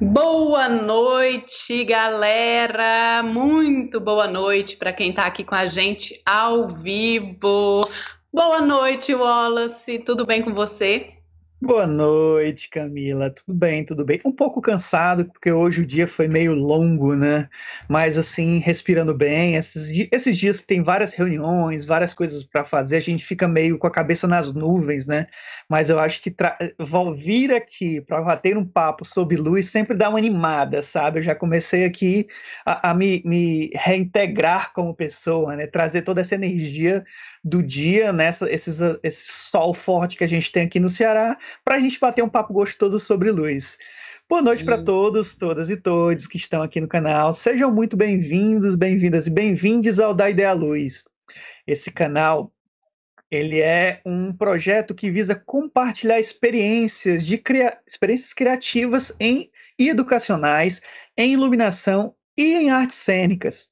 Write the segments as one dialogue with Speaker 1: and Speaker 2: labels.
Speaker 1: Boa noite, galera! Muito boa noite para quem está aqui com a gente ao vivo. Boa noite, Wallace. Tudo bem com você?
Speaker 2: Boa noite, Camila. Tudo bem, tudo bem. Um pouco cansado, porque hoje o dia foi meio longo, né? Mas, assim, respirando bem. Esses, esses dias que tem várias reuniões, várias coisas para fazer, a gente fica meio com a cabeça nas nuvens, né? Mas eu acho que vir aqui para bater um papo sobre luz sempre dá uma animada, sabe? Eu já comecei aqui a, a me, me reintegrar como pessoa, né? Trazer toda essa energia do dia, nessa, né? esses, esse sol forte que a gente tem aqui no Ceará para a gente bater um papo gostoso sobre luz. Boa noite para todos, todas e todos que estão aqui no canal. Sejam muito bem-vindos, bem-vindas e bem-vindes ao Da Ideia Luz. Esse canal ele é um projeto que visa compartilhar experiências de cria... experiências criativas em e educacionais em iluminação e em artes cênicas.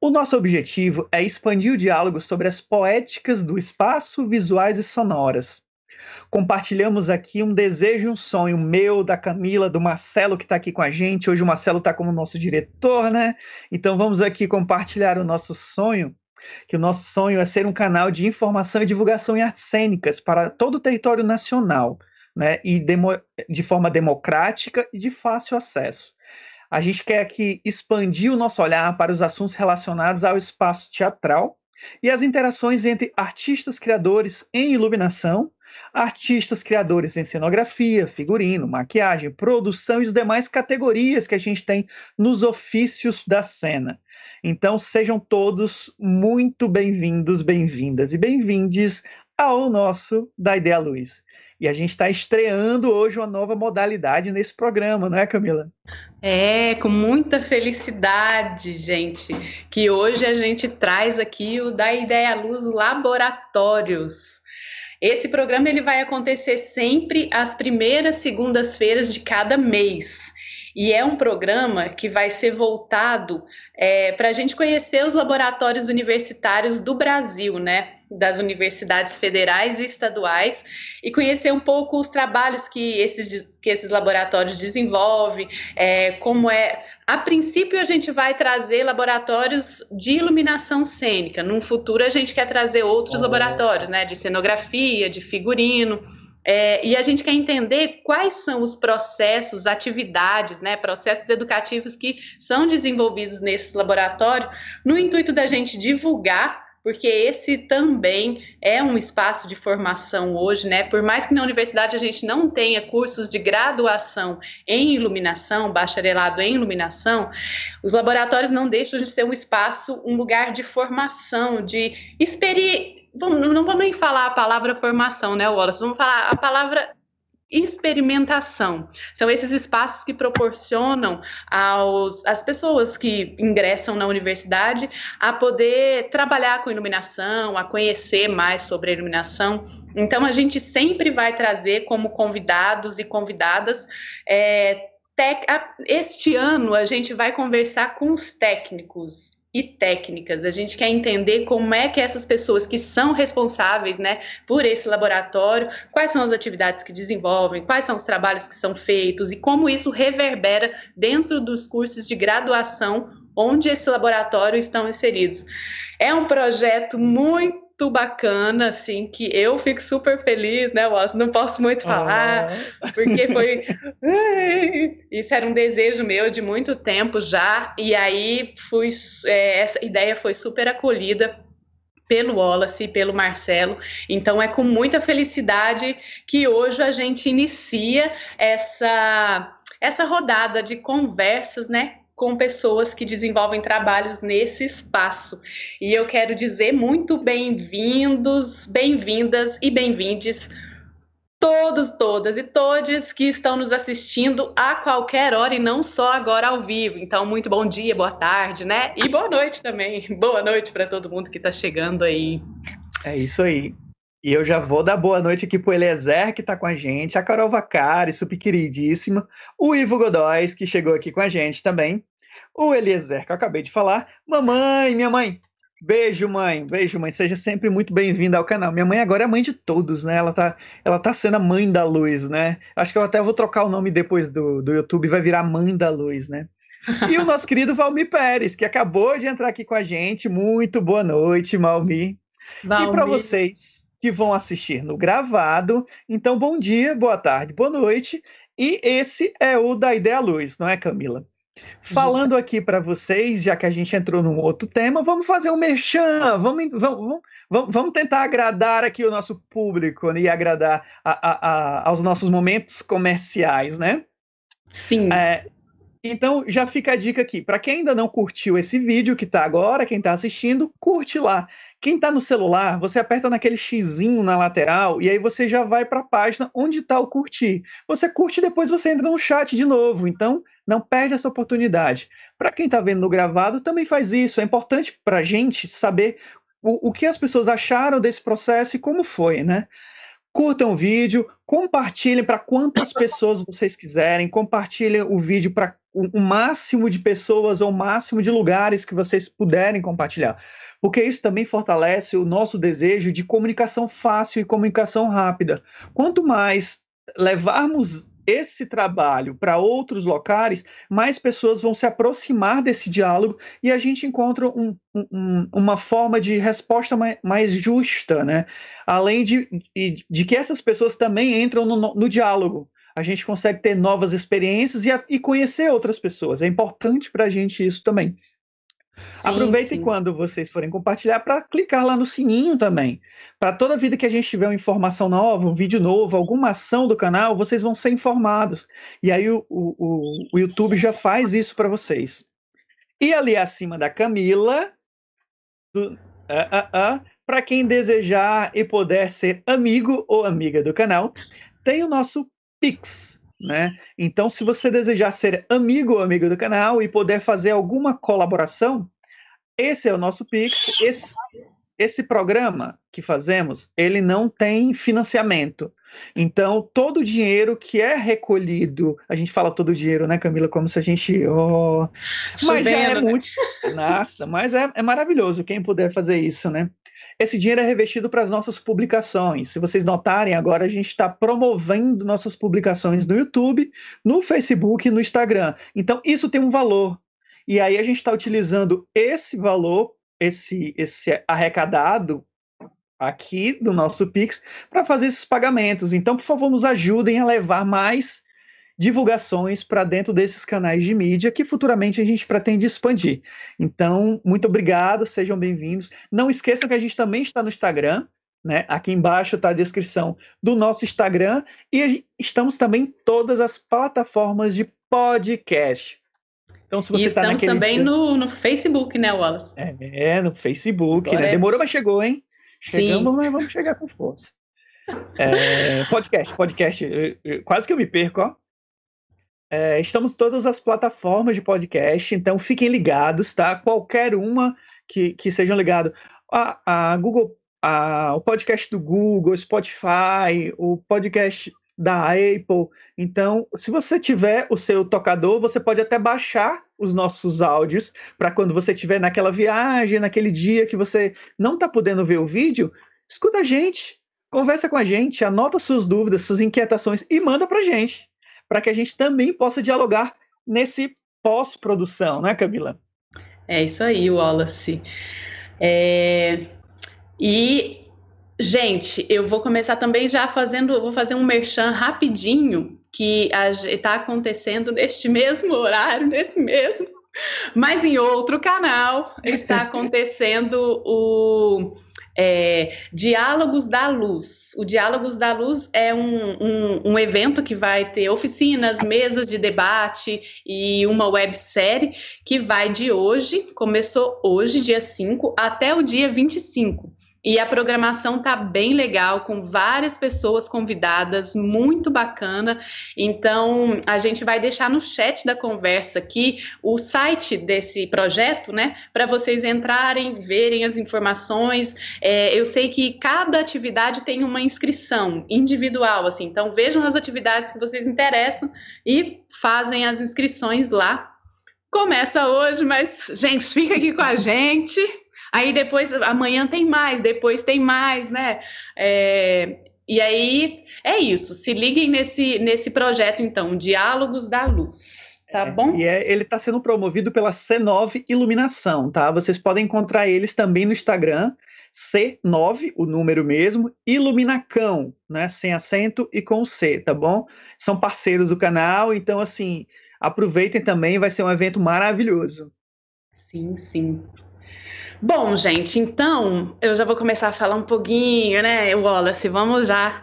Speaker 2: O nosso objetivo é expandir o diálogo sobre as poéticas do espaço, visuais e sonoras. Compartilhamos aqui um desejo e um sonho meu, da Camila, do Marcelo que está aqui com a gente. Hoje o Marcelo está como nosso diretor, né? Então vamos aqui compartilhar o nosso sonho, que o nosso sonho é ser um canal de informação e divulgação em artes cênicas para todo o território nacional, né? E de forma democrática e de fácil acesso. A gente quer aqui expandir o nosso olhar para os assuntos relacionados ao espaço teatral e as interações entre artistas criadores em iluminação artistas criadores em cenografia, figurino, maquiagem, produção e as demais categorias que a gente tem nos ofícios da cena. Então sejam todos muito bem-vindos, bem-vindas e bem-vindes ao nosso Da Ideia Luz. E a gente está estreando hoje uma nova modalidade nesse programa, não é, Camila?
Speaker 1: É, com muita felicidade, gente, que hoje a gente traz aqui o Da Ideia Luz Laboratórios. Esse programa ele vai acontecer sempre às primeiras segundas-feiras de cada mês. E é um programa que vai ser voltado é, para a gente conhecer os laboratórios universitários do Brasil, né? Das universidades federais e estaduais, e conhecer um pouco os trabalhos que esses, que esses laboratórios desenvolvem, é, como é. A princípio, a gente vai trazer laboratórios de iluminação cênica. Num futuro, a gente quer trazer outros oh. laboratórios, né? De cenografia, de figurino. É, e a gente quer entender quais são os processos, atividades, né, processos educativos que são desenvolvidos nesse laboratório, no intuito da gente divulgar porque esse também é um espaço de formação hoje, né? Por mais que na universidade a gente não tenha cursos de graduação em iluminação, bacharelado em iluminação, os laboratórios não deixam de ser um espaço, um lugar de formação, de experiência vamos, não vamos nem falar a palavra formação, né, Wallace? Vamos falar a palavra experimentação. São esses espaços que proporcionam aos, às pessoas que ingressam na universidade a poder trabalhar com iluminação, a conhecer mais sobre a iluminação. Então, a gente sempre vai trazer como convidados e convidadas. É, este ano, a gente vai conversar com os técnicos e técnicas. A gente quer entender como é que essas pessoas que são responsáveis, né, por esse laboratório, quais são as atividades que desenvolvem, quais são os trabalhos que são feitos e como isso reverbera dentro dos cursos de graduação onde esse laboratório estão inseridos. É um projeto muito muito bacana, assim, que eu fico super feliz, né, Wallace? Não posso muito falar, oh. porque foi. Isso era um desejo meu de muito tempo já, e aí fui. É, essa ideia foi super acolhida pelo Wallace e pelo Marcelo. Então é com muita felicidade que hoje a gente inicia essa essa rodada de conversas, né, com pessoas que desenvolvem trabalhos nesse espaço. E eu quero dizer muito bem-vindos, bem-vindas e bem-vindes todos, todas e todos que estão nos assistindo a qualquer hora e não só agora ao vivo. Então, muito bom dia, boa tarde, né? E boa noite também. Boa noite para todo mundo que está chegando aí.
Speaker 2: É isso aí. E eu já vou dar boa noite aqui pro Eliezer, que está com a gente, a Carol Vacari, super queridíssima, o Ivo Godóis, que chegou aqui com a gente também, o Eliezer, que eu acabei de falar. Mamãe, minha mãe. Beijo, mãe. Beijo, mãe. Seja sempre muito bem-vinda ao canal. Minha mãe agora é mãe de todos, né? Ela tá, ela tá sendo a mãe da luz, né? Acho que eu até vou trocar o nome depois do, do YouTube, vai virar mãe da luz, né? E o nosso querido Valmir Pérez, que acabou de entrar aqui com a gente. Muito boa noite, Valmir. Valmir. E para vocês que vão assistir no gravado, então bom dia, boa tarde, boa noite. E esse é o da Ideia Luz, não é, Camila? Falando aqui para vocês, já que a gente entrou num outro tema, vamos fazer um merchan, vamos, vamos, vamos, vamos tentar agradar aqui o nosso público né, e agradar a, a, a, aos nossos momentos comerciais, né?
Speaker 1: Sim.
Speaker 2: É, então, já fica a dica aqui. Para quem ainda não curtiu esse vídeo que está agora, quem está assistindo, curte lá. Quem está no celular, você aperta naquele xizinho na lateral e aí você já vai para a página onde está o curtir. Você curte e depois você entra no chat de novo. Então, não perde essa oportunidade. Para quem está vendo no gravado, também faz isso. É importante para a gente saber o, o que as pessoas acharam desse processo e como foi, né? Curtam o vídeo, compartilhem para quantas pessoas vocês quiserem, compartilhem o vídeo para o máximo de pessoas ou o máximo de lugares que vocês puderem compartilhar. Porque isso também fortalece o nosso desejo de comunicação fácil e comunicação rápida. Quanto mais levarmos esse trabalho para outros locais, mais pessoas vão se aproximar desse diálogo e a gente encontra um, um, uma forma de resposta mais, mais, justa, né? Além de, de, de, que essas pessoas também entram no, no diálogo. A gente consegue ter novas experiências e, a, e conhecer outras pessoas. É importante para a gente isso também. Sim, Aproveitem sim. quando vocês forem compartilhar para clicar lá no sininho também. Para toda vida que a gente tiver uma informação nova, um vídeo novo, alguma ação do canal, vocês vão ser informados. E aí o, o, o YouTube já faz isso para vocês. E ali acima da Camila, uh, uh, uh, para quem desejar e puder ser amigo ou amiga do canal, tem o nosso Pix. Né? Então, se você desejar ser amigo ou amigo do canal e poder fazer alguma colaboração, esse é o nosso Pix. Esse, esse programa que fazemos, ele não tem financiamento. Então, todo o dinheiro que é recolhido, a gente fala todo o dinheiro, né, Camila, como se a gente. Oh, mas é né? muito. Nossa, mas é, é maravilhoso quem puder fazer isso, né? Esse dinheiro é revestido para as nossas publicações. Se vocês notarem, agora a gente está promovendo nossas publicações no YouTube, no Facebook e no Instagram. Então, isso tem um valor. E aí a gente está utilizando esse valor, esse, esse arrecadado aqui do nosso Pix para fazer esses pagamentos. Então, por favor, nos ajudem a levar mais divulgações para dentro desses canais de mídia que futuramente a gente pretende expandir. Então, muito obrigado, sejam bem-vindos. Não esqueçam que a gente também está no Instagram, né? Aqui embaixo está a descrição do nosso Instagram e estamos também em todas as plataformas de podcast.
Speaker 1: Então, se você está naquele. Estamos também no, no Facebook, né, Wallace?
Speaker 2: É, no Facebook, né? É... Demorou, mas chegou, hein? Chegamos, Sim. mas vamos chegar com força. É, podcast, podcast. Quase que eu me perco, ó. É, estamos todas as plataformas de podcast, então fiquem ligados, tá? Qualquer uma que, que sejam ligados. A, a Google, a, o podcast do Google, Spotify, o podcast da Apple. Então, se você tiver o seu tocador, você pode até baixar os nossos áudios para quando você estiver naquela viagem, naquele dia que você não está podendo ver o vídeo, escuta a gente, conversa com a gente, anota suas dúvidas, suas inquietações e manda para a gente, para que a gente também possa dialogar nesse pós-produção, né, Camila?
Speaker 1: É isso aí, Wallace. É... E Gente, eu vou começar também já fazendo, vou fazer um merchan rapidinho que está acontecendo neste mesmo horário, nesse mesmo, mas em outro canal está acontecendo o é, Diálogos da Luz. O Diálogos da Luz é um, um, um, evento que vai ter oficinas, mesas de debate e uma websérie que vai de hoje, começou hoje, dia 5, até o dia 25. E a programação tá bem legal, com várias pessoas convidadas, muito bacana. Então, a gente vai deixar no chat da conversa aqui o site desse projeto, né? Para vocês entrarem, verem as informações. É, eu sei que cada atividade tem uma inscrição individual, assim. Então, vejam as atividades que vocês interessam e fazem as inscrições lá começa hoje, mas, gente, fica aqui com a gente. Aí depois, amanhã tem mais, depois tem mais, né? É, e aí é isso. Se liguem nesse, nesse projeto, então, Diálogos da Luz. Tá é, bom?
Speaker 2: E é, ele está sendo promovido pela C9 Iluminação, tá? Vocês podem encontrar eles também no Instagram, C9, o número mesmo, Iluminacão, né? Sem acento e com C, tá bom? São parceiros do canal, então assim, aproveitem também, vai ser um evento maravilhoso.
Speaker 1: Sim, sim. Bom, gente, então eu já vou começar a falar um pouquinho, né, Wallace? Vamos já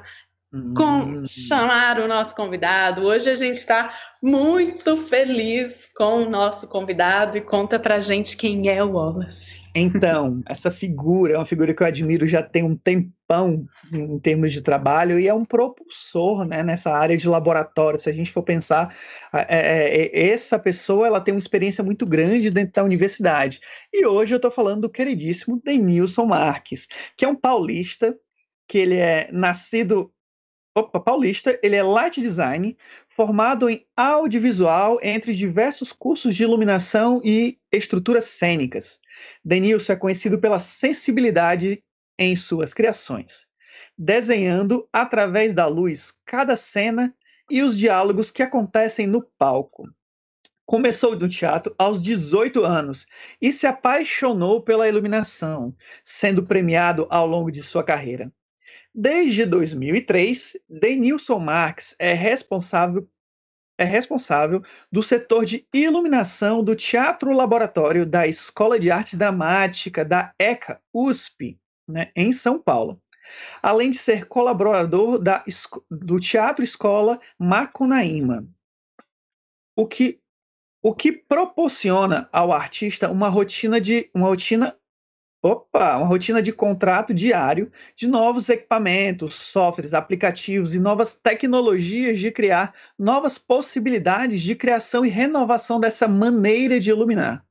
Speaker 1: com, hum. chamar o nosso convidado. Hoje a gente está muito feliz com o nosso convidado e conta pra gente quem é o Wallace.
Speaker 2: Então, essa figura é uma figura que eu admiro já tem um tempão em termos de trabalho e é um propulsor né, nessa área de laboratório. Se a gente for pensar, é, é, é, essa pessoa ela tem uma experiência muito grande dentro da universidade. E hoje eu estou falando do queridíssimo Denilson Marques, que é um paulista, que ele é nascido Opa, paulista, ele é light design, formado em audiovisual entre diversos cursos de iluminação e estruturas cênicas. Denilson é conhecido pela sensibilidade em suas criações, desenhando através da luz cada cena e os diálogos que acontecem no palco. Começou no teatro aos 18 anos e se apaixonou pela iluminação, sendo premiado ao longo de sua carreira. Desde 2003, Denilson Marx é responsável é responsável do setor de iluminação do Teatro Laboratório da Escola de Arte Dramática da ECA USP, né, em São Paulo. Além de ser colaborador da, do Teatro Escola Macunaíma. O que, o que proporciona ao artista uma rotina de uma rotina Opa, uma rotina de contrato diário de novos equipamentos, softwares, aplicativos e novas tecnologias de criar novas possibilidades de criação e renovação dessa maneira de iluminar.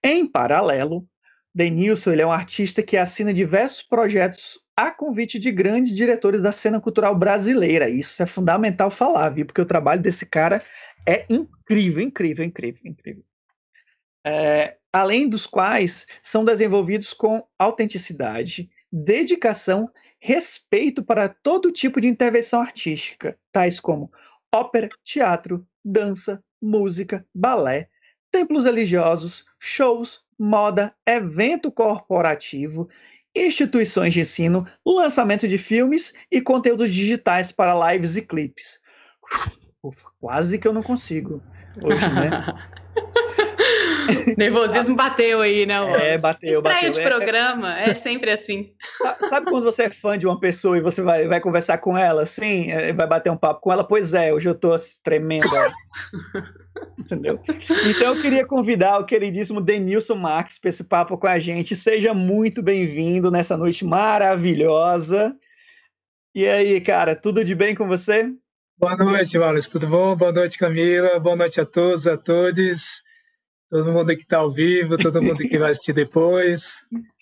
Speaker 2: Em paralelo, Denilson ele é um artista que assina diversos projetos a convite de grandes diretores da cena cultural brasileira. Isso é fundamental falar, viu? Porque o trabalho desse cara é incrível, incrível, incrível, incrível. É, além dos quais são desenvolvidos com autenticidade, dedicação, respeito para todo tipo de intervenção artística, tais como ópera, teatro, dança, música, balé, templos religiosos, shows, moda, evento corporativo, instituições de ensino, lançamento de filmes e conteúdos digitais para lives e clipes. Ufa, quase que eu não consigo hoje, né?
Speaker 1: Nervosismo bateu aí, né?
Speaker 2: É, bateu,
Speaker 1: Estreia
Speaker 2: bateu.
Speaker 1: de é, programa, é sempre assim.
Speaker 2: Sabe quando você é fã de uma pessoa e você vai, vai conversar com ela, assim, é, vai bater um papo com ela? Pois é, hoje eu tô tremenda. Entendeu? Então eu queria convidar o queridíssimo Denilson Max para esse papo com a gente. Seja muito bem-vindo nessa noite maravilhosa. E aí, cara, tudo de bem com você?
Speaker 3: Boa noite, Wallace, tudo bom? Boa noite, Camila. Boa noite a todos, a todos todo mundo que está ao vivo, todo mundo que vai assistir depois.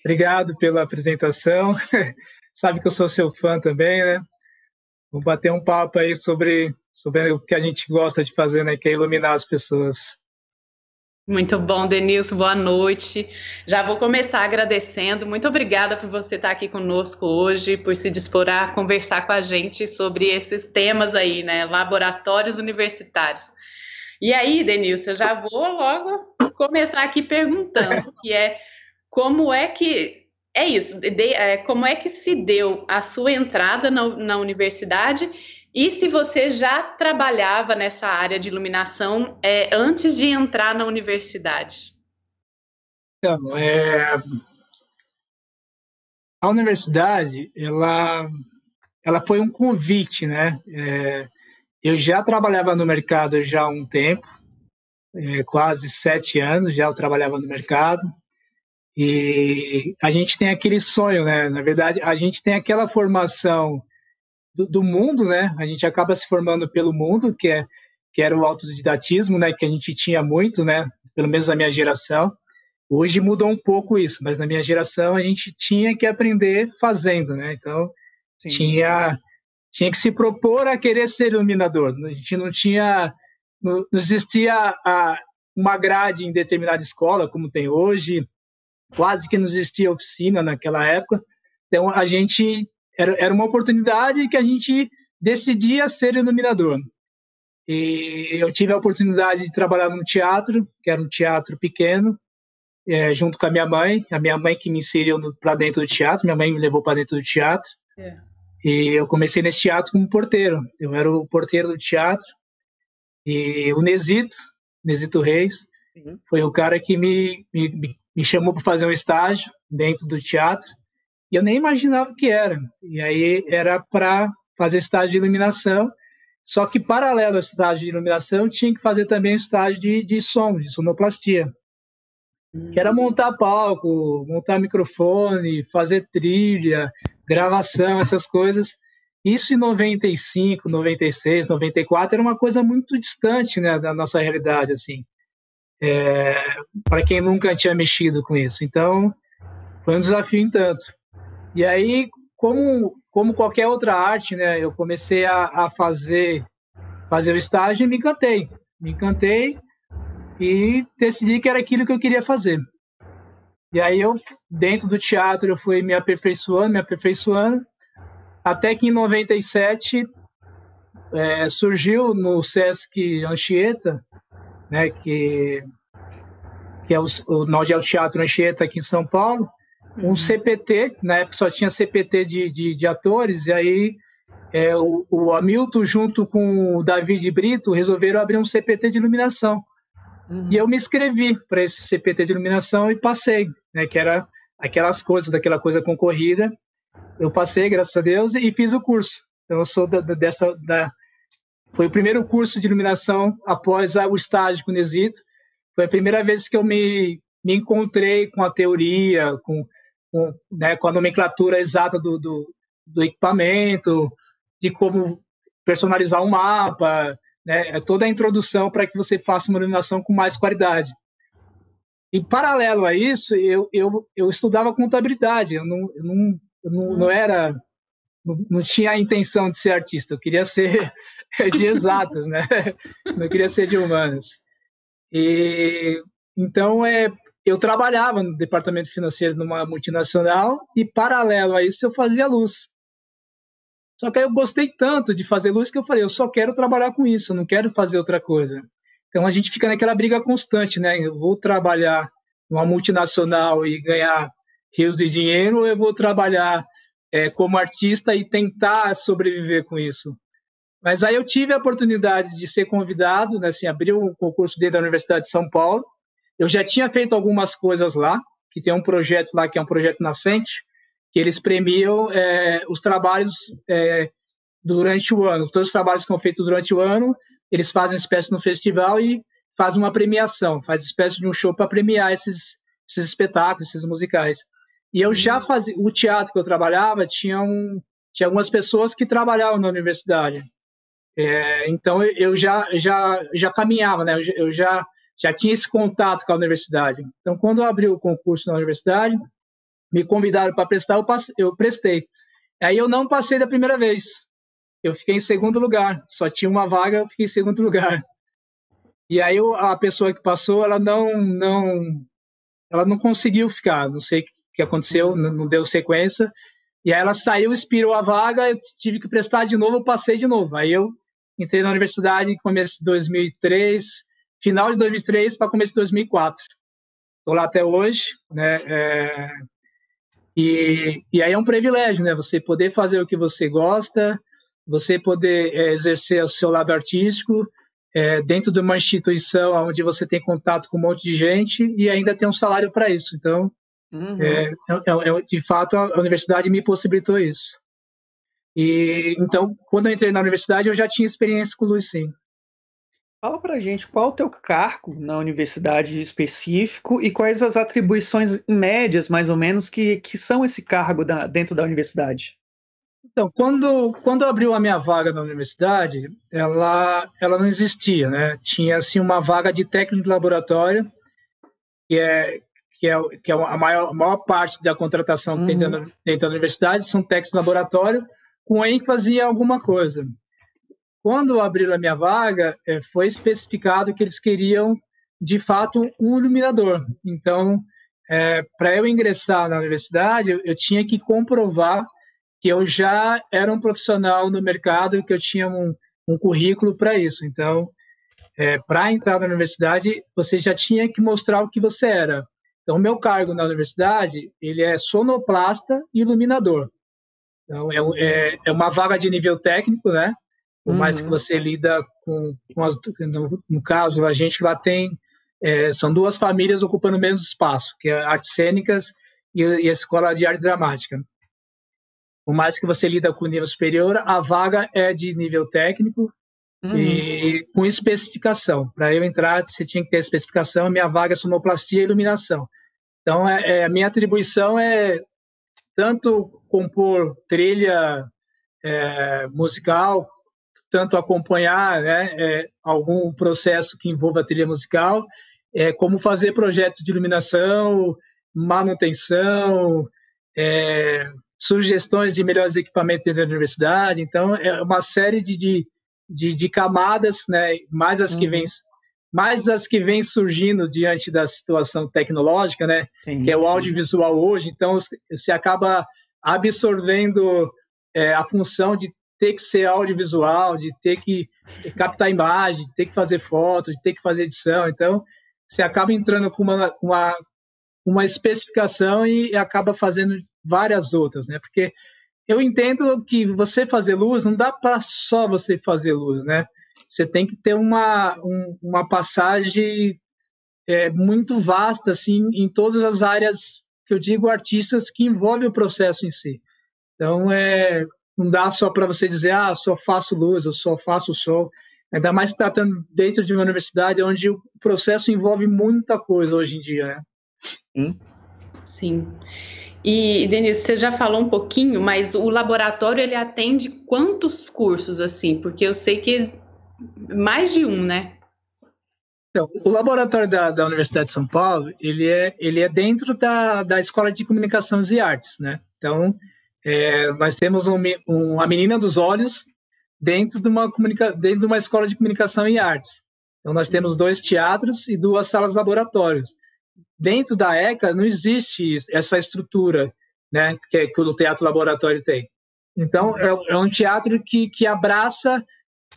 Speaker 3: Obrigado pela apresentação. Sabe que eu sou seu fã também, né? Vamos bater um papo aí sobre, sobre o que a gente gosta de fazer, né? Que é iluminar as pessoas.
Speaker 1: Muito bom, Denilson, boa noite. Já vou começar agradecendo. Muito obrigada por você estar aqui conosco hoje, por se dispor a conversar com a gente sobre esses temas aí, né? Laboratórios universitários. E aí, Denilson, eu já vou logo começar aqui perguntando, que é como é que é isso, de, é, como é que se deu a sua entrada na, na universidade e se você já trabalhava nessa área de iluminação é, antes de entrar na universidade?
Speaker 3: Então, é, a universidade, ela, ela foi um convite, né? É, eu já trabalhava no mercado já há um tempo, é, quase sete anos já eu trabalhava no mercado e a gente tem aquele sonho, né? Na verdade, a gente tem aquela formação do, do, mundo, né? A gente acaba se formando pelo mundo, que é que era o autodidatismo, né? Que a gente tinha muito, né? Pelo menos na minha geração. Hoje mudou um pouco isso, mas na minha geração a gente tinha que aprender fazendo, né? Então Sim. tinha tinha que se propor a querer ser iluminador. A gente não tinha não, existia a, uma grade em determinada escola, como tem hoje, quase que não existia oficina naquela época. Então, a gente era, era uma oportunidade que a gente decidia ser iluminador. E eu tive a oportunidade de trabalhar no teatro, que era um teatro pequeno, é, junto com a minha mãe. A minha mãe que me inseriu para dentro do teatro, minha mãe me levou para dentro do teatro. É. E eu comecei nesse teatro como porteiro. Eu era o porteiro do teatro. E o Nesito, Nesito Reis, uhum. foi o cara que me, me, me chamou para fazer um estágio dentro do teatro. E eu nem imaginava o que era. E aí era para fazer estágio de iluminação. Só que, paralelo ao estágio de iluminação, tinha que fazer também o estágio de, de som, de sonoplastia. Que era montar palco, montar microfone, fazer trilha, gravação, essas coisas. Isso em 95, 96, 94 era uma coisa muito distante né, da nossa realidade, assim. É, para quem nunca tinha mexido com isso. Então, foi um desafio em tanto. E aí, como, como qualquer outra arte, né, eu comecei a, a fazer fazer o estágio e me encantei. Me encantei e decidi que era aquilo que eu queria fazer. E aí eu, dentro do teatro, eu fui me aperfeiçoando, me aperfeiçoando, até que em 97 é, surgiu no Sesc Anchieta, né, que, que é o, o, onde é o Teatro Anchieta aqui em São Paulo, um uhum. CPT, na época só tinha CPT de, de, de atores, e aí é, o, o, Hamilton junto com o David Brito resolveram abrir um CPT de iluminação. Uhum. E eu me inscrevi para esse CPT de iluminação e passei, né, que era aquelas coisas, daquela coisa concorrida. Eu passei, graças a Deus, e fiz o curso. Então, eu sou da, da, dessa. Da... Foi o primeiro curso de iluminação após o estágio com o Nesito. Foi a primeira vez que eu me, me encontrei com a teoria, com, com, né, com a nomenclatura exata do, do, do equipamento, de como personalizar um mapa, né, toda a introdução para que você faça uma iluminação com mais qualidade. Em paralelo a isso, eu, eu, eu estudava contabilidade, eu não, eu não, eu não, não era não, não, tinha a intenção de ser artista, eu queria ser de exatas, né? Não queria ser de humanas. E então é, eu trabalhava no departamento financeiro numa multinacional e paralelo a isso eu fazia luz. Só que aí eu gostei tanto de fazer luz que eu falei, eu só quero trabalhar com isso, não quero fazer outra coisa. Então a gente fica naquela briga constante, né? Eu vou trabalhar numa multinacional e ganhar rios de dinheiro, ou eu vou trabalhar é, como artista e tentar sobreviver com isso. Mas aí eu tive a oportunidade de ser convidado, né, assim, abriu um concurso dentro da Universidade de São Paulo. Eu já tinha feito algumas coisas lá, que tem um projeto lá que é um projeto nascente, que eles premiam é, os trabalhos é, durante o ano. Todos os trabalhos que são feitos durante o ano, eles fazem espécie no festival e fazem uma premiação, faz espécie de um show para premiar esses, esses espetáculos, esses musicais. E eu já fazia, o teatro que eu trabalhava tinha, um, tinha algumas pessoas que trabalhavam na universidade. É, então eu já, já, já caminhava, né? Eu já, já tinha esse contato com a universidade. Então quando eu abri o concurso na universidade, me convidaram para prestar, eu, passei, eu prestei. Aí eu não passei da primeira vez. Eu fiquei em segundo lugar. Só tinha uma vaga, eu fiquei em segundo lugar. E aí eu, a pessoa que passou, ela não, não, ela não conseguiu ficar. Não sei o que aconteceu, não, não deu sequência. E aí ela saiu, expirou a vaga, eu tive que prestar de novo, eu passei de novo. Aí eu entrei na universidade em começo de 2003, final de 2003 para começo de 2004. Estou lá até hoje, né? É, e, e aí é um privilégio, né? Você poder fazer o que você gosta, você poder é, exercer o seu lado artístico é, dentro de uma instituição onde você tem contato com um monte de gente e ainda tem um salário para isso. Então, uhum. é, é, é de fato, a universidade me possibilitou isso. E então, quando eu entrei na universidade, eu já tinha experiência com luz, sim.
Speaker 2: Fala pra gente qual o teu cargo na universidade específico e quais as atribuições médias, mais ou menos, que, que são esse cargo da, dentro da universidade.
Speaker 3: Então, quando, quando abriu a minha vaga na universidade, ela, ela não existia, né? Tinha, assim, uma vaga de técnico de laboratório, que é, que é, que é a, maior, a maior parte da contratação uhum. dentro, dentro da universidade, são técnicos de laboratório, com ênfase em alguma coisa. Quando abriram a minha vaga, é, foi especificado que eles queriam de fato, um iluminador. Então, é, para eu ingressar na universidade, eu, eu, tinha que comprovar que eu já era um profissional no mercado que eu tinha um, um currículo para isso. Então, é, para entrar na universidade, você já tinha que mostrar o que você era. Então, meu cargo na universidade, ele é sonoplasta e iluminador. Então, é, é, é uma vaga de nível técnico, né? Por mais que uhum. você lida com, com as, no, no, caso, a gente lá tem, é, são duas famílias ocupando o mesmo espaço, que é artes cênicas e, e a escola de arte dramática. Por mais que você lida com nível superior, a vaga é de nível técnico uhum. e com especificação. Para eu entrar, você tinha que ter especificação, minha vaga é sonoplastia e iluminação. Então, é, é, a minha atribuição é tanto compor trilha é, musical, tanto acompanhar né, é, algum processo que envolva trilha musical, é, como fazer projetos de iluminação, manutenção, é, sugestões de melhores equipamentos dentro da universidade. Então, é uma série de, de, de, de camadas, né, mais as que uhum. vêm mais as que vêm surgindo diante da situação tecnológica, né, sim, que é o audiovisual sim. hoje. Então, você acaba absorvendo é, a função de ter que ser audiovisual, de ter que captar imagem, de ter que fazer foto, de ter que fazer edição. Então, você acaba entrando com uma, uma, uma especificação e acaba fazendo várias outras, né? Porque eu entendo que você fazer luz não dá para só você fazer luz, né? Você tem que ter uma, um, uma passagem é, muito vasta, assim, em todas as áreas que eu digo artistas que envolvem o processo em si. Então, é, não dá só para você dizer, ah, só faço luz, eu só faço som. Ainda mais tratando dentro de uma universidade onde o processo envolve muita coisa hoje em dia, né?
Speaker 1: Sim. Sim. E, Denise, você já falou um pouquinho, mas o laboratório ele atende quantos cursos assim? Porque eu sei que mais de um, né?
Speaker 3: Então, o laboratório da, da Universidade de São Paulo, ele é, ele é dentro da, da Escola de Comunicações e Artes, né? Então, é, nós temos um, um, a Menina dos Olhos dentro de, uma comunica, dentro de uma escola de comunicação e artes. Então, nós temos dois teatros e duas salas laboratórios. Dentro da ECA, não existe essa estrutura né, que, que o teatro laboratório tem. Então, é, é um teatro que, que abraça,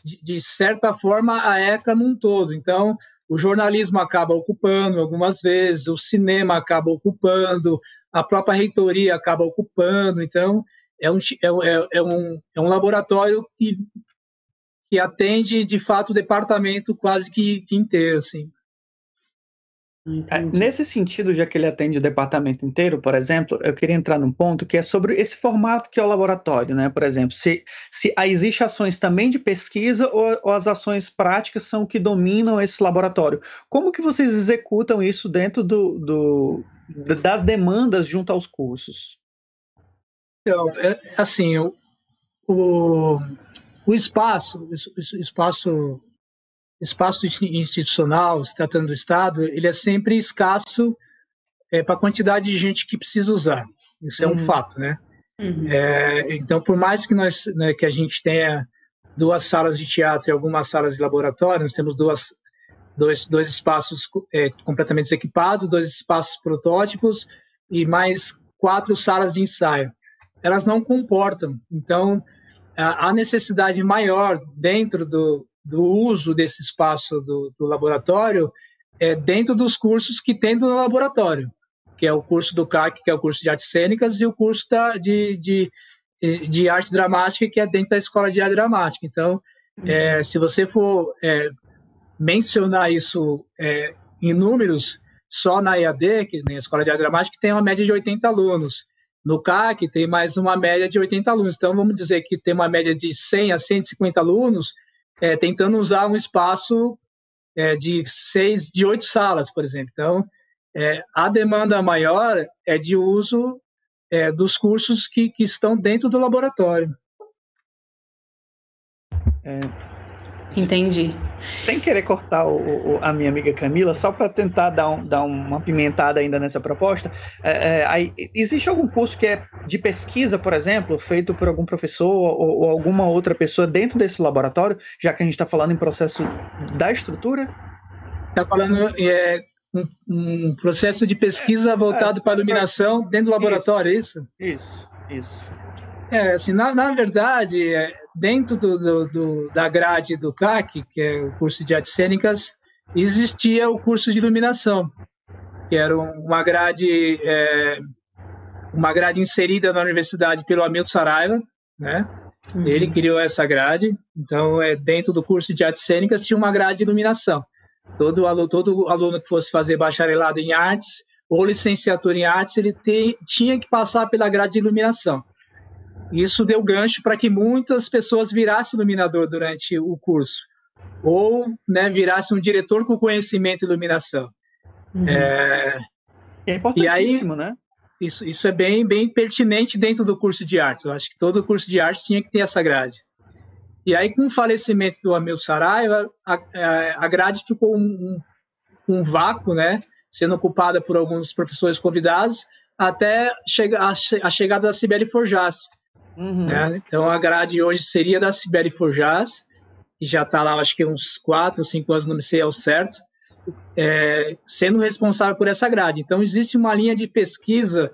Speaker 3: de, de certa forma, a ECA num todo. Então, o jornalismo acaba ocupando algumas vezes, o cinema acaba ocupando, a própria reitoria acaba ocupando. Então, é um, é, é, é um, é um laboratório que, que atende, de fato, o departamento quase que, que inteiro. Assim.
Speaker 2: É, nesse sentido, já que ele atende o departamento inteiro, por exemplo, eu queria entrar num ponto que é sobre esse formato que é o laboratório, né? Por exemplo, se, se existem ações também de pesquisa ou, ou, as ações práticas são que dominam esse laboratório. Como que vocês executam isso dentro do, do das demandas junto aos cursos?
Speaker 3: Então, é, assim, o, o, o espaço, o espaço espaço institucional, se tratando do Estado, ele é sempre escasso é, para a quantidade de gente que precisa usar. Isso é um uhum. fato, né? Uhum. É, então, por mais que nós, né, que a gente tenha duas salas de teatro e algumas salas de laboratório, nós temos duas, dois, dois espaços é, completamente equipados, dois espaços protótipos e mais quatro salas de ensaio. Elas não comportam. Então, a necessidade maior dentro do, do uso desse espaço do, do laboratório é dentro dos cursos que tem no laboratório, que é o curso do CAC, que é o curso de artes cênicas, e o curso da, de, de, de arte dramática, que é dentro da escola de arte dramática. Então, uhum. é, se você for é, mencionar isso é, em números, só na EAD, que na Escola de Arte Dramática, tem uma média de 80 alunos. No CAC tem mais uma média de 80 alunos. Então, vamos dizer que tem uma média de 100 a 150 alunos, é, tentando usar um espaço é, de seis, de oito salas, por exemplo. Então, é, a demanda maior é de uso é, dos cursos que, que estão dentro do laboratório.
Speaker 1: É, Entendi.
Speaker 2: Sem querer cortar o, o, a minha amiga Camila, só para tentar dar, um, dar, uma pimentada ainda nessa proposta, é, é, aí, existe algum curso que é de pesquisa, por exemplo, feito por algum professor ou, ou alguma outra pessoa dentro desse laboratório, já que a gente está falando em processo da estrutura?
Speaker 3: Está falando é, um, um, processo de pesquisa voltado para iluminação dentro do laboratório,
Speaker 2: isso,
Speaker 3: é
Speaker 2: isso? Isso, isso.
Speaker 3: É, assim, na, na verdade, é, dentro do, do, do, da grade do CAC, que é o curso de artes cênicas, existia o curso de iluminação, que era uma grade, é, uma grade inserida na universidade pelo Hamilton Saraiva, né? Uhum. Ele criou essa grade, então é dentro do curso de artes cênicas tinha uma grade de iluminação. Todo aluno, todo aluno que fosse fazer bacharelado em artes ou licenciatura em artes, ele te, tinha que passar pela grade de iluminação. Isso deu gancho para que muitas pessoas virassem iluminador durante o curso, ou né, virassem um diretor com conhecimento em iluminação.
Speaker 2: Uhum. É, é importantíssimo,
Speaker 3: aí,
Speaker 2: né?
Speaker 3: Isso, isso é bem, bem pertinente dentro do curso de artes. Eu acho que todo curso de artes tinha que ter essa grade. E aí, com o falecimento do Amil Saraiva, a, a grade ficou um, um, um vácuo, né? Sendo ocupada por alguns professores convidados, até a, a chegada da Sibeli Forjas, Uhum. Né? Então a grade hoje seria da Sibeli Forjas, que já está lá, acho que uns quatro, cinco anos, não sei ao certo, é, sendo responsável por essa grade. Então existe uma linha de pesquisa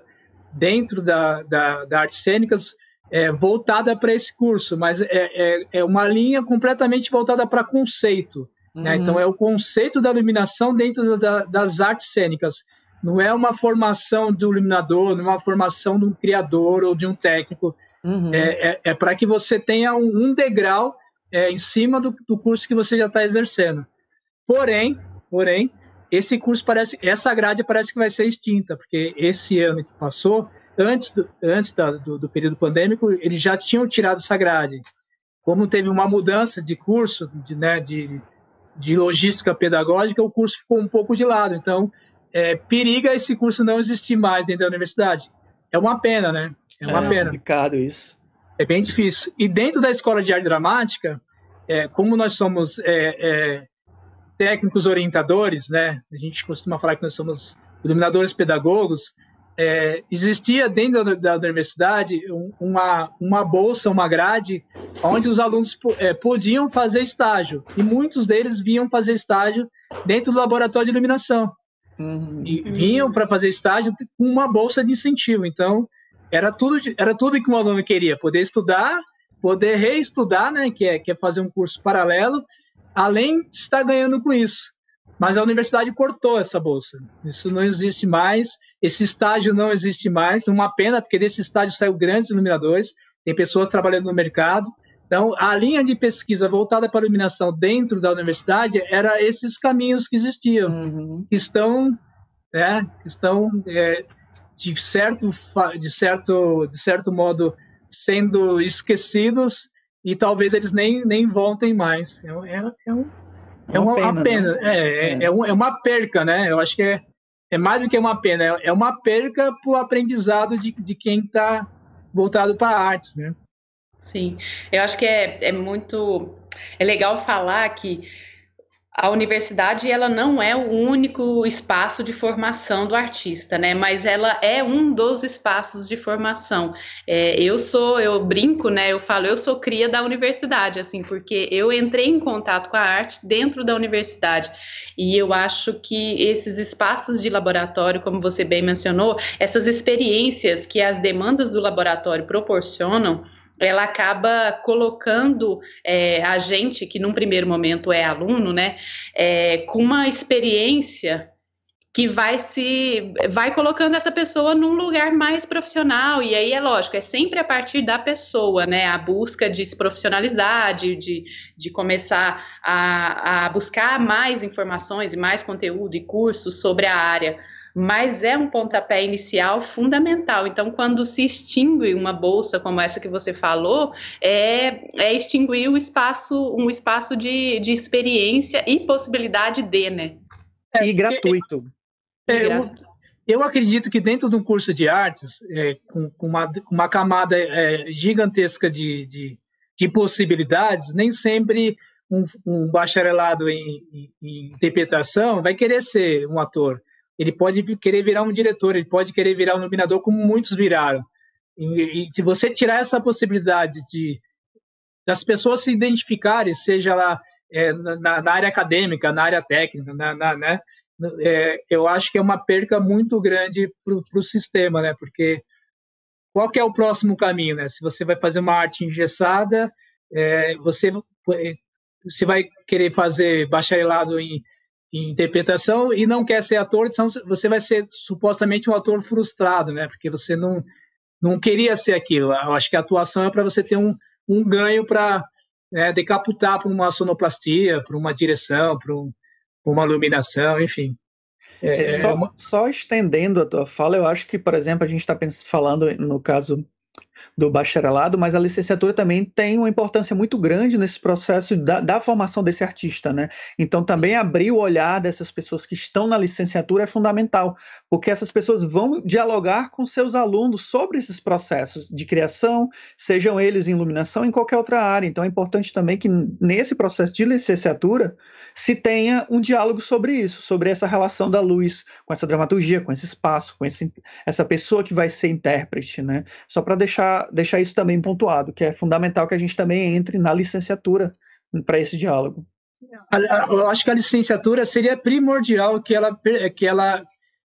Speaker 3: dentro da, da, da artes cênicas é, voltada para esse curso, mas é, é, é, uma linha completamente voltada para conceito. Né? Uhum. Né? Então é o conceito da iluminação dentro da, das artes cênicas. Não é uma formação do iluminador, não é uma formação de um criador ou de um técnico Uhum. É, é, é para que você tenha um, um degrau é, em cima do, do, curso que você já está exercendo. Porém, porém, esse curso parece, essa grade parece que vai ser extinta, porque esse ano que passou, antes do, antes da, do, do período pandêmico, eles já tinham tirado essa grade. Como teve uma mudança de curso, de, né, de, de logística pedagógica, o curso ficou um pouco de lado. Então, é, periga esse curso não existir mais dentro da universidade. É uma pena, né? É uma é pena. É
Speaker 2: complicado isso.
Speaker 3: É bem difícil. E dentro da escola de arte dramática, é, como nós somos é, é, técnicos orientadores, né? A gente costuma falar que nós somos iluminadores pedagogos. É, existia dentro da, da universidade uma, uma bolsa, uma grade, onde os alunos é, podiam fazer estágio. E muitos deles vinham fazer estágio dentro do laboratório de iluminação. Uhum. E vinham para fazer estágio com uma bolsa de incentivo. Então, era tudo, era tudo que um aluno queria, poder estudar, poder reestudar, né, que é, que é fazer um curso paralelo, além de estar ganhando com isso. Mas a universidade cortou essa bolsa. Isso não existe mais, esse estágio não existe mais. Uma pena, porque desse estágio saiu grandes iluminadores, tem pessoas trabalhando no mercado. Então, a linha de pesquisa voltada para a iluminação dentro da universidade era esses caminhos que existiam, uhum. que estão, né, que estão é, de certo, de certo, de certo modo sendo esquecidos e talvez eles nem, nem voltem mais. É, é, é, um, é uma, pena. pena. Né? É, é, é. é, um, é uma perca, né? Eu acho que é, é mais do que uma pena, é, é uma perca para o aprendizado de, de quem está voltado para artes, né?
Speaker 1: Sim, eu acho que é, é muito. É legal falar que a universidade ela não é o único espaço de formação do artista, né? Mas ela é um dos espaços de formação. É, eu sou, eu brinco, né? Eu falo, eu sou cria da universidade, assim, porque eu entrei em contato com a arte dentro da universidade. E eu acho que esses espaços de laboratório, como você bem mencionou, essas experiências que as demandas do laboratório proporcionam, ela acaba colocando é, a gente, que num primeiro momento é aluno, né, é, com uma experiência que vai se vai colocando essa pessoa num lugar mais profissional. E aí é lógico é sempre a partir da pessoa né a busca de se profissionalizar de, de, de começar a, a buscar mais informações e mais conteúdo e cursos sobre a área mas é um pontapé inicial fundamental. Então, quando se extingue uma bolsa como essa que você falou, é, é extinguir o espaço, um espaço de, de experiência e possibilidade de, né?
Speaker 2: É, e gratuito.
Speaker 3: É, eu, eu, acredito que dentro de um curso de artes, é, com, com, uma, uma camada é, gigantesca de, de, de, possibilidades, nem sempre um, um bacharelado em, em, em interpretação vai querer ser um ator ele pode querer virar um diretor, ele pode querer virar um iluminador, como muitos viraram. E, e, se você tirar essa possibilidade de das pessoas se identificarem, seja lá é, na, na, área acadêmica, na área técnica, na, na né? É, eu acho que é uma perca muito grande para o sistema, né? Porque qual é o próximo caminho, né? Se você vai fazer uma arte engessada, é, você você vai querer fazer bacharelado em, interpretação e não quer ser ator, então você vai ser supostamente um ator frustrado, né? Porque você não não queria ser aquilo. Eu acho que a atuação é para você ter um, um ganho para né, decaputar para uma sonoplastia, para uma direção, para um, uma iluminação, enfim.
Speaker 2: É, é, só, uma... só, estendendo a tua fala, eu acho que, por exemplo, a gente está falando no caso do bacharelado, mas a licenciatura também tem uma importância muito grande nesse processo da, da, formação desse artista, né? Então também abrir o olhar dessas pessoas que estão na licenciatura é fundamental, porque essas pessoas vão dialogar com seus alunos sobre esses processos de criação, sejam eles em iluminação em qualquer outra área. Então é importante também que nesse processo de licenciatura se tenha um diálogo sobre isso, sobre essa relação da luz com essa dramaturgia, com esse espaço, com esse, essa pessoa que vai ser intérprete, né? Só para deixar, deixar isso também pontuado, que é fundamental que a gente também entre na licenciatura para esse diálogo.
Speaker 3: Eu acho que a licenciatura seria primordial que ela, que ela,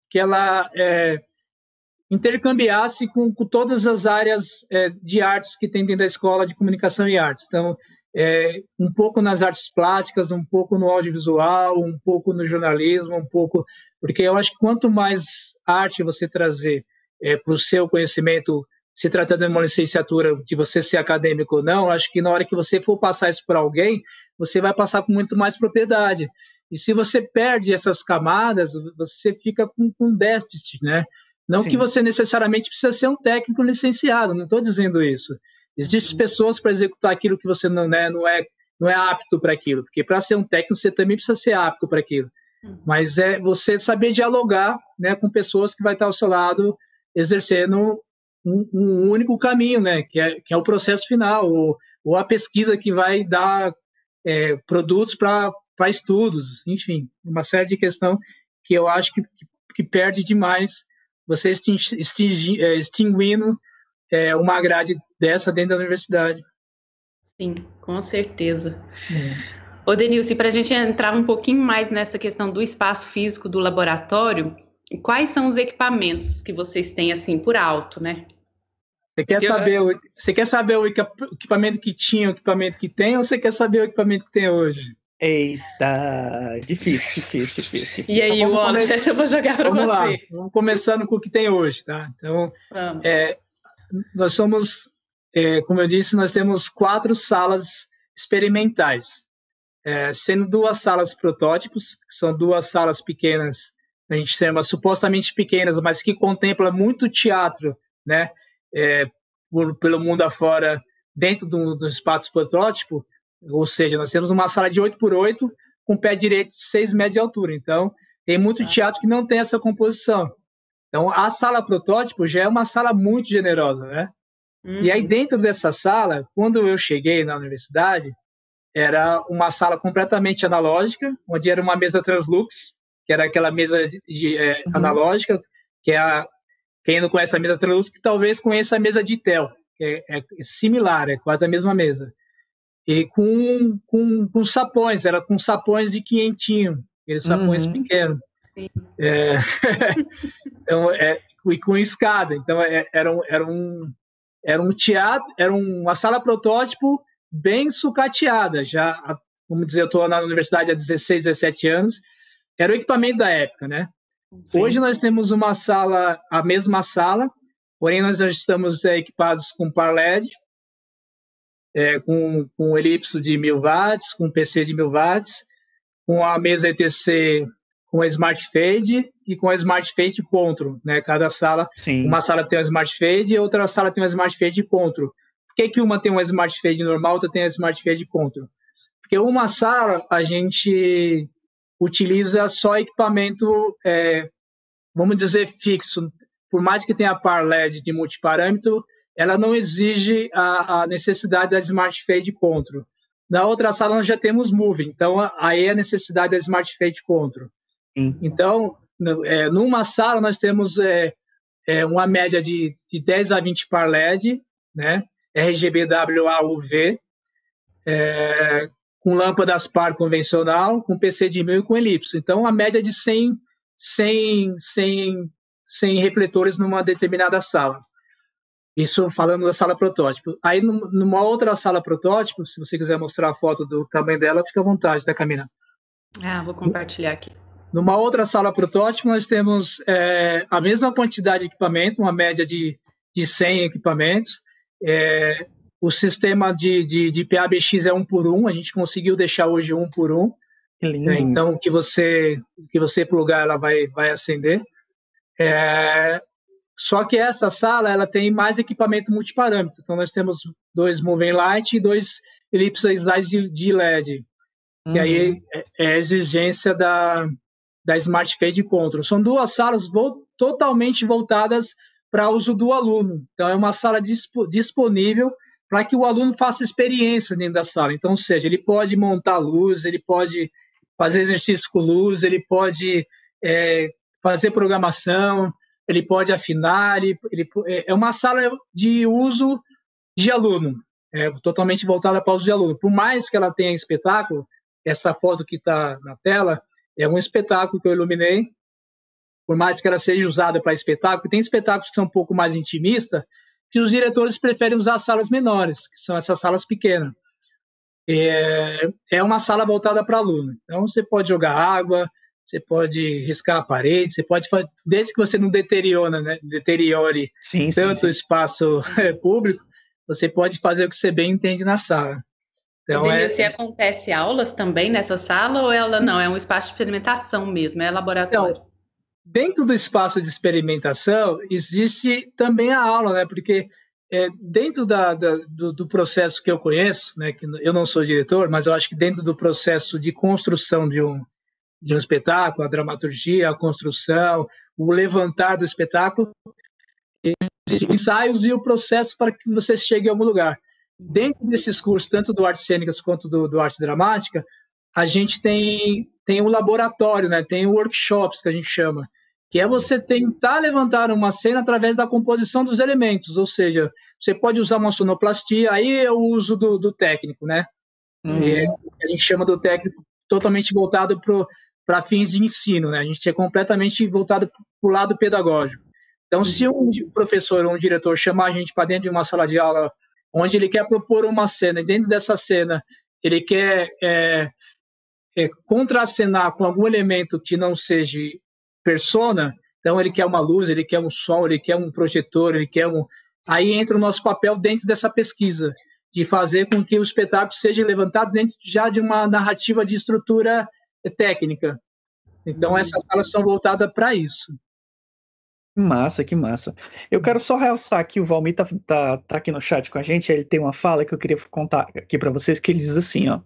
Speaker 3: que ela é, intercambiasse com, com, todas as áreas é, de artes que tem dentro da escola de comunicação e artes. Então, é, um pouco nas artes plásticas, um pouco no audiovisual, um pouco no jornalismo, um pouco. Porque eu acho que quanto mais arte você trazer é, para o seu conhecimento, se tratando de uma licenciatura, de você ser acadêmico ou não, acho que na hora que você for passar isso para alguém, você vai passar com muito mais propriedade. E se você perde essas camadas, você fica com, com déficit, né? Não Sim. que você necessariamente precisa ser um técnico licenciado, não estou dizendo isso. Existem uhum. pessoas para executar aquilo que você não, né, não é não é apto para aquilo, porque para ser um técnico você também precisa ser apto para aquilo. Uhum. Mas é você saber dialogar, né, com pessoas que vai estar ao seu lado exercendo um, um único caminho, né, que é, que é o processo final ou, ou a pesquisa que vai dar é, produtos para estudos, enfim, uma série de questões que eu acho que, que, perde demais você extinguindo é, extinguindo é, uma grade dessa dentro da universidade.
Speaker 1: Sim, com certeza. É. Ô, Denilson, para a gente entrar um pouquinho mais nessa questão do espaço físico do laboratório, quais são os equipamentos que vocês têm, assim, por alto, né?
Speaker 3: Você quer, saber, já... o, você quer saber o equipamento que tinha, o equipamento que tem, ou você quer saber o equipamento que tem hoje?
Speaker 2: Eita, difícil, difícil, difícil.
Speaker 1: E aí, então, Wallace, eu vou jogar para você. Lá.
Speaker 3: Vamos começando com o que tem hoje, tá? Então, é, nós somos, é, como eu disse, nós temos quatro salas experimentais, é, sendo duas salas protótipos, que são duas salas pequenas, a gente chama supostamente pequenas, mas que contempla muito teatro, né, é, por, pelo mundo afora, dentro do, do espaço protótipo, ou seja, nós temos uma sala de 8 por 8 com pé direito de 6 metros de altura, então tem muito tá. teatro que não tem essa composição. Então, a sala protótipo já é uma sala muito generosa, né? Uhum. E aí, uhum. dentro dessa sala, quando eu cheguei na universidade, era uma sala completamente analógica, onde era uma mesa translux, que era aquela mesa de, é, uhum. analógica, que é a, quem não conhece a mesa translux, que talvez conheça a mesa de Tel, que é, é similar, é quase a mesma mesa. E com, com, com sapões, era com sapões de quinhentinho, aqueles sapões uhum. pequenos. É, então, é, e com escada. Então, é, era, um, era, um, era um teatro, era uma sala protótipo bem sucateada. Já, vamos dizer, eu estou na universidade há 16, 17 anos. Era o equipamento da época, né? Sim. Hoje nós temos uma sala, a mesma sala, porém nós já estamos é, equipados com par LED, é, com, com elipso de 1000 watts, com PC de 1000 watts, com a mesa ETC com a Smart Fade e com a Smart Fade Control, né? Cada sala, Sim. uma sala tem uma Smart Fade e outra sala tem uma Smart Fade Control. Por que, que uma tem uma Smart Fade normal, outra tem a Smart Fade Control? Porque uma sala a gente utiliza só equipamento, é, vamos dizer, fixo. Por mais que tenha par LED de multiparâmetro, ela não exige a, a necessidade da Smart Fade Control. Na outra sala nós já temos Move, então aí é a necessidade da Smart Fade Control. Então, é, numa sala nós temos é, é, uma média de, de 10 a 20 par LED, né? RGB WAUV, é, com lâmpadas par convencional, com PC de mil e com elipse. Então, a média de 100, 100, 100, 100 refletores numa determinada sala. Isso falando da sala protótipo. Aí, numa outra sala protótipo, se você quiser mostrar a foto do tamanho dela, fica à vontade, tá, Camila?
Speaker 1: Ah, vou compartilhar aqui.
Speaker 3: Numa outra sala protótipo, nós temos é, a mesma quantidade de equipamento, uma média de, de 100 equipamentos. É, o sistema de, de, de PABX é um por um, a gente conseguiu deixar hoje um por um. Lindo. É, então, que você que você plugar, ela vai, vai acender. É, só que essa sala ela tem mais equipamento multiparâmetro. Então, nós temos dois moving light e dois ellipses de, de LED. Uhum. E aí uhum. é, é a exigência da, da Smart Fade Control. São duas salas vo totalmente voltadas para uso do aluno. Então, é uma sala disp disponível para que o aluno faça experiência dentro da sala. Então, ou seja, ele pode montar luz, ele pode fazer exercício com luz, ele pode é, fazer programação, ele pode afinar, ele, ele, é, é uma sala de uso de aluno, é, totalmente voltada para o uso de aluno. Por mais que ela tenha espetáculo, essa foto que está na tela é um espetáculo que eu iluminei, por mais que ela seja usada para espetáculo, tem espetáculos que são um pouco mais intimistas, que os diretores preferem usar salas menores, que são essas salas pequenas. É, é uma sala voltada para aluno. Então, você pode jogar água, você pode riscar a parede, você pode fazer, desde que você não deteriora, né, deteriore sim, tanto sim, o espaço é, público, você pode fazer o que você bem entende na sala.
Speaker 1: Então, é... se acontece aulas também nessa sala ou ela não? É um espaço de experimentação mesmo, é laboratório? Então,
Speaker 3: dentro do espaço de experimentação existe também a aula, né? Porque é, dentro da, da, do, do, processo que eu conheço, né? Que eu não sou diretor, mas eu acho que dentro do processo de construção de um de um espetáculo, a dramaturgia, a construção, o levantar do espetáculo, existem ensaios e o processo para que você chegue a algum lugar. Dentro desses cursos, tanto do Artes Cênicas quanto do, do Arte Dramática, a gente tem, tem um laboratório, né? tem workshops que a gente chama, que é você tentar levantar uma cena através da composição dos elementos, ou seja, você pode usar uma sonoplastia, aí é o uso do, do técnico, né? Uhum. É, a gente chama do técnico totalmente voltado para fins de ensino, né? A gente é completamente voltado para o lado pedagógico. Então, se um professor ou um diretor chamar a gente para dentro de uma sala de aula onde ele quer propor uma cena, e dentro dessa cena ele quer é, é, contracenar com algum elemento que não seja persona, então ele quer uma luz, ele quer um som, ele quer um projetor, ele quer um. Aí entra o nosso papel dentro dessa pesquisa, de fazer com que o espetáculo seja levantado dentro já de uma narrativa de estrutura técnica. Então, essas salas são voltadas para isso.
Speaker 2: Que massa, que massa. Eu quero só realçar que o Valmir tá, tá, tá, aqui no chat com a gente, ele tem uma fala que eu queria contar aqui para vocês, que ele diz assim, ó.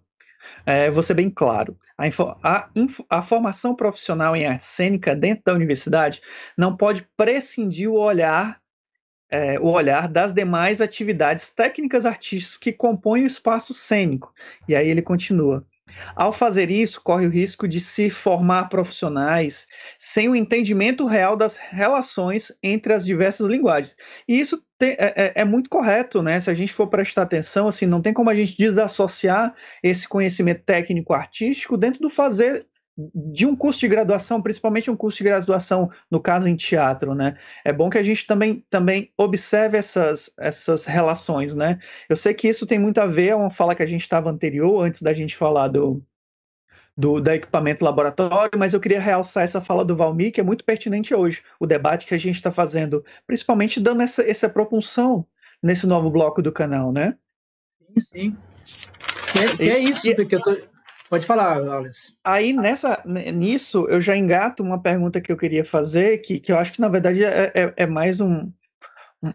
Speaker 2: É, vou ser bem claro. A, a, a, formação profissional em arte cênica dentro da universidade não pode prescindir o olhar, é, o olhar das demais atividades técnicas artísticas que compõem o espaço cênico. E aí ele continua. Ao fazer isso, corre o risco de se formar profissionais sem o entendimento real das relações entre as diversas linguagens. E isso te, é, é, é, muito correto, né? Se a gente for prestar atenção, assim, não tem como a gente desassociar esse conhecimento técnico-artístico dentro do fazer de um curso de graduação, principalmente um curso de graduação, no caso em teatro, né? É bom que a gente também, também observe essas, essas relações, né? Eu sei que isso tem muito a ver, é uma fala que a gente estava anterior, antes da gente falar do, do, do equipamento laboratório, mas eu queria realçar essa fala do Valmir, que é muito pertinente hoje, o debate que a gente está fazendo, principalmente dando essa, essa propulsão nesse novo bloco do canal, né?
Speaker 3: Sim, sim. É, é isso, e, porque eu tô Pode falar, Wallace.
Speaker 2: Aí nessa, nisso eu já engato uma pergunta que eu queria fazer, que, que eu acho que na verdade é, é, é mais um,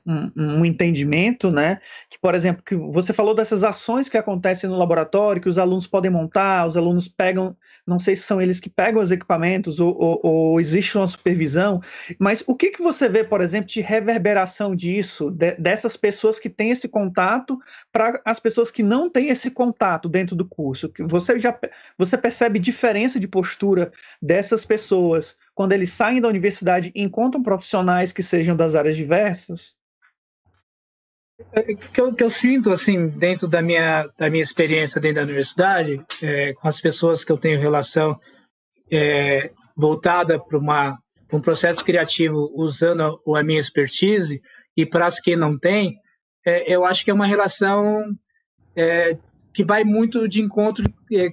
Speaker 2: um, um, entendimento, né? Que, por exemplo, que você falou dessas ações que acontecem no laboratório, que os alunos podem montar, os alunos pegam não sei se são eles que pegam os equipamentos ou, ou, ou existe uma supervisão, mas o que, que você vê, por exemplo, de reverberação disso, de, dessas pessoas que têm esse contato para as pessoas que não têm esse contato dentro do curso? Você já você percebe diferença de postura dessas pessoas quando eles saem da universidade e encontram profissionais que sejam das áreas diversas?
Speaker 3: Que eu, que eu sinto, assim, dentro da minha, da minha experiência dentro da universidade, é, com as pessoas que eu tenho relação é, voltada para uma um processo criativo usando a minha expertise e para as que não tem, é, eu acho que é uma relação é, que vai muito de encontro é,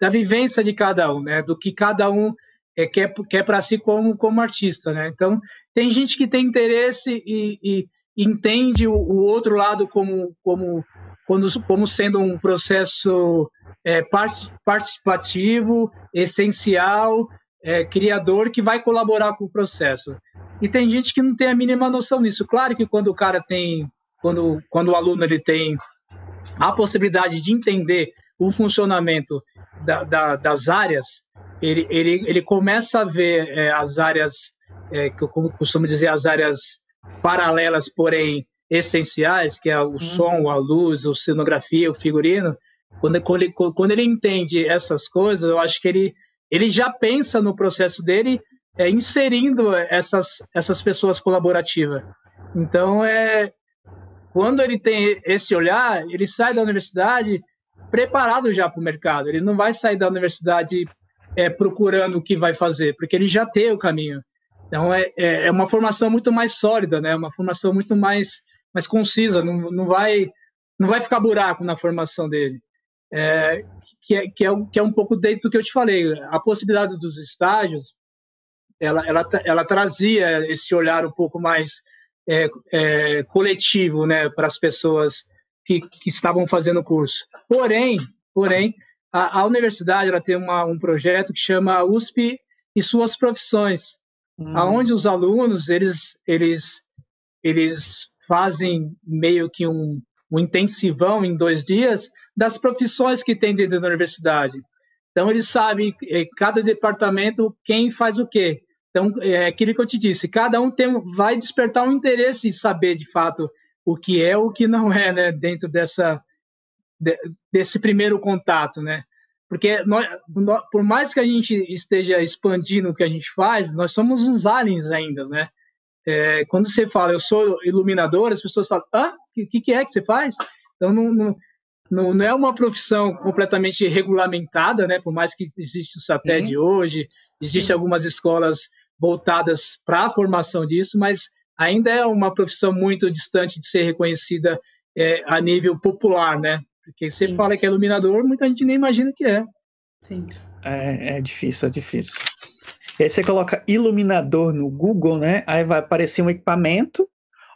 Speaker 3: da vivência de cada um, né? Do que cada um é, quer, quer para si como, como artista, né? Então, tem gente que tem interesse e, e entende o, o, outro lado como, como, como, como sendo um processo é, participativo, essencial, é, criador que vai colaborar com o processo. E tem gente que não tem a mínima noção disso. Claro que quando o cara tem, quando, quando o aluno ele tem a possibilidade de entender o funcionamento da, da, das áreas, ele, ele, ele começa a ver é, as áreas, é, que eu costumo dizer, as áreas paralelas, porém essenciais, que é o uhum. som, a luz, a cenografia, o figurino. Quando, quando, ele, quando ele entende essas coisas, eu acho que ele, ele já pensa no processo dele é, inserindo essas, essas pessoas colaborativas. Então, é, quando ele tem esse olhar, ele sai da universidade preparado já para o mercado. Ele não vai sair da universidade é, procurando o que vai fazer, porque ele já tem o caminho. Então é, é, é uma formação muito mais sólida, né? Uma formação muito mais mais concisa. Não, não vai não vai ficar buraco na formação dele. É, que, é, que, é, que é um pouco dentro do que eu te falei. A possibilidade dos estágios, ela, ela, ela trazia esse olhar um pouco mais é, é, coletivo, né, para as pessoas que, que estavam fazendo o curso. Porém, porém, a, a universidade ela tem uma, um projeto que chama USP e suas profissões, hum. aonde os alunos eles eles eles fazem meio que um, um intensivão em dois dias das profissões que tem dentro da universidade. Então eles sabem é, cada departamento quem faz o quê. Então é aquilo que eu te disse, cada um tem vai despertar um interesse em saber de fato o que é o que não é, né, dentro dessa desse primeiro contato, né? Porque nós, por mais que a gente esteja expandindo o que a gente faz, nós somos uns aliens ainda, né? É, quando você fala, eu sou iluminador, as pessoas falam, ah, o que, que, é que você faz? Então, não, não, não, não, é uma profissão completamente regulamentada, né? Por mais que exista o SAPED uhum. hoje, existem algumas escolas voltadas para a formação disso, mas ainda é uma profissão muito distante de ser reconhecida é, a nível popular, né? Porque você Sim. fala que é iluminador, muita gente nem imagina que é.
Speaker 2: Sim. É, é difícil, é difícil. E aí você coloca iluminador no Google, né? Aí vai aparecer um equipamento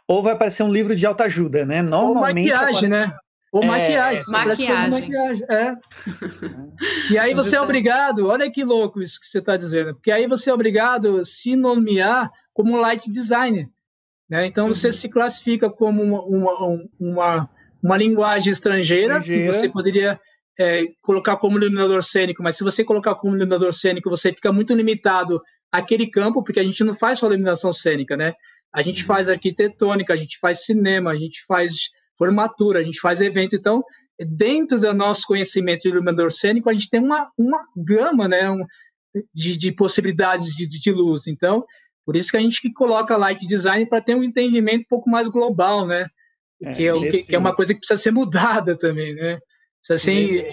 Speaker 2: ou vai aparecer um livro de autoajuda, né?
Speaker 3: Normalmente. Ou maquiagem, né? Ou é, maquiagem.
Speaker 1: Maquiagem. maquiagem.
Speaker 3: É. e aí você é obrigado, olha que louco isso que você está dizendo, porque aí você é obrigado a se nomear como light designer. Né? Então você uhum. se classifica como uma, uma, uma uma linguagem estrangeira, estrangeira. que você poderia é, colocar como iluminador cênico, mas se você colocar como iluminador cênico, você fica muito limitado àquele campo, porque a gente não faz só iluminação cênica, né? A gente uhum. faz arquitetônica, a gente faz cinema, a gente faz formatura, a gente faz evento. Então, dentro do nosso conhecimento de iluminador cênico, a gente tem uma, uma gama né, um, de, de possibilidades de, de luz. Então, por isso que a gente coloca light design para ter um entendimento um pouco mais global, né? É, que, é, que, que, é uma coisa que precisa ser mudada também, né? Precisa ser,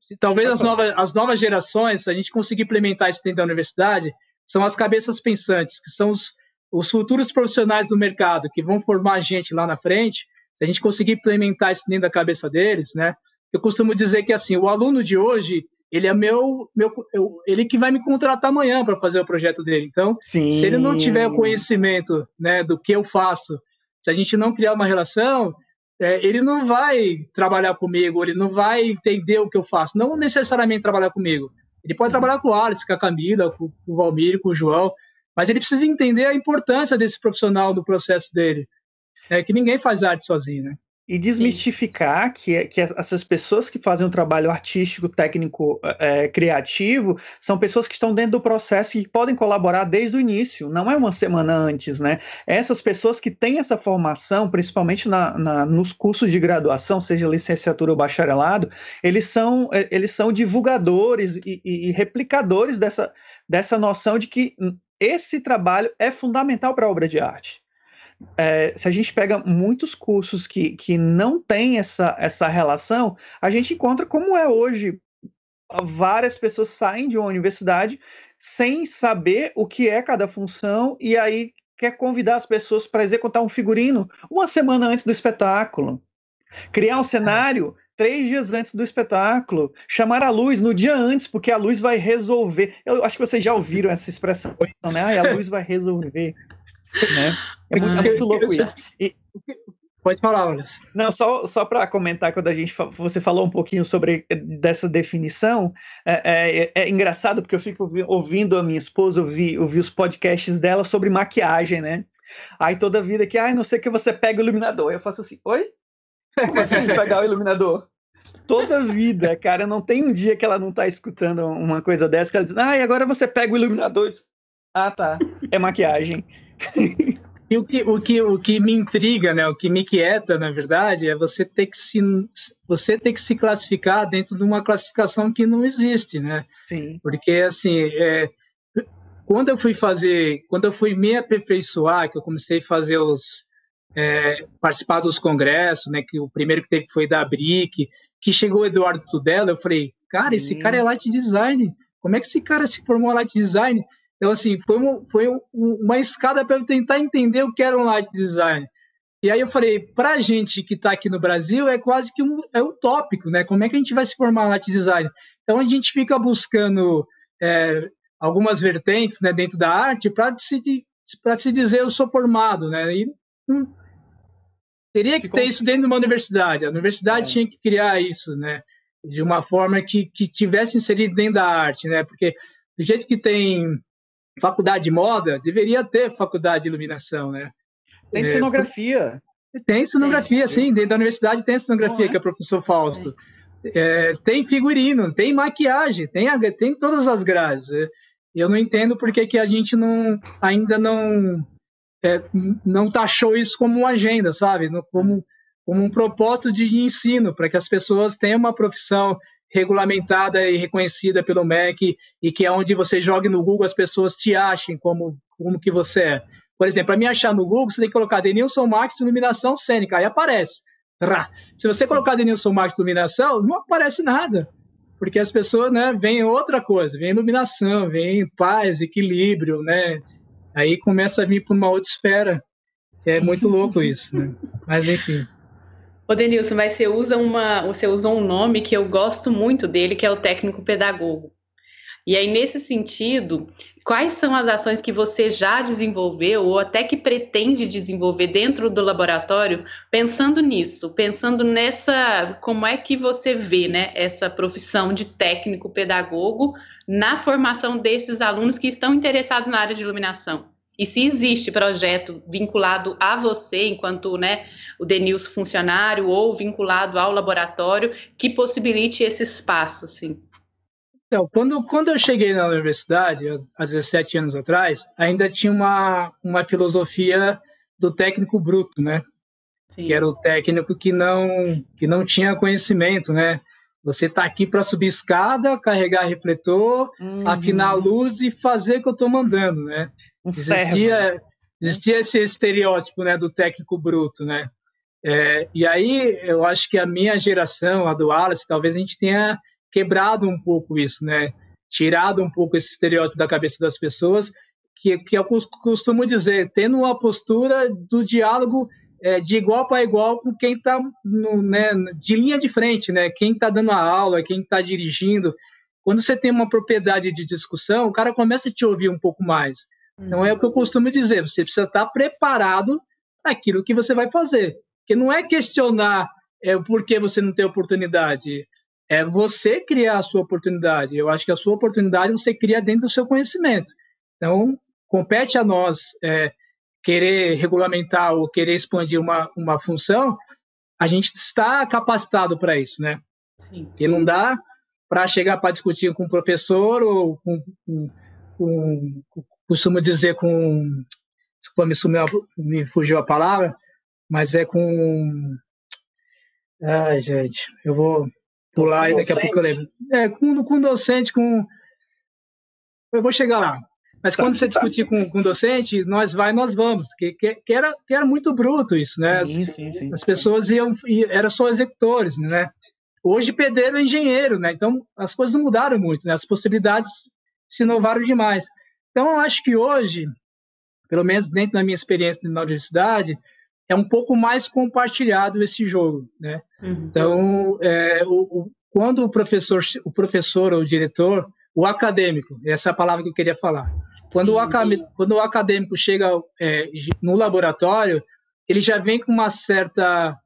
Speaker 3: se, talvez as novas, as novas gerações, se a gente conseguir implementar isso dentro da universidade, são as cabeças pensantes, que são os, os futuros profissionais do mercado, que vão formar a gente lá na frente, se a gente conseguir implementar isso dentro da cabeça deles, né? Eu costumo dizer que, assim, o aluno de hoje, ele é meu, meu eu, ele que vai me contratar amanhã para fazer o projeto dele. Então, Sim. se ele não tiver o conhecimento, né, do que eu faço, se a gente não criar uma relação, é, ele não vai trabalhar comigo, ele não vai entender o que eu faço, não necessariamente trabalhar comigo. Ele pode trabalhar com o Alice, com a Camila, com, com o Valmir, com o João, mas ele precisa entender a importância desse profissional do processo dele. É que ninguém faz arte sozinho, né?
Speaker 2: E desmistificar que, que essas pessoas que fazem um trabalho artístico, técnico, é, criativo, são pessoas que estão dentro do processo e podem colaborar desde o início, não é uma semana antes, né? Essas pessoas que têm essa formação, principalmente na, na, nos cursos de graduação, seja licenciatura ou bacharelado, eles são, eles são divulgadores e, e, e replicadores dessa, dessa noção de que esse trabalho é fundamental para a obra de arte. É, se a gente pega muitos cursos que, que não tem essa, essa relação, a gente encontra como é hoje. Várias pessoas saem de uma universidade sem saber o que é cada função e aí quer convidar as pessoas para executar um figurino uma semana antes do espetáculo. Criar um cenário três dias antes do espetáculo, chamar a luz no dia antes, porque a luz vai resolver. Eu acho que vocês já ouviram essa expressão, né? Ah, a luz vai resolver. Né? É, muito, é muito louco isso. E,
Speaker 3: Pode falar, Wallace.
Speaker 2: Não, só, só para comentar, quando a gente você falou um pouquinho sobre eh, dessa definição, é, é, é engraçado porque eu fico ouvindo a minha esposa ouvir, ouvir os podcasts dela sobre maquiagem, né? Aí toda vida que, ai, não sei que você pega o iluminador. Eu faço assim, oi? Como assim pegar o iluminador? Toda vida, cara, não tem um dia que ela não tá escutando uma coisa dessa, que ela diz, ah, e agora você pega o iluminador. Ah, tá, é maquiagem.
Speaker 3: E o que, o, que, o que me intriga, né, o que me quieta, na verdade, é você ter que se, você ter que se classificar dentro de uma classificação que não existe, né?
Speaker 2: Sim.
Speaker 3: Porque, assim, é, quando eu fui fazer, quando eu fui me aperfeiçoar, que eu comecei a fazer os, é, participar dos congressos, né, que o primeiro que teve foi da BRIC, que chegou o Eduardo Tudela, eu falei, cara, esse cara é light design, como é que esse cara se formou light design? Então, assim, foi, um, foi um, uma escada para eu tentar entender o que era um light design. E aí eu falei, para a gente que está aqui no Brasil, é quase que um, é utópico, né? Como é que a gente vai se formar light design? Então a gente fica buscando é, algumas vertentes né, dentro da arte para se, se dizer eu sou formado, né? E hum, teria que, que ter isso dentro de uma universidade. A universidade é. tinha que criar isso, né? De uma forma que, que tivesse inserido dentro da arte, né? Porque do jeito que tem faculdade de moda, deveria ter faculdade de iluminação, né?
Speaker 2: Tem é, cenografia.
Speaker 3: Tem cenografia, sim. Dentro da universidade tem cenografia, é? que é o professor Fausto. É, tem figurino, tem maquiagem, tem, tem todas as grades. É, eu não entendo por que, que a gente não, ainda não, é, não taxou isso como uma agenda, sabe? Como, como um propósito de ensino, para que as pessoas tenham uma profissão regulamentada e reconhecida pelo MEC e que é onde você jogue no Google as pessoas te achem como, como que você é. Por exemplo, para me achar no Google, você tem que colocar Denilson Max Iluminação Cênica, aí aparece. Se você colocar Denilson Max Iluminação, não aparece nada, porque as pessoas né, veem outra coisa, vem iluminação, vem paz, equilíbrio, né? Aí começa a vir para uma outra esfera. É muito louco isso, né? Mas enfim.
Speaker 1: Ô Denilson, mas você usa, uma, você um nome que eu gosto muito dele, que é o técnico pedagogo. E aí, nesse sentido, quais são as ações que você já desenvolveu ou até que pretende desenvolver dentro do laboratório, pensando nisso, pensando nessa, como é que você vê, né, essa profissão de técnico pedagogo na formação desses alunos que estão interessados na área de iluminação? E se existe projeto vinculado a você, enquanto né, o Denilson funcionário, ou vinculado ao laboratório, que possibilite esse espaço, assim?
Speaker 3: Então, quando, quando eu cheguei na universidade, há 17 anos atrás, ainda tinha uma, uma filosofia do técnico bruto, né? Sim. Que era o técnico que não, que não tinha conhecimento, né? Você está aqui para subir escada, carregar refletor, uhum. afinar a luz e fazer o que eu estou mandando, né? Um existia, existia esse estereótipo né, do técnico bruto, né? É, e aí eu acho que a minha geração, a do Wallace, talvez a gente tenha quebrado um pouco isso, né? Tirado um pouco esse estereótipo da cabeça das pessoas, que, que eu costumo dizer, tendo uma postura do diálogo é, de igual para igual com quem está né, de linha de frente, né? Quem está dando a aula, quem está dirigindo. Quando você tem uma propriedade de discussão, o cara começa a te ouvir um pouco mais. Então é o que eu costumo dizer, você precisa estar preparado para aquilo que você vai fazer. Porque não é questionar é, por que você não tem oportunidade, é você criar a sua oportunidade. Eu acho que a sua oportunidade você cria dentro do seu conhecimento. Então, compete a nós é, querer regulamentar ou querer expandir uma, uma função, a gente está capacitado para isso, né? Sim. Porque não dá para chegar para discutir com o professor ou com, com, com, costumo dizer com. Desculpa, me, sumiu, me fugiu a palavra, mas é com. Ai, gente, eu vou pular e daqui a pouco eu lembro. É, com, com docente, com. Eu vou chegar lá. Mas quando você discutir com, com o docente, nós vai, nós vamos, que, que, que, era, que era muito bruto isso, né? Sim, sim, sim. As pessoas iam, eram só executores, né? Hoje pedreiro é engenheiro, né? Então as coisas mudaram muito, né? As possibilidades se inovaram demais. Então eu acho que hoje, pelo menos dentro da minha experiência na universidade, é um pouco mais compartilhado esse jogo, né? Uhum. Então, é, o, o, quando o professor, o professor ou o diretor, o acadêmico, essa é a palavra que eu queria falar. Quando, o, acadêmico, quando o acadêmico chega é, no laboratório, ele já vem com uma certa,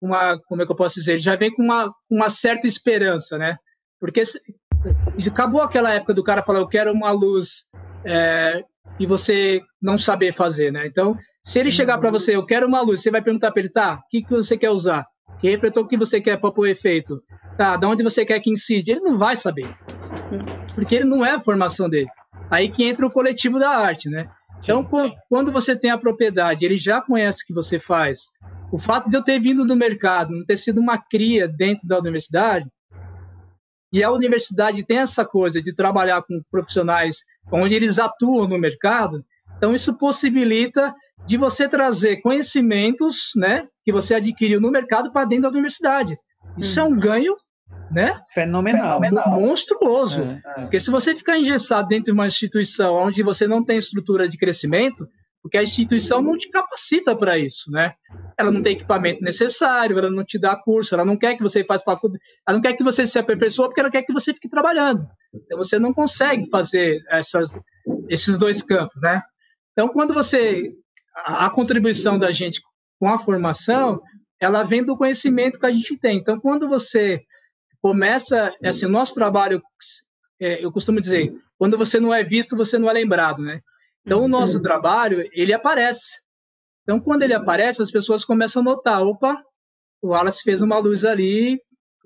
Speaker 3: uma, como é que eu posso dizer? Ele já vem com uma, uma certa esperança, né? Porque acabou aquela época do cara falar, eu quero uma luz é, e você não saber fazer, né? Então, se ele chegar para você, eu quero uma luz, você vai perguntar para ele, tá, o que, que você quer usar? Que refletor que você quer para pôr efeito? Tá, de onde você quer que incide? Ele não vai saber, porque ele não é a formação dele. Aí que entra o coletivo da arte, né? Então, quando você tem a propriedade, ele já conhece o que você faz. O fato de eu ter vindo do mercado, não ter sido uma cria dentro da universidade, e a universidade tem essa coisa de trabalhar com profissionais onde eles atuam no mercado, então isso possibilita de você trazer conhecimentos, né, que você adquiriu no mercado para dentro da universidade. Isso hum. é um uhum. ganho, né?
Speaker 2: Fenomenal.
Speaker 3: Monstruoso. É, é. Porque se você ficar engessado dentro de uma instituição onde você não tem estrutura de crescimento, porque a instituição não te capacita para isso, né? Ela não tem equipamento necessário, ela não te dá curso, ela não quer que você faça faculdade, ela não quer que você se aperfeiçoe porque ela quer que você fique trabalhando. Então você não consegue fazer essas, esses dois campos, né? Então quando você a, a contribuição da gente com a formação, ela vem do conhecimento que a gente tem. Então quando você começa, assim, o nosso trabalho, é, eu costumo dizer, quando você não é visto, você não é lembrado, né? Então, o nosso uhum. trabalho, ele aparece. Então, quando ele aparece, as pessoas começam a notar, opa, o Wallace fez uma luz ali,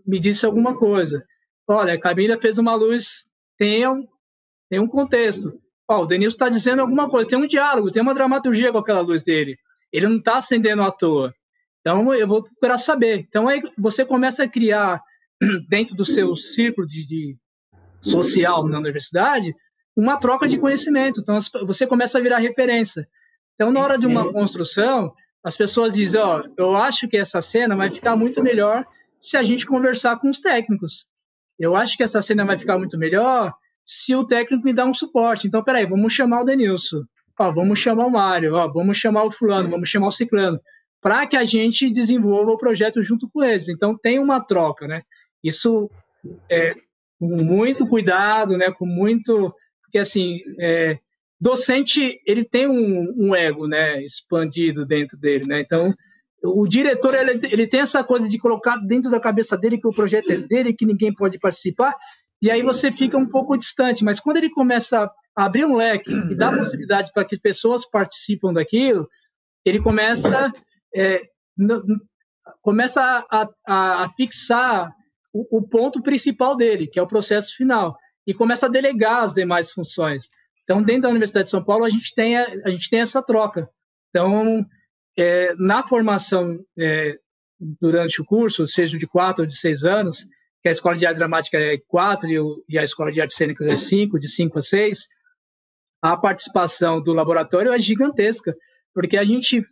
Speaker 3: me disse alguma coisa. Olha, a Camila fez uma luz, tem um, tem um contexto. Ó, o Denilson está dizendo alguma coisa, tem um diálogo, tem uma dramaturgia com aquela luz dele. Ele não está acendendo à toa. Então, eu vou procurar saber. Então, aí você começa a criar, dentro do seu círculo de, de social na universidade, uma troca de conhecimento. Então, você começa a virar referência. Então, na hora de uma construção, as pessoas dizem: Ó, oh, eu acho que essa cena vai ficar muito melhor se a gente conversar com os técnicos. Eu acho que essa cena vai ficar muito melhor se o técnico me dá um suporte. Então, peraí, vamos chamar o Denilson. Ó, vamos chamar o Mário. Ó, vamos chamar o Fulano. Vamos chamar o Ciclano. Para que a gente desenvolva o projeto junto com eles. Então, tem uma troca, né? Isso é com muito cuidado, né? Com muito porque assim, é, docente ele tem um, um, ego, né, expandido dentro dele, né? Então o diretor ele, ele tem essa coisa de colocar dentro da cabeça dele que o projeto é dele, que ninguém pode participar, e aí você fica um pouco distante. Mas quando ele começa a abrir um leque e dar possibilidade para que pessoas participem daquilo, ele começa é, começa a, a, a fixar o, o ponto principal dele, que é o processo final e começa a delegar as demais funções. Então, dentro da Universidade de São Paulo, a gente tem, a, a gente tem essa troca. Então, é, na formação é, durante o curso, seja de quatro ou de seis anos, que a escola de arte dramática é quatro e, o, a escola de artes cênicas é cinco, de cinco a seis, a participação do laboratório é gigantesca, porque a gente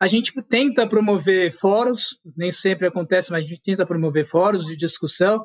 Speaker 3: a gente tenta promover fóruns, nem sempre acontece, mas a gente tenta promover fóruns de discussão,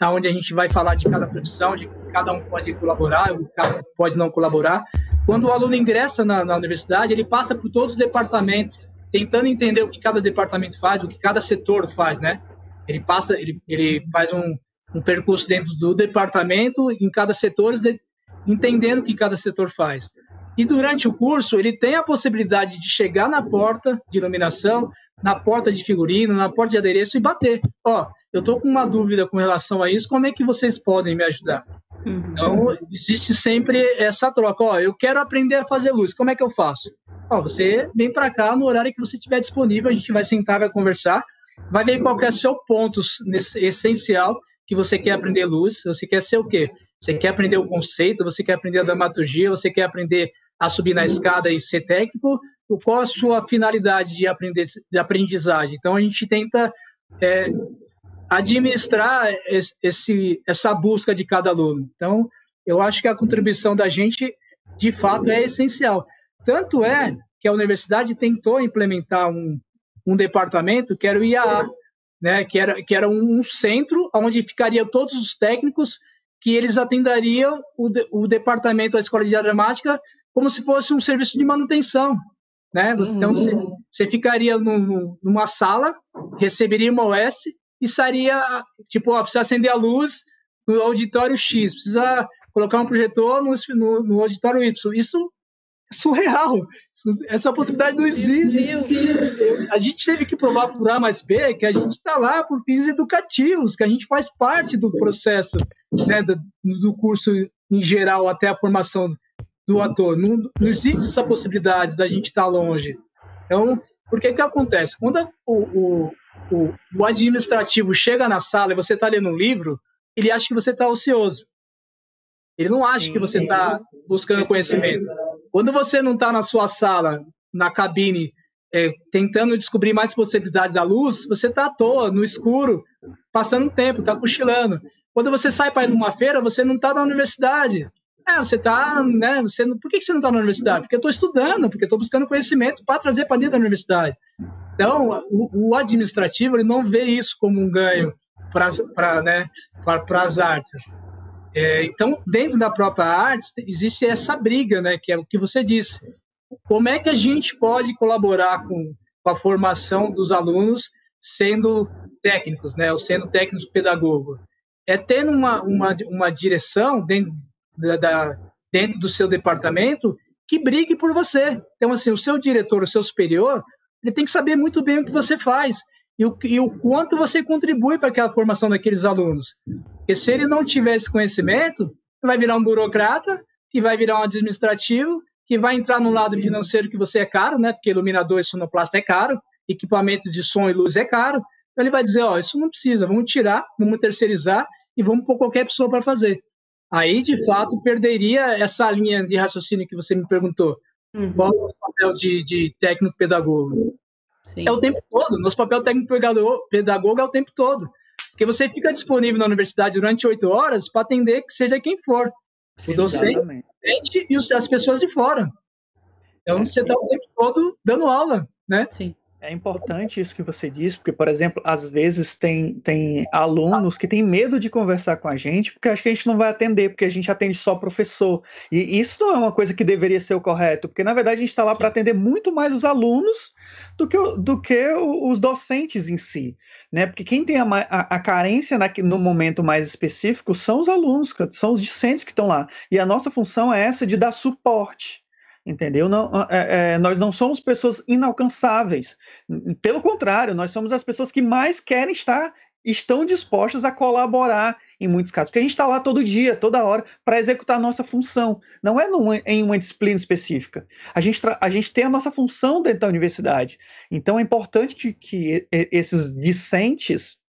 Speaker 3: onde a gente vai falar de cada profissão, de cada um pode colaborar, cada um pode não colaborar. Quando o aluno ingressa na, na, universidade, ele passa por todos os departamentos, tentando entender o que cada departamento faz, o que cada setor faz, né? Ele passa, ele, ele faz um, um percurso dentro do departamento, em cada setor, de, entendendo o que cada setor faz. E durante o curso, ele tem a possibilidade de chegar na porta de iluminação, na porta de figurino, na porta de adereço e bater. Ó, eu estou com uma dúvida com relação a isso, como é que vocês podem me ajudar? Uhum. Então, existe sempre essa troca. Ó, eu quero aprender a fazer luz, como é que eu faço? Ó, você vem para cá no horário que você estiver disponível, a gente vai sentar, vai conversar, vai ver qual é o seu ponto essencial que você quer aprender luz, você quer ser o quê? Você quer aprender o conceito, você quer aprender a dramaturgia, você quer aprender a subir na escada e ser técnico, qual a sua finalidade de, aprender, de aprendizagem? Então, a gente tenta é, administrar esse, essa busca de cada aluno. Então, eu acho que a contribuição da gente, de fato, é essencial. Tanto é que a universidade tentou implementar um, um departamento que era o IAA, né, que, era, que era um centro onde ficariam todos os técnicos que eles atenderiam o, de, o departamento da escola de dramática como se fosse um serviço de manutenção. Né? Então, você, uhum. você ficaria numa sala, receberia uma OS e sairia, tipo, ó, precisa acender a luz no auditório X, precisa colocar um projetor no, no, no auditório Y. Isso surreal. Essa possibilidade não existe. A gente teve que provar por A mais B que a gente está lá por fins educativos, que a gente faz parte do processo né, do, do curso em geral até a formação do ator. Não, não existe essa possibilidade da gente estar longe. Então, por que que acontece? Quando o, o, o, o administrativo chega na sala e você está lendo um livro, ele acha que você está ocioso. Ele não acha que você está buscando conhecimento. Quando você não está na sua sala, na cabine, é, tentando descobrir mais possibilidades da luz, você está à toa, no escuro, passando tempo, está cochilando. Quando você sai para ir numa feira, você não está na universidade. É, você está, né? Você, por que você não está na universidade? Porque eu estou estudando, porque estou buscando conhecimento para trazer para dentro da universidade. Então, o, o, administrativo ele não vê isso como um ganho para né, as artes. É, então, dentro da própria arte, existe essa briga, né? Que é o que você disse. Como é que a gente pode colaborar com, com a formação dos alunos sendo técnicos, né? Ou sendo técnicos pedagogos? É ter uma, uma, uma direção dentro da, da, dentro do seu departamento que brigue por você. Então, assim, o seu diretor, o seu superior, ele tem que saber muito bem o que você faz e o, e o quanto você contribui para aquela formação daqueles alunos. Porque se ele não tiver esse conhecimento, vai virar um burocrata, que vai virar um administrativo, que vai entrar no lado financeiro que você é caro, né? Porque iluminador e sonoplasta é caro, equipamento de som e luz é caro. Então ele vai dizer, ó, isso não precisa, vamos tirar, vamos terceirizar e vamos pôr qualquer pessoa para fazer aí de fato perderia essa linha de raciocínio que você me perguntou. Uhum. Qual é o papel de, de técnico pedagogo? Sim. É o tempo todo. Nosso papel técnico pedagogo é o tempo todo. Porque você fica disponível na universidade durante oito horas para atender que seja quem for. O docente, e as pessoas de fora. Então, você está o tempo todo dando aula, né?
Speaker 2: Sim. É importante isso que você disse, porque, por exemplo, às vezes tem, tem alunos que têm medo de conversar com a gente, porque acho que a gente não vai atender, porque a gente atende só professor. E isso não é uma coisa que deveria ser o correto, porque, na verdade, a gente está lá para atender muito mais os alunos do que, do que os docentes em si. Né? Porque quem tem a, a, a carência na, no momento mais específico são os alunos, são os discentes que estão lá. E a nossa função é essa de dar suporte entendeu? Não, é, é, nós não somos pessoas inalcançáveis. Pelo contrário, nós somos as pessoas que mais querem estar, estão dispostas a colaborar em muitos casos, porque a gente está lá todo dia, toda hora, para executar a nossa função. Não é numa, em uma disciplina específica. A gente, a gente tem a nossa função dentro da universidade. Então é importante que, que esses discentes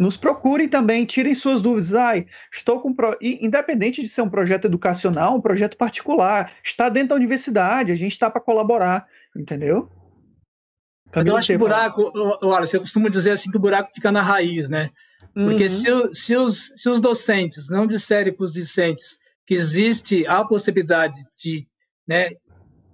Speaker 2: nos procurem também, tirem suas dúvidas. Ai, estou com. Pro... Independente de ser um projeto educacional, um projeto particular, está dentro da universidade, a gente está para colaborar, entendeu?
Speaker 3: Camila, eu acho que o buraco, olha, você costuma dizer assim que o buraco fica na raiz, né? Porque uhum. se, se, os, se os docentes não disserem para os discentes que existe a possibilidade de, né,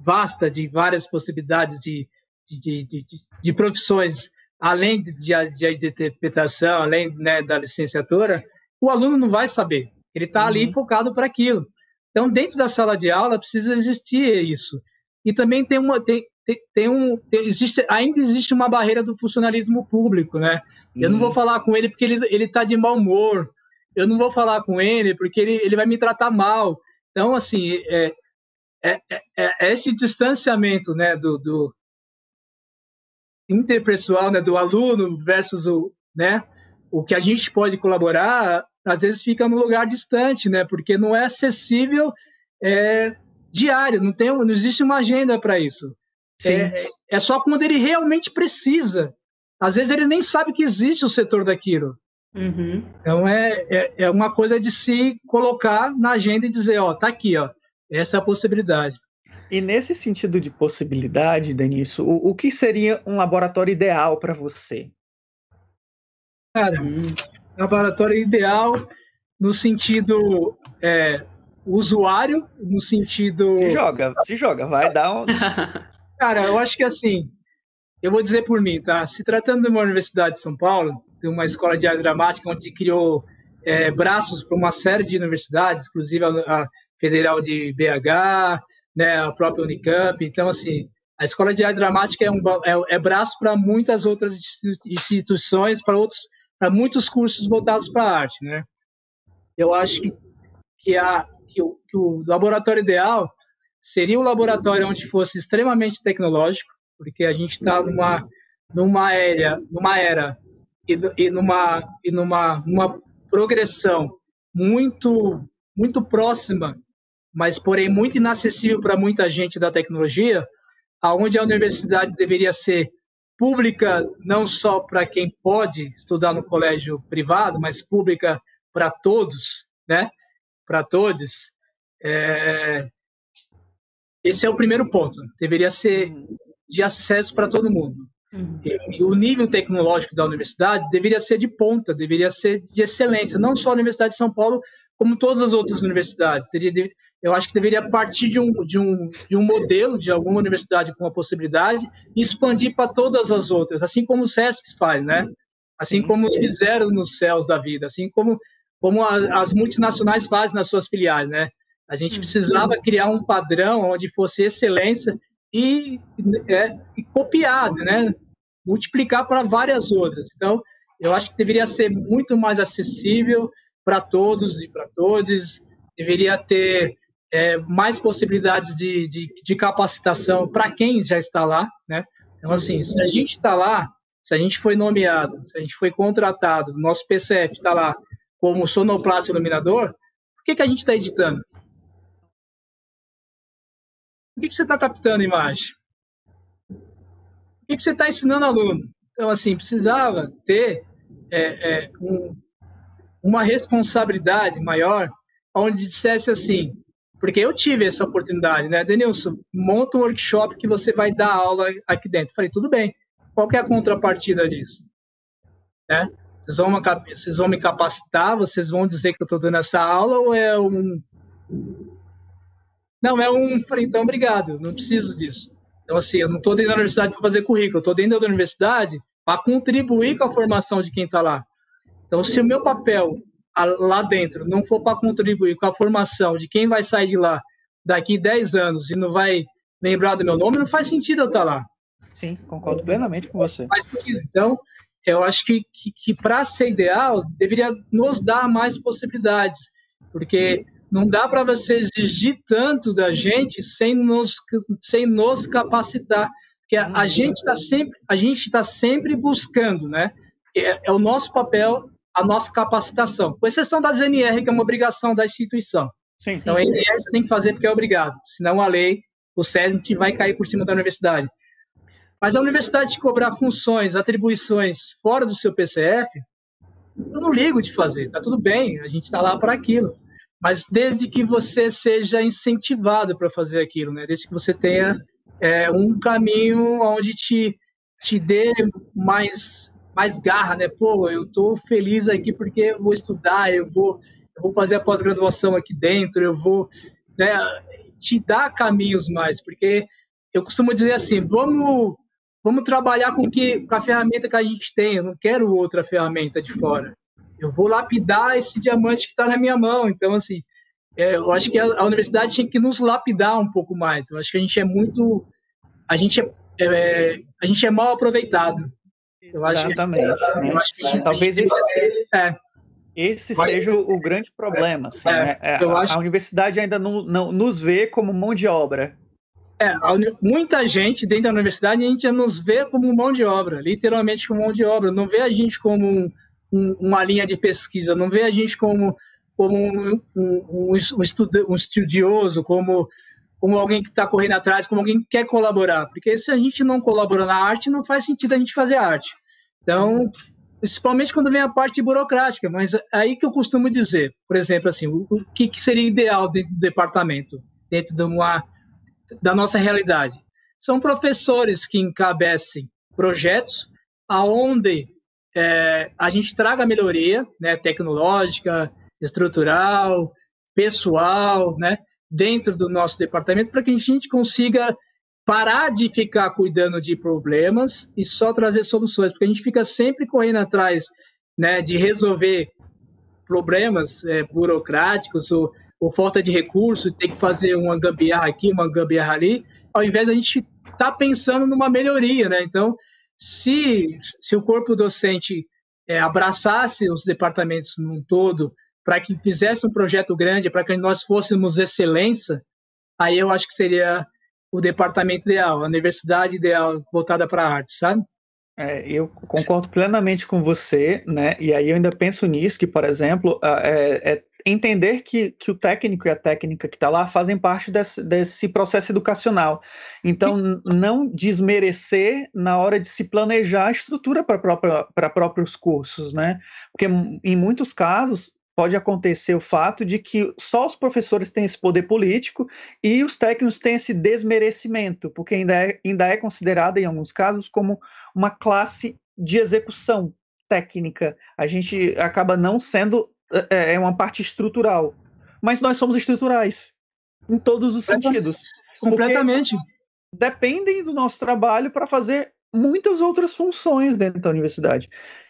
Speaker 3: vasta de várias possibilidades de, de, de, de, de profissões além de, de, de interpretação, além né, da licenciatura, o aluno não vai saber. Ele está uhum. ali focado para aquilo. Então, dentro da sala de aula precisa existir isso. E também tem uma tem, tem, tem um tem, existe ainda existe uma barreira do funcionalismo público, né? Uhum. Eu não vou uhum. falar com ele porque ele ele está de mau humor. Eu não vou falar com ele porque ele, ele vai me tratar mal. Então, assim, é, é, é, é esse distanciamento, né, do, do interpessoal, né, do aluno versus o, né, o que a gente pode colaborar, às vezes fica num lugar distante, né, porque não é acessível é, diário, não tem, não existe uma agenda para isso. É, é só quando ele realmente precisa. Às vezes ele nem sabe que existe o setor daquilo. Uhum. Então é, é, é, uma coisa de se colocar na agenda e dizer, ó, tá aqui, ó, essa é a possibilidade.
Speaker 2: E nesse sentido de possibilidade, Denício, o, o que seria um laboratório ideal para você?
Speaker 3: Cara, um laboratório ideal no sentido é, usuário, no sentido.
Speaker 2: Se joga, se joga, vai dar um.
Speaker 3: Cara, eu acho que assim, eu vou dizer por mim, tá? Se tratando de uma universidade de São Paulo, de uma escola de arte dramática onde criou é, braços para uma série de universidades, inclusive a, a, Federal de BH, né, a própria Unicamp. Então, assim, a escola de arte dramática é, um, é, é braço para muitas outras instituições, para outros, para muitos cursos voltados para arte, né? Eu acho que que, a, que, o, que o laboratório ideal seria um laboratório onde fosse extremamente tecnológico, porque a gente está numa numa era, numa era e, e numa e numa, numa progressão muito muito próxima, mas porém muito inacessível para muita gente da tecnologia, aonde a universidade deveria ser pública não só para quem pode estudar no colégio privado, mas pública para todos, né? Para todos. É... Esse é o primeiro ponto. Deveria ser de acesso para todo mundo. Uhum. E, o nível tecnológico da universidade deveria ser de ponta, deveria ser de excelência, não só a Universidade de São Paulo, como todas as outras universidades. Teria, eu acho que deveria partir de um, de, um, de um modelo de alguma universidade com a possibilidade e expandir para todas as outras, assim como o SESC faz, né? Assim como fizeram nos céus da vida, assim como, como a, as multinacionais fazem nas suas filiais, né? A gente precisava criar um padrão onde fosse excelência e, é, e copiar, né? multiplicar para várias outras. Então, eu acho que deveria ser muito mais acessível para todos e para todos, deveria ter é, mais possibilidades de, de, de capacitação para quem já está lá, né? Então, assim, se a gente está lá, se a gente foi nomeado, se a gente foi contratado, nosso PCF está lá como sonoplasta iluminador, por que, que a gente está editando? Por que, que você está captando imagem? Por que, que você está ensinando aluno? Então, assim, precisava ter é, é, um, uma responsabilidade maior, onde dissesse assim, porque eu tive essa oportunidade, né? Denilson, monta um workshop que você vai dar aula aqui dentro. Falei, tudo bem. Qual é a contrapartida disso? Né? Vocês, vão, vocês vão me capacitar? Vocês vão dizer que eu estou dando essa aula ou é um não, é um. Falei, então, obrigado, não preciso disso. Então, assim, eu não estou dentro da universidade para fazer currículo, eu estou dentro da universidade para contribuir com a formação de quem está lá. Então, se o meu papel lá dentro não for para contribuir com a formação de quem vai sair de lá daqui 10 anos e não vai lembrar do meu nome, não faz sentido eu estar tá lá.
Speaker 2: Sim, concordo plenamente com você.
Speaker 3: Faz sentido. Então, eu acho que, que, que para ser ideal, deveria nos dar mais possibilidades, porque não dá para você exigir tanto da gente sem nos, sem nos capacitar, porque a, a gente está sempre a gente está sempre buscando, né? É, é, o nosso papel, a nossa capacitação, com exceção da ZNR, que é uma obrigação da instituição. Sim, então, a NR você tem que fazer porque é obrigado, senão a lei, o SESMIT vai cair por cima da universidade. Mas a universidade te cobrar funções, atribuições fora do seu PCF, eu não ligo de fazer, tá tudo bem, a gente está lá para aquilo mas desde que você seja incentivado para fazer aquilo, né? Desde que você tenha é, um caminho onde te, te dê mais, mais garra, né? Pô, eu estou feliz aqui porque eu vou estudar, eu vou, eu vou fazer a pós-graduação aqui dentro, eu vou né, te dar caminhos mais, porque eu costumo dizer assim, vamos vamos trabalhar com que com a ferramenta que a gente tem, eu não quero outra ferramenta de fora eu vou lapidar esse diamante que está na minha mão. Então, assim, é, eu acho que a, a, universidade tinha que nos lapidar um pouco mais. Eu acho que a gente é muito. A gente é, é a gente é mal aproveitado.
Speaker 2: Eu Exatamente. Acho que, eu acho que gente, Talvez esse, é. esse seja o grande problema. Assim, é, né? É, a, acho... a, universidade ainda não, não nos vê como mão de obra.
Speaker 3: É, muita gente dentro da universidade a gente nos vê como mão de obra, literalmente como mão de obra. Não vê a gente como um, um, uma linha de pesquisa, não vê a gente como, como um, um, um, estudo, um estudioso, como, como alguém que está correndo atrás, como alguém que quer colaborar. Porque se a gente não colabora na arte, não faz sentido a gente fazer arte. Então, principalmente quando vem a parte burocrática, mas aí que eu costumo dizer, por exemplo, assim, o, o que, que seria ideal dentro do departamento, dentro de uma, da nossa realidade? São professores que encabecem projetos aonde é, a gente traga melhoria né, tecnológica, estrutural, pessoal, né, dentro do nosso departamento, para que a gente consiga parar de ficar cuidando de problemas e só trazer soluções, porque a gente fica sempre correndo atrás né, de resolver problemas é, burocráticos ou, ou, falta de recurso, ter que fazer uma gambiarra aqui, uma gambiarra ali, ao invés da gente estar tá pensando numa melhoria, né? Então, se, se o corpo docente é, abraçasse os departamentos num todo para que fizesse um projeto grande, para que nós fôssemos excelência, aí eu acho que seria o departamento ideal, a universidade ideal voltada para a arte, sabe?
Speaker 2: É, eu concordo plenamente com você, né? E aí eu ainda penso nisso, que, por exemplo, é, é entender que, que o técnico e a técnica que está lá fazem parte desse, desse processo educacional. Então, não desmerecer na hora de se planejar a estrutura para próprios cursos, né? Porque em muitos casos pode acontecer o fato de que só os professores têm esse poder político e os técnicos têm esse desmerecimento, porque ainda é, ainda é considerada, em alguns casos, como uma classe de execução técnica. A gente acaba não sendo é, é uma parte estrutural, mas nós somos estruturais em todos os sentidos.
Speaker 3: Completamente.
Speaker 2: Dependem do nosso trabalho para fazer muitas outras funções dentro da universidade.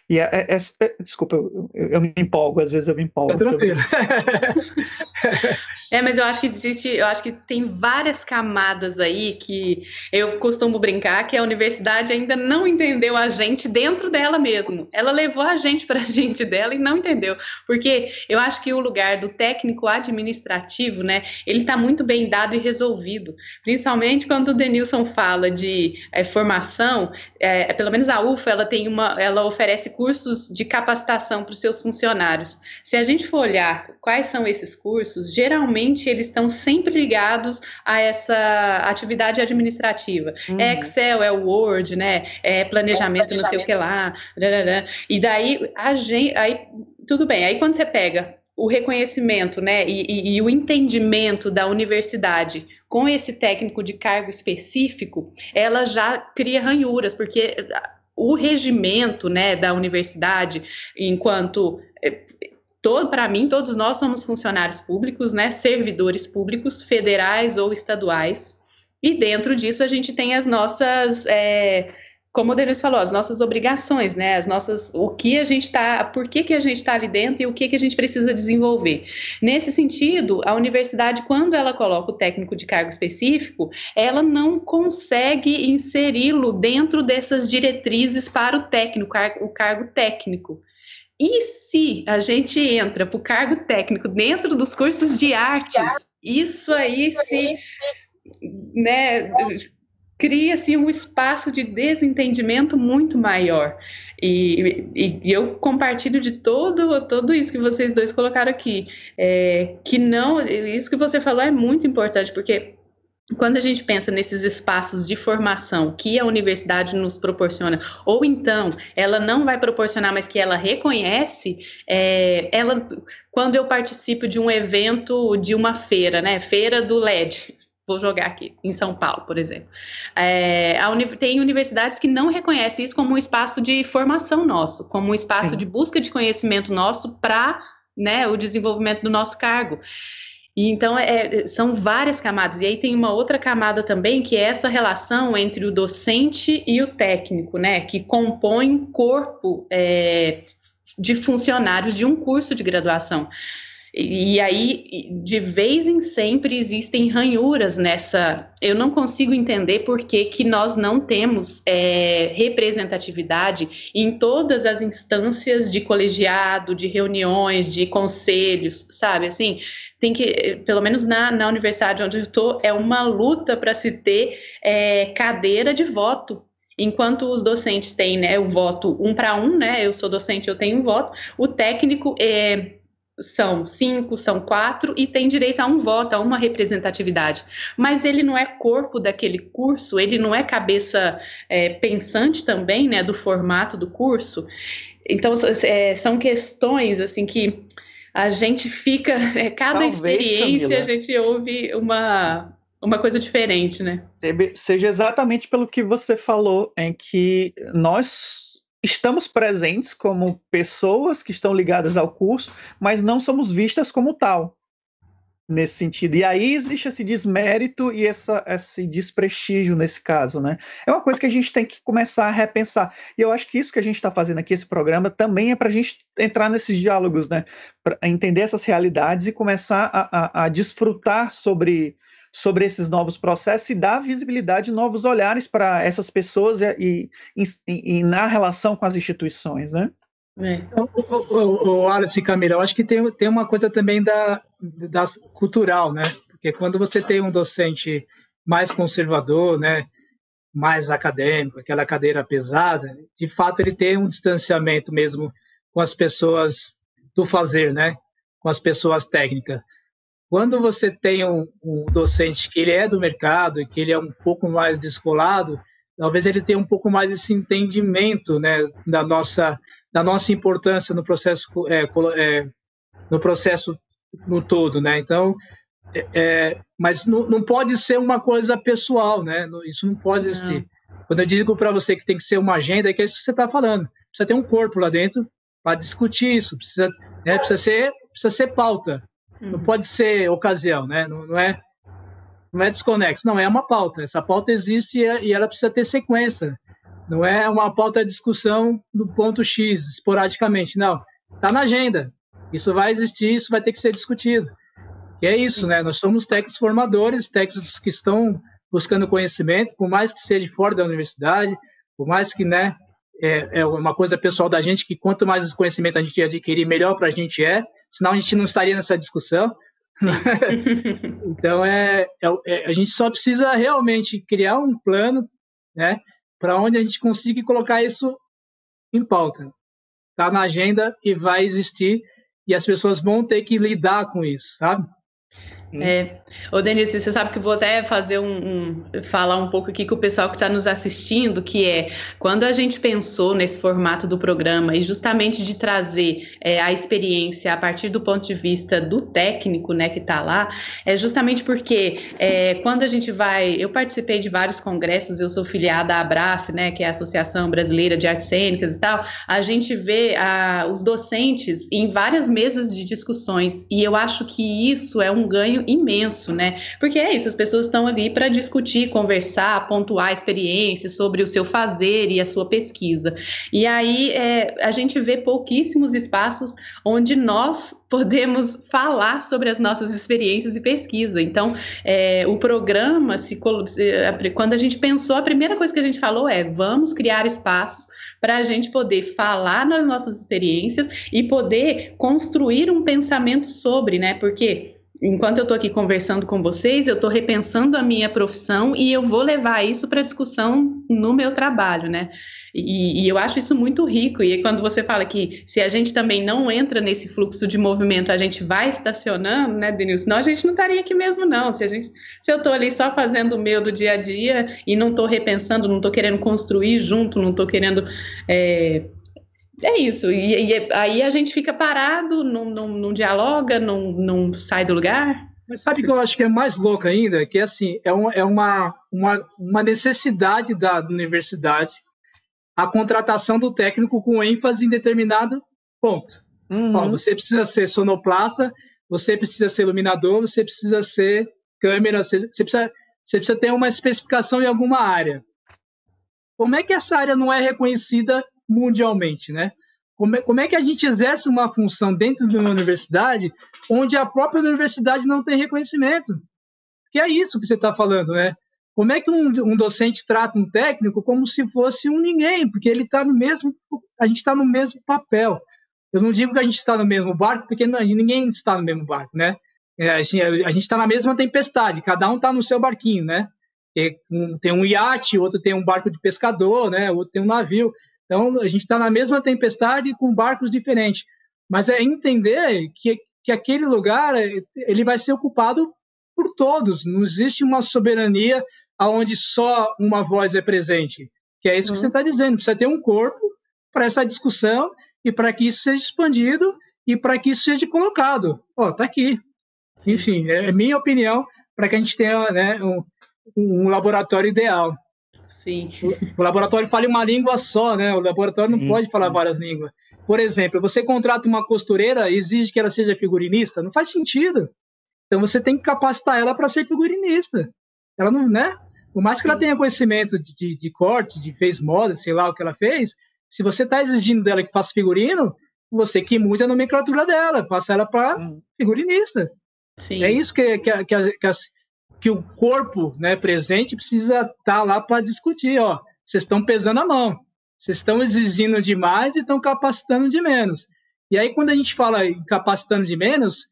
Speaker 2: E é, é, é, desculpa, eu, eu, me empolgo, às vezes eu me empolgo. É
Speaker 1: tranquilo. é, mas eu acho que existe, eu acho que tem várias camadas aí que eu costumo brincar que a universidade ainda não entendeu a gente dentro dela mesmo. Ela levou a gente para a gente dela e não entendeu. Porque eu acho que o lugar do técnico administrativo, né, ele está muito bem dado e resolvido. Principalmente quando o Denilson fala de é, formação, é, pelo menos a UFA, ela tem uma, ela oferece cursos de capacitação para os seus funcionários. Se a gente for olhar quais são esses cursos, geralmente eles estão sempre ligados a essa atividade administrativa. Uhum. É Excel, é Word, né? É planejamento, é planejamento. não sei o que lá. E daí a gente, aí tudo bem. Aí quando você pega o reconhecimento, né, e, e, e, o entendimento da universidade com esse técnico de cargo específico, ela já cria ranhuras, porque o regimento né, da universidade, enquanto eh, para mim todos nós somos funcionários públicos, né, servidores públicos federais ou estaduais, e dentro disso a gente tem as nossas é, como o Denis falou, as nossas obrigações, né? As nossas, o que a gente está, por que, que a gente está ali dentro e o que, que a gente precisa desenvolver. Nesse sentido, a universidade, quando ela coloca o técnico de cargo específico, ela não consegue inseri-lo dentro dessas diretrizes para o técnico, o cargo técnico. E se a gente entra para o cargo técnico dentro dos cursos de artes, isso aí se né, cria assim um espaço de desentendimento muito maior. E, e, e, eu compartilho de todo, todo isso que vocês dois colocaram aqui. É, que não, isso que você falou é muito importante, porque quando a gente pensa nesses espaços de formação que a universidade nos proporciona, ou então ela não vai proporcionar, mas que ela reconhece, é, ela, quando eu participo de um evento de uma feira, né, feira do LED, vou jogar aqui, em São Paulo, por exemplo. É, uni tem universidades que não reconhecem isso como um espaço de formação nosso, como um espaço Sim. de busca de conhecimento nosso para né, o desenvolvimento do nosso cargo. E então é, são várias camadas. E aí tem uma outra camada também, que é essa relação entre o docente e o técnico, né? Que compõe um corpo é, de funcionários de um curso de graduação. E aí, de vez em sempre, existem ranhuras nessa. Eu não consigo entender por que, que nós não temos é, representatividade em todas as instâncias de colegiado, de reuniões, de conselhos, sabe? Assim, tem que, pelo menos na, na universidade onde eu estou, é uma luta para se ter é, cadeira de voto Enquanto os docentes têm né, o voto um para um, né? Eu sou docente, eu tenho um voto. O técnico é, são cinco, são quatro, e tem direito a um voto, a uma representatividade. Mas ele não é corpo daquele curso, ele não é cabeça é, pensante também, né, do formato do curso. Então, é, são questões, assim, que a gente fica, é, cada Talvez, experiência Camila. a gente ouve uma, uma coisa diferente, né?
Speaker 2: Seja exatamente pelo que você falou, em que nós estamos presentes como pessoas que estão ligadas ao curso, mas não somos vistas como tal. nesse sentido. E aí existe esse desmérito e essa, esse desprestígio nesse caso, né? É uma coisa que a gente tem que começar a repensar. E eu acho que isso que a gente está fazendo aqui, esse programa, também é para a gente entrar nesses diálogos, né? Para entender essas realidades e começar a, a, a desfrutar sobre sobre esses novos processos e dar visibilidade, novos olhares para essas pessoas e, e, e, na relação com as instituições, né?
Speaker 3: É. O, o, o Alice Camila, eu acho que tem, tem uma coisa também da, da cultural, né? Porque quando você tem um docente mais conservador, né, mais acadêmico, aquela cadeira pesada, de fato ele tem um distanciamento mesmo com as pessoas do fazer, né? Com as pessoas técnicas. Quando você tem um, um docente que ele é do mercado e que ele é um pouco mais descolado, talvez ele tenha um pouco mais esse entendimento, né, da nossa da nossa importância no processo é, é, no processo no todo, né? Então, é, é, mas não, não, pode ser uma coisa pessoal, né? Isso não pode existir. Quando eu digo para você que tem que ser uma agenda, é que é isso que você está falando. Precisa ter um corpo lá dentro para discutir isso. Precisa, né? precisa ser, precisa ser pauta. Uhum. Não pode ser ocasião, né? Não, não, é, não é desconexo. Não é uma pauta. Essa pauta existe e ela precisa ter sequência. Não é uma pauta de discussão do ponto X, esporadicamente. Não. Está na agenda. Isso vai existir, isso vai ter que ser discutido. E é isso, né? Nós somos técnicos formadores, técnicos que estão buscando conhecimento, por mais que seja fora da universidade, por mais que, né, é, é uma coisa pessoal da gente que quanto mais conhecimento a gente adquirir, melhor para a gente é, senão a gente não estaria nessa discussão. então, é, é, é, a gente só precisa realmente criar um plano, né, para onde a gente consiga colocar isso em pauta. Está na agenda e vai existir, e as pessoas vão ter que lidar com isso, sabe?
Speaker 1: É. Ô, Denise, você sabe que vou até fazer um, um falar um pouco aqui com o pessoal que está nos assistindo, que é quando a gente pensou nesse formato do programa e justamente de trazer é, a experiência a partir do ponto de vista do técnico, né, que está lá, é justamente porque é, quando a gente vai, eu participei de vários congressos, eu sou filiada à Abrace, né, que é a Associação Brasileira de Artes Cênicas e tal, a gente vê a, os docentes em várias mesas de discussões e eu acho que isso é um ganho imenso, né? Porque é isso, as pessoas estão ali para discutir, conversar, pontuar experiências sobre o seu fazer e a sua pesquisa. E aí é, a gente vê pouquíssimos espaços onde nós podemos falar sobre as nossas experiências e pesquisa. Então, é, o programa, se, quando a gente pensou, a primeira coisa que a gente falou é: vamos criar espaços para a gente poder falar nas nossas experiências e poder construir um pensamento sobre, né? Porque enquanto eu estou aqui conversando com vocês, eu estou repensando a minha profissão e eu vou levar isso para discussão no meu trabalho, né? E, e, eu acho isso muito rico. E quando você fala que se a gente também não entra nesse fluxo de movimento, a gente vai estacionando, né, Denilson? Senão a gente não estaria aqui mesmo, não. Se, a gente, se eu estou ali só fazendo o meu do dia a dia e não estou repensando, não estou querendo construir junto, não estou querendo é, é isso. E, e, aí a gente fica parado, não, não, não dialoga, não, não sai do lugar.
Speaker 3: Mas sabe que eu acho que é mais louco ainda? Que assim, é, um, é uma, uma, uma necessidade da universidade a contratação do técnico com ênfase em determinado ponto. Uhum. Ó, você precisa ser sonoplasta, você precisa ser iluminador, você precisa ser câmera, você, você, precisa, você precisa ter uma especificação em alguma área. Como é que essa área não é reconhecida mundialmente, né? Como é, como é que a gente exerce uma função dentro de uma universidade onde a própria universidade não tem reconhecimento? Que é isso que você está falando, né? Como é que um, um, docente trata um técnico como se fosse um ninguém? Porque ele está no mesmo, a gente está no mesmo papel. Eu não digo que a gente está no mesmo barco, porque não, ninguém está no mesmo barco, né? É, a gente está na mesma tempestade, cada um está no seu barquinho, né? Tem um iate, outro tem um barco de pescador, né? Outro tem um navio. Então, a gente está na mesma tempestade com barcos diferentes. Mas é entender que, que aquele lugar ele vai ser ocupado por todos. Não existe uma soberania onde só uma voz é presente. Que é isso uhum. que você está dizendo. Precisa ter um corpo para essa discussão e para que isso seja expandido e para que isso seja colocado. Ó, tá aqui. Enfim, é minha opinião para que a gente tenha né, um, um laboratório ideal.
Speaker 1: Sim.
Speaker 3: O, o laboratório fala uma língua só, né? O laboratório sim, não pode falar sim. várias línguas. Por exemplo, você contrata uma costureira e exige que ela seja figurinista? Não faz sentido. Então você tem que capacitar ela para ser figurinista. Ela não, né? Por mais que Sim. ela tenha conhecimento de, de, de, corte, de fez moda, sei lá o que ela fez, se você está exigindo dela que faça figurino, você que mude a nomenclatura dela, passa ela para figurinista. Sim. É isso que, que, que, que, que o corpo né, presente precisa estar tá lá para discutir. Ó, vocês estão pesando a mão, vocês estão exigindo demais e estão capacitando de menos. E aí, quando a gente fala em capacitando de menos,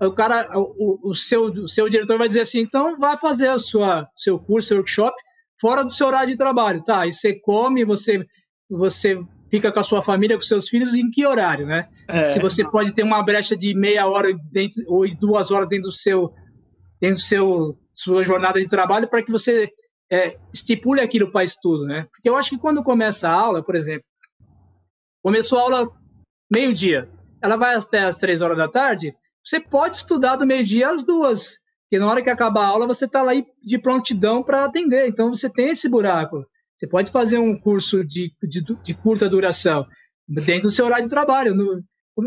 Speaker 3: o cara, o, o, seu, o seu diretor vai dizer assim, então vai fazer o sua, seu curso, seu workshop fora do seu horário de trabalho, tá? Aí você come, você, você fica com a sua família, com seus filhos, em que horário, né? É. Se você pode ter uma brecha de meia hora dentro, ou duas horas dentro do seu, dentro do seu sua jornada de trabalho para que você é, estipule aquilo para estudo, né? Porque eu acho que quando começa a aula, por exemplo, começou a aula meio-dia, ela vai até as três horas da tarde, você pode estudar do meio-dia às duas, porque na hora que acabar a aula você está lá de prontidão para atender, então você tem esse buraco. Você pode fazer um curso de, de, de curta duração dentro do seu horário de trabalho. No,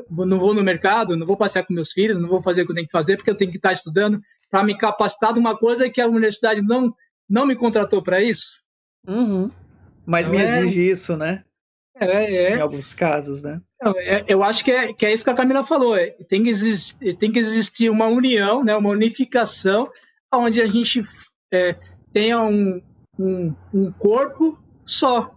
Speaker 3: não vou no mercado, não vou passear com meus filhos, não vou fazer o que eu tenho que fazer, porque eu tenho que estar estudando para me capacitar de uma coisa que a universidade não, não me contratou para isso.
Speaker 2: Uhum. Mas então, me é exige é... isso, né?
Speaker 3: É, é.
Speaker 2: Em alguns casos, né?
Speaker 3: É, eu acho que é, que é isso que a Camila falou. É, tem, que existir, tem que existir uma união, né, uma unificação, onde a gente é, tenha um, um, um corpo só,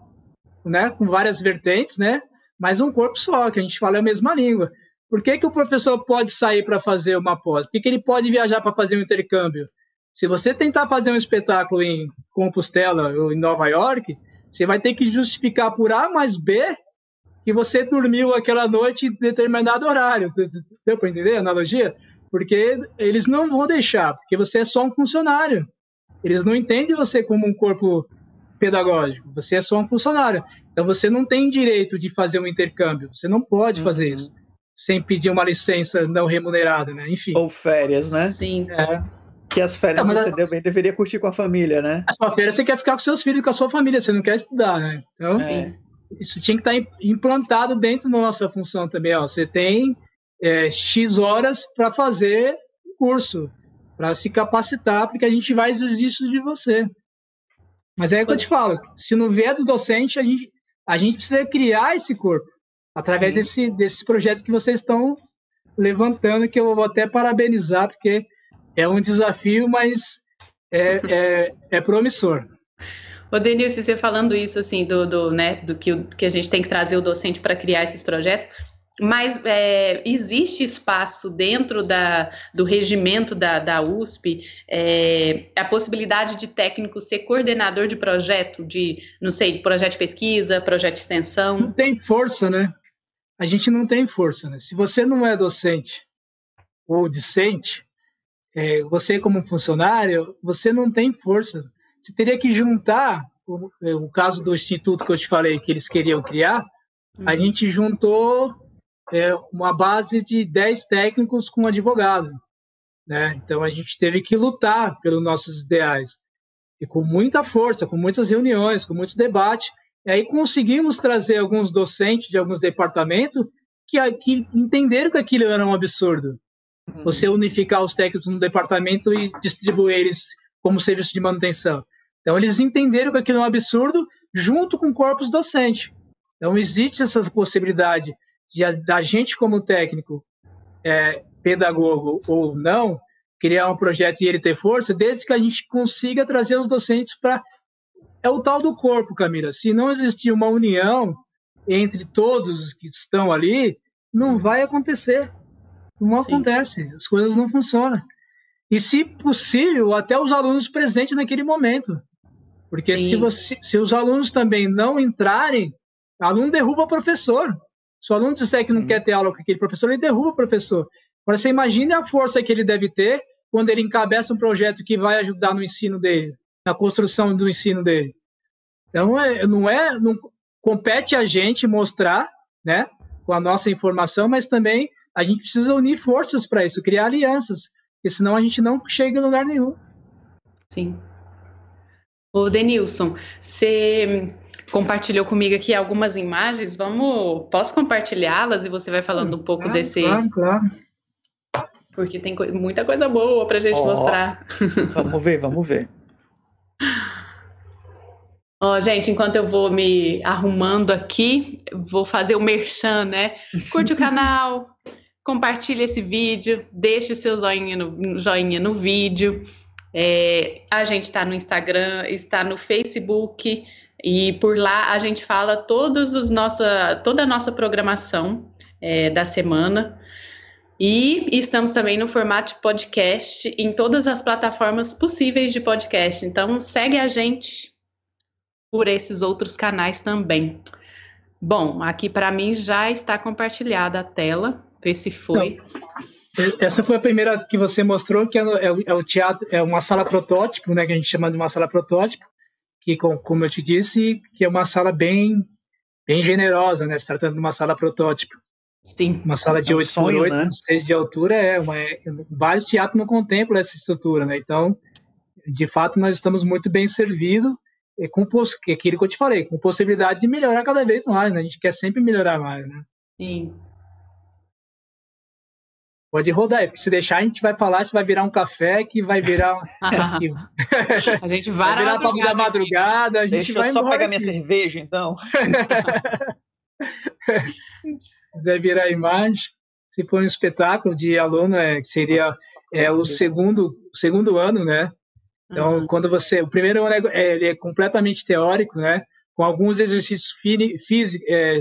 Speaker 3: né, com várias vertentes, né, mas um corpo só, que a gente fala a mesma língua. Por que, que o professor pode sair para fazer uma pós? Por que, que ele pode viajar para fazer um intercâmbio? Se você tentar fazer um espetáculo em Compostela ou em Nova York, você vai ter que justificar por A mais B que você dormiu aquela noite em determinado horário. Deu para entender a analogia? Porque eles não vão deixar, porque você é só um funcionário. Eles não entendem você como um corpo pedagógico, você é só um funcionário. Então você não tem direito de fazer um intercâmbio, você não pode uhum. fazer isso sem pedir uma licença não remunerada, né? Enfim.
Speaker 2: Ou férias, né?
Speaker 1: Sim.
Speaker 2: É. Que as férias não, você a... deveria curtir com a família, né?
Speaker 3: As sua férias você quer ficar com seus filhos, com a sua família, você não quer estudar, né? Então, é. isso tinha que estar implantado dentro da nossa função também. Ó. Você tem é, X horas para fazer o curso, para se capacitar, porque a gente vai exigir isso de você. Mas é o que eu te falo, se não vier do docente, a gente, a gente precisa criar esse corpo através desse, desse projeto que vocês estão levantando, que eu vou até parabenizar, porque é um desafio, mas é, é, é promissor.
Speaker 1: Ô, Denilson, você falando isso, assim, do, do, né, do que, que a gente tem que trazer o docente para criar esses projetos, mas é, existe espaço dentro da, do regimento da, da USP é, a possibilidade de técnico ser coordenador de projeto, de, não sei, projeto de pesquisa, projeto de extensão?
Speaker 3: Não tem força, né? A gente não tem força, né? Se você não é docente ou discente, é, você como funcionário, você não tem força. Você teria que juntar, o, o caso do instituto que eu te falei que eles queriam criar, a uhum. gente juntou é, uma base de 10 técnicos com advogado. Né? Então a gente teve que lutar pelos nossos ideais. E com muita força, com muitas reuniões, com muitos debates. E aí conseguimos trazer alguns docentes de alguns departamentos que, que entenderam que aquilo era um absurdo. Uhum. Você unificar os técnicos no departamento e distribuir eles como serviço de manutenção. Então eles entenderam que aquilo é um absurdo junto com o corpus docente. Então existe essa possibilidade de, da gente como técnico, é, pedagogo ou não, criar um projeto e ele ter força, desde que a gente consiga trazer os docentes para é o tal do corpo, Camila. Se não existir uma união entre todos que estão ali, não vai acontecer. Não Sim. acontece. As coisas não funcionam. E, se possível, até os alunos presentes naquele momento. Porque se, você, se os alunos também não entrarem, aluno derruba o professor. Se o aluno disser que não quer ter aula com aquele professor, ele derruba o professor. Agora, você imagine a força que ele deve ter quando ele encabeça um projeto que vai ajudar no ensino dele, na construção do ensino dele. Então, é, não é, não compete a gente mostrar, né, com a nossa informação, mas também a gente precisa unir forças para isso, criar alianças, porque senão a gente não chega em lugar nenhum.
Speaker 1: Sim. Ô, Denilson, você compartilhou comigo aqui algumas imagens. Vamos, posso compartilhá-las e você vai falando um pouco
Speaker 3: claro,
Speaker 1: desse.
Speaker 3: Claro, claro.
Speaker 1: Porque tem co muita coisa boa para a gente oh, mostrar.
Speaker 2: Vamos ver, vamos ver.
Speaker 1: Ó, oh, gente, enquanto eu vou me arrumando aqui, vou fazer o merchan, né? Curte o canal, compartilhe esse vídeo, deixe o seu joinha no, joinha no vídeo. É, a gente está no Instagram, está no Facebook e por lá a gente fala todos os nossa, toda a nossa programação é, da semana. E estamos também no formato podcast em todas as plataformas possíveis de podcast. Então segue a gente por esses outros canais também. Bom, aqui para mim já está compartilhada a tela. Vê se foi.
Speaker 3: Não. Essa foi a primeira que você mostrou, que é, é, é, o teatro, é uma sala protótipo, né, que a gente chama de uma sala protótipo, que, como eu te disse, que é uma sala bem, bem generosa, né, se tratando de uma sala protótipo.
Speaker 1: Sim.
Speaker 3: Uma sala de é um 8 sonho, por 8, né? 6 de altura, é, uma, é, vários teatros não contemplam essa estrutura, né, então, de fato, nós estamos muito bem servidos é, com que aquilo que eu te falei, com possibilidade de melhorar cada vez mais, né? A gente quer sempre melhorar mais, né?
Speaker 1: Sim.
Speaker 3: Pode rodar aí, porque se deixar a gente vai falar, isso vai virar um café, que vai virar.
Speaker 1: a gente vai
Speaker 3: virar papo da madrugada. A gente
Speaker 2: Deixa
Speaker 3: vai
Speaker 2: eu só pegar aqui. minha cerveja, então.
Speaker 3: vai virar imagem. Se for um espetáculo de aluno, é, seria é, o segundo, segundo ano, né? Então, uhum. quando você. O primeiro ano é, é, ele é completamente teórico, né? Com alguns exercícios físicos, é,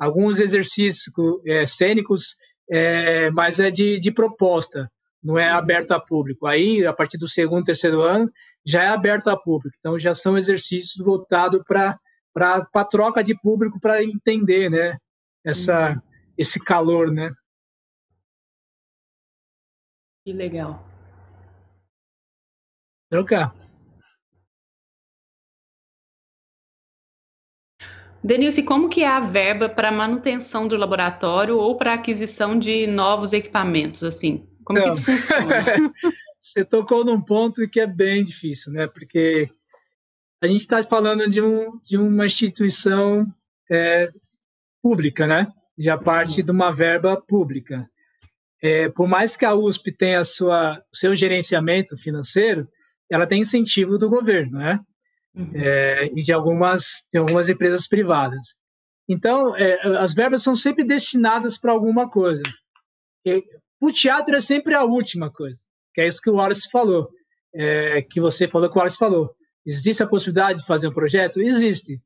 Speaker 3: alguns exercícios é, cênicos, é, mas é de, de proposta, não é aberto a público. Aí, a partir do segundo, terceiro ano, já é aberto a público. Então, já são exercícios voltados para para troca de público para entender, né? Essa, uhum. esse calor, né?
Speaker 1: Que legal
Speaker 3: trocar.
Speaker 1: Denilce, como que é a verba para manutenção do laboratório ou para aquisição de novos equipamentos, assim? Como Não. que isso funciona?
Speaker 3: Você tocou num ponto que é bem difícil, né? Porque a gente está falando de, um, de uma instituição é, pública, né? Já parte de uma verba pública. É, por mais que a USP tenha sua, seu gerenciamento financeiro, ela tem incentivo do governo, né? Uhum. É, e de algumas, de algumas empresas privadas. Então, é, as verbas são sempre destinadas para alguma coisa. E, o teatro é sempre a última coisa, que é isso que o Wallace falou, é, que você falou que o Wallace falou. Existe a possibilidade de fazer um projeto? Existe.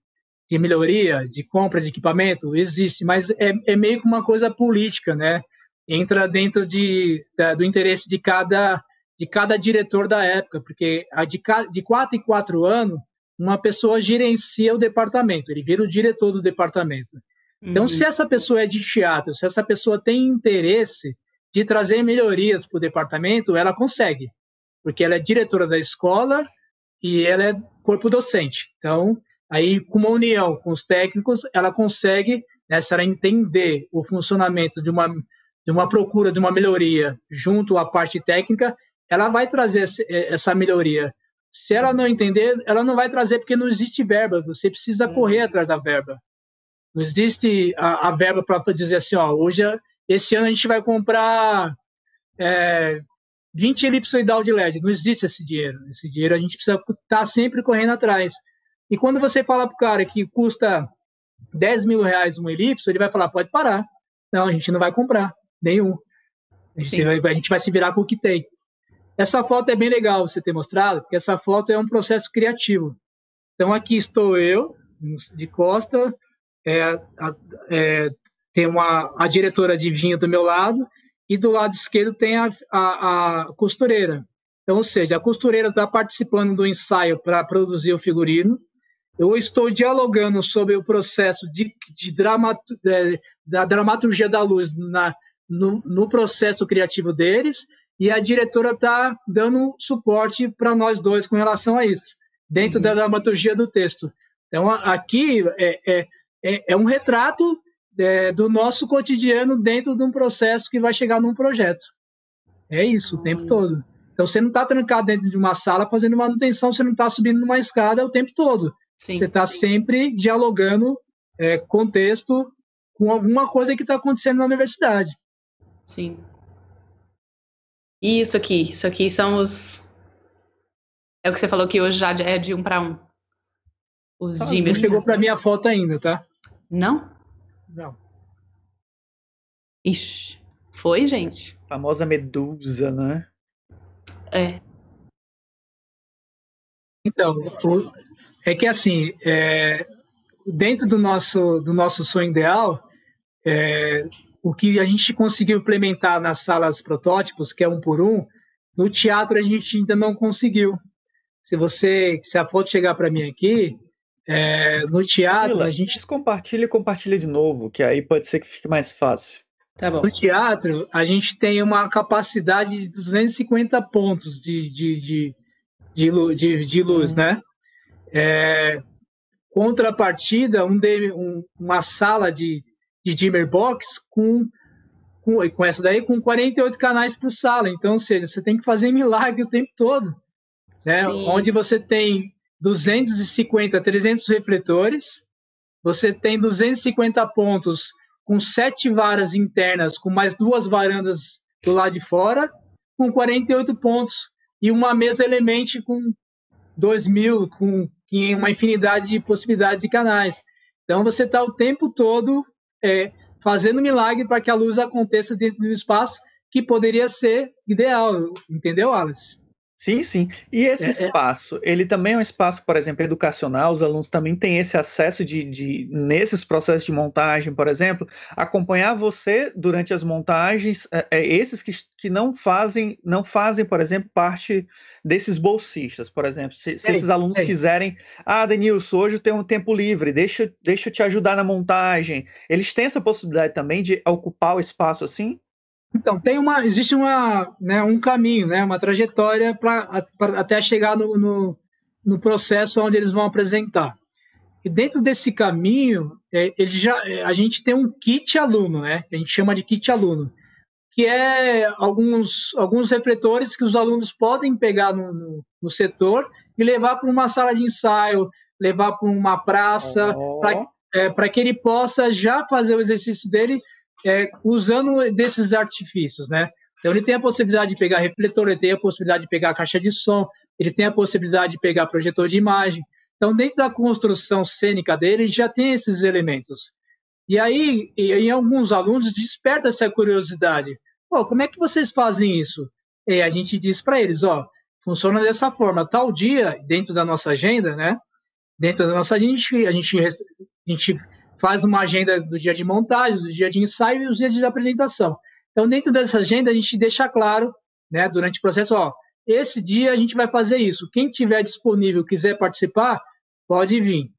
Speaker 3: De melhoria, de compra de equipamento? Existe, mas é, é meio que uma coisa política, né? Entra dentro de, da, do interesse de cada de cada diretor da época, porque de, de quatro em quatro anos, uma pessoa gerencia o departamento, ele vira o diretor do departamento. Então, uhum. se essa pessoa é de teatro, se essa pessoa tem interesse de trazer melhorias para o departamento, ela consegue, porque ela é diretora da escola e ela é corpo docente. Então, aí, com uma união com os técnicos, ela consegue, né, se ela entender o funcionamento de uma, de uma procura de uma melhoria junto à parte técnica, ela vai trazer eh, essa melhoria. Se ela não entender, ela não vai trazer porque não existe verba. Você precisa correr atrás da verba. Não existe a, a verba para dizer assim, ó, hoje, esse ano a gente vai comprar é, 20 elipsoidal de LED. Não existe esse dinheiro. Esse dinheiro a gente precisa estar tá sempre correndo atrás. E quando você fala para o cara que custa 10 mil reais um elipso, ele vai falar, pode parar. Não, a gente não vai comprar nenhum. A gente, vai, a gente vai se virar com o que tem. Essa foto é bem legal você ter mostrado, porque essa foto é um processo criativo. Então, aqui estou eu, de costa, é, é, tem uma, a diretora de vinho do meu lado, e do lado esquerdo tem a, a, a costureira. Então, ou seja, a costureira está participando do ensaio para produzir o figurino, eu estou dialogando sobre o processo de, de, de da dramaturgia da luz na, no, no, processo criativo deles, e a diretora está dando suporte para nós dois com relação a isso, dentro uhum. da dramaturgia do texto. Então, aqui é, é, é, é um retrato é, do nosso cotidiano dentro de um processo que vai chegar num projeto. É isso, o tempo todo. Então, você não está trancado dentro de uma sala fazendo manutenção, você não está subindo numa escada o tempo todo. Sim. Você está sempre dialogando é, contexto com alguma coisa que está acontecendo na universidade.
Speaker 1: Sim. Isso aqui, isso aqui são os. É o que você falou que hoje já é de um para um.
Speaker 3: Os ah, Não chegou para minha foto ainda, tá?
Speaker 1: Não?
Speaker 3: Não.
Speaker 1: Ixi, foi, gente?
Speaker 2: A famosa medusa, né?
Speaker 1: É.
Speaker 3: Então, é que assim, é, dentro do nosso, do nosso sonho ideal, é, o que a gente conseguiu implementar nas salas protótipos, que é um por um, no teatro a gente ainda não conseguiu. Se você, se a foto chegar para mim aqui, é, no teatro Mila, a gente
Speaker 2: compartilha e compartilha de novo, que aí pode ser que fique mais fácil.
Speaker 3: Tá no teatro a gente tem uma capacidade de 250 pontos de, de, de, de, de, de luz, uhum. né? É, contrapartida, um, um, uma sala de, de dimmer box com, com, com essa daí com 48 canais por sala. Então, ou seja, você tem que fazer milagre o tempo todo. Né? Onde você tem 250, 300 refletores, você tem 250 pontos com sete varas internas, com mais duas varandas do lado de fora, com 48 pontos, e uma mesa Element com 2 mil, com uma infinidade de possibilidades de canais. Então, você está o tempo todo é, fazendo milagre para que a luz aconteça dentro do espaço que poderia ser ideal, entendeu, Alice?
Speaker 2: Sim, sim. E esse é, é. espaço, ele também é um espaço, por exemplo, educacional, os alunos também têm esse acesso de, de, nesses processos de montagem, por exemplo, acompanhar você durante as montagens, é, é, esses que, que não fazem, não fazem, por exemplo, parte desses bolsistas, por exemplo. Se, se esses alunos ei. quiserem, ah, Denilson, hoje eu tenho um tempo livre, deixa, deixa eu te ajudar na montagem. Eles têm essa possibilidade também de ocupar o espaço assim?
Speaker 3: Então, tem uma, existe uma, né, um caminho, né, uma trajetória para até chegar no, no, no, processo onde eles vão apresentar. E dentro desse caminho, é, já, é, a gente tem um kit aluno, né, a gente chama de kit aluno, que é alguns, alguns refletores que os alunos podem pegar no, no, no setor e levar para uma sala de ensaio, levar para uma praça, oh. para é, que ele possa já fazer o exercício dele é, usando desses artifícios, né? Então ele tem a possibilidade de pegar refletor, ele tem a possibilidade de pegar caixa de som, ele tem a possibilidade de pegar projetor de imagem. Então dentro da construção cênica dele já tem esses elementos. E aí, em alguns alunos desperta essa curiosidade. Pô, como é que vocês fazem isso? E a gente diz para eles, ó, funciona dessa forma. Tal dia, dentro da nossa agenda, né? Dentro da nossa agenda, a gente, a gente, a gente faz uma agenda do dia de montagem, do dia de ensaio e os dias de apresentação. Então, dentro dessa agenda, a gente deixa claro, né, durante o processo, ó, esse dia a gente vai fazer isso. Quem tiver disponível, quiser participar, pode vir.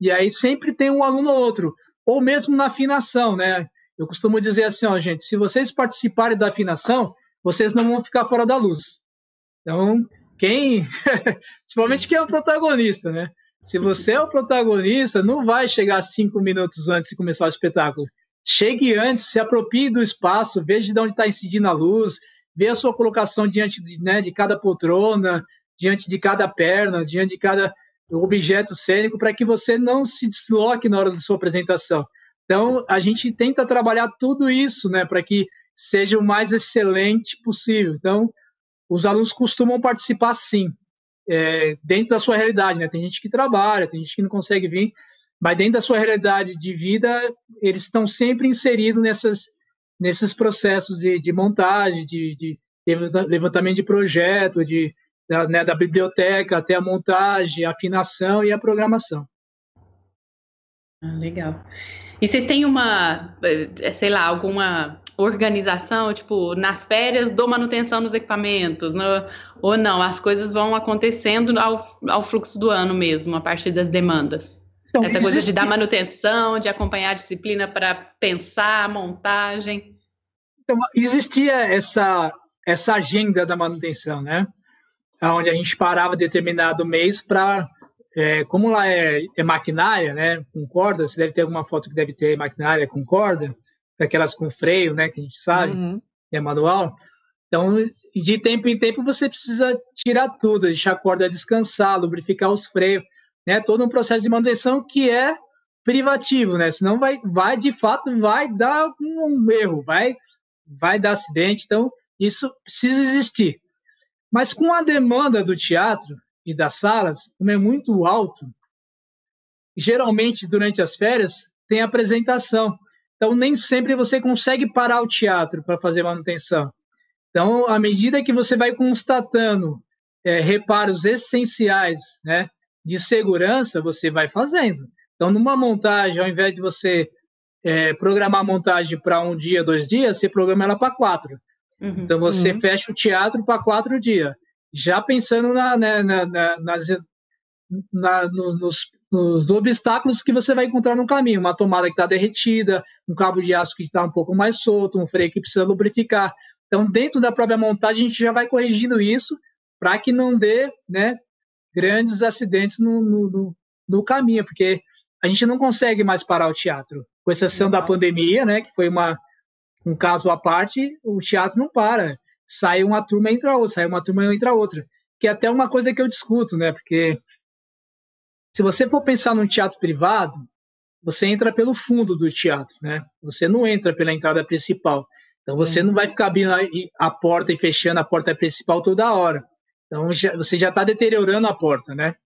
Speaker 3: E aí sempre tem um aluno ou outro, ou mesmo na afinação, né? Eu costumo dizer assim, ó, gente, se vocês participarem da afinação, vocês não vão ficar fora da luz. Então, quem, principalmente quem é o protagonista, né? Se você é o protagonista, não vai chegar cinco minutos antes de começar o espetáculo. Chegue antes, se aproprie do espaço, veja de onde está incidindo a luz, veja a sua colocação diante de, né, de cada poltrona, diante de cada perna, diante de cada objeto cênico, para que você não se desloque na hora da sua apresentação. Então, a gente tenta trabalhar tudo isso, né, para que seja o mais excelente possível. Então, os alunos costumam participar sim é, dentro da sua realidade, né? Tem gente que trabalha, tem gente que não consegue vir, mas dentro da sua realidade de vida, eles estão sempre inseridos nessas, nesses processos de, de montagem, de, de, levantamento de projeto, de, da, né, da biblioteca até a montagem, a afinação e a programação.
Speaker 1: Ah, legal. E vocês têm uma, eh, sei lá, alguma organização, tipo, nas férias dou manutenção nos equipamentos, no, ou não, as coisas vão acontecendo ao, ao fluxo do ano mesmo, a partir das demandas. Então, Essa existe... coisa de dar manutenção, de acompanhar a disciplina para pensar a montagem.
Speaker 3: Então, existia essa, essa agenda da manutenção, né? Onde a gente parava determinado mês para. É, como lá é, é maquinária, né? Com corda, você deve ter alguma foto que deve ter maquinária com corda aquelas com freio, né, que a gente sabe, uhum. é manual. Então, de tempo em tempo, você precisa tirar tudo, deixar a corda descansar, lubrificar os freios, né? Todo um processo de manutenção que é privativo, né? Senão vai, vai de fato, vai dar um, um erro, vai, vai dar acidente. Então, Isso precisa existir. Mas com a demanda do teatro e das salas, como é muito alto, geralmente durante as férias tem apresentação. Então nem sempre você consegue parar o teatro para fazer manutenção. Então, à medida que você vai constatando é, reparos essenciais, né, de segurança, você vai fazendo. Então, numa montagem, ao invés de você é, programar a montagem para um dia, dois dias, você programa ela para quatro. Uhum. Então, você uhum. fecha o teatro para quatro dias, já pensando na, né, na, na, nas, na, nos, nos, obstáculos que você vai encontrar no caminho. Uma tomada que está derretida, um cabo de aço que está um pouco mais solto, um freio que precisa lubrificar. Então, dentro da própria montagem, a gente já vai corrigindo isso para que não dê né, grandes acidentes no, no, no, no caminho, porque a gente não consegue mais parar o teatro, com exceção da pandemia, né, que foi uma, um caso à parte, o teatro não para. Sai uma turma entra outra, sai uma turma entra outra, que é até uma coisa que eu discuto, né, porque se você for pensar num teatro privado, você entra pelo fundo do teatro, né? Você não entra pela entrada principal. Então você não vai ficar abrindo a porta e fechando a porta principal toda hora. Então já, você já está deteriorando a porta, né?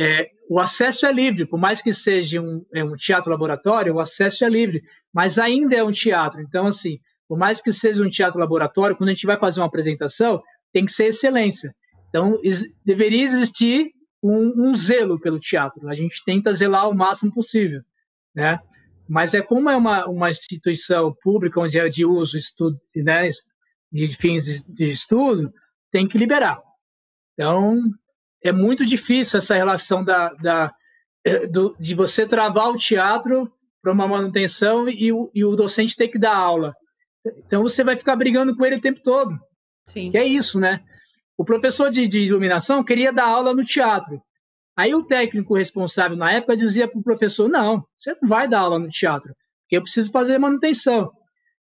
Speaker 3: É, o acesso é livre, por mais que seja um, é um teatro laboratório, o acesso é livre, mas ainda é um teatro. Então, assim, por mais que seja um teatro laboratório, quando a gente vai fazer uma apresentação, tem que ser excelência. Então, deveria existir um, um, zelo pelo teatro. A gente tenta zelar o máximo possível, né? Mas é como é uma, uma instituição pública onde é de uso estudo, né, de fins de, de estudo, tem que liberar. Então, é muito difícil essa relação da, da do, de você travar o teatro para uma manutenção e o, e o docente ter que dar aula. Então, você vai ficar brigando com ele o tempo todo. Sim. Que é isso, né? O professor de, de iluminação queria dar aula no teatro. Aí o técnico responsável na época dizia para o professor: não, você não vai dar aula no teatro, porque eu preciso fazer manutenção.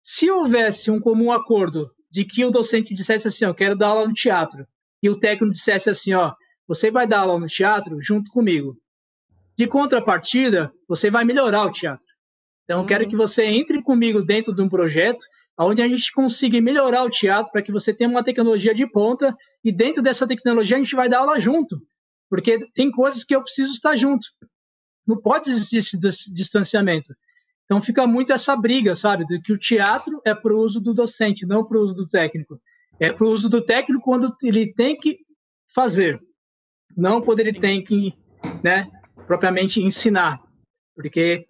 Speaker 3: Se houvesse um comum acordo de que o docente dissesse assim, eu quero dar aula no teatro, e o técnico dissesse assim, ó, você vai dar aula no teatro junto comigo. De contrapartida, você vai melhorar o teatro. Então, eu quero uhum. que você entre comigo dentro de um projeto onde a gente consiga melhorar o teatro para que você tenha uma tecnologia de ponta e dentro dessa tecnologia a gente vai dar aula junto. Porque tem coisas que eu preciso estar junto. Não pode existir esse distanciamento. Então fica muito essa briga, sabe? De que o teatro é para o uso do docente, não para o uso do técnico. É para o uso do técnico quando ele tem que fazer, não quando ele tem que, né, propriamente ensinar. Porque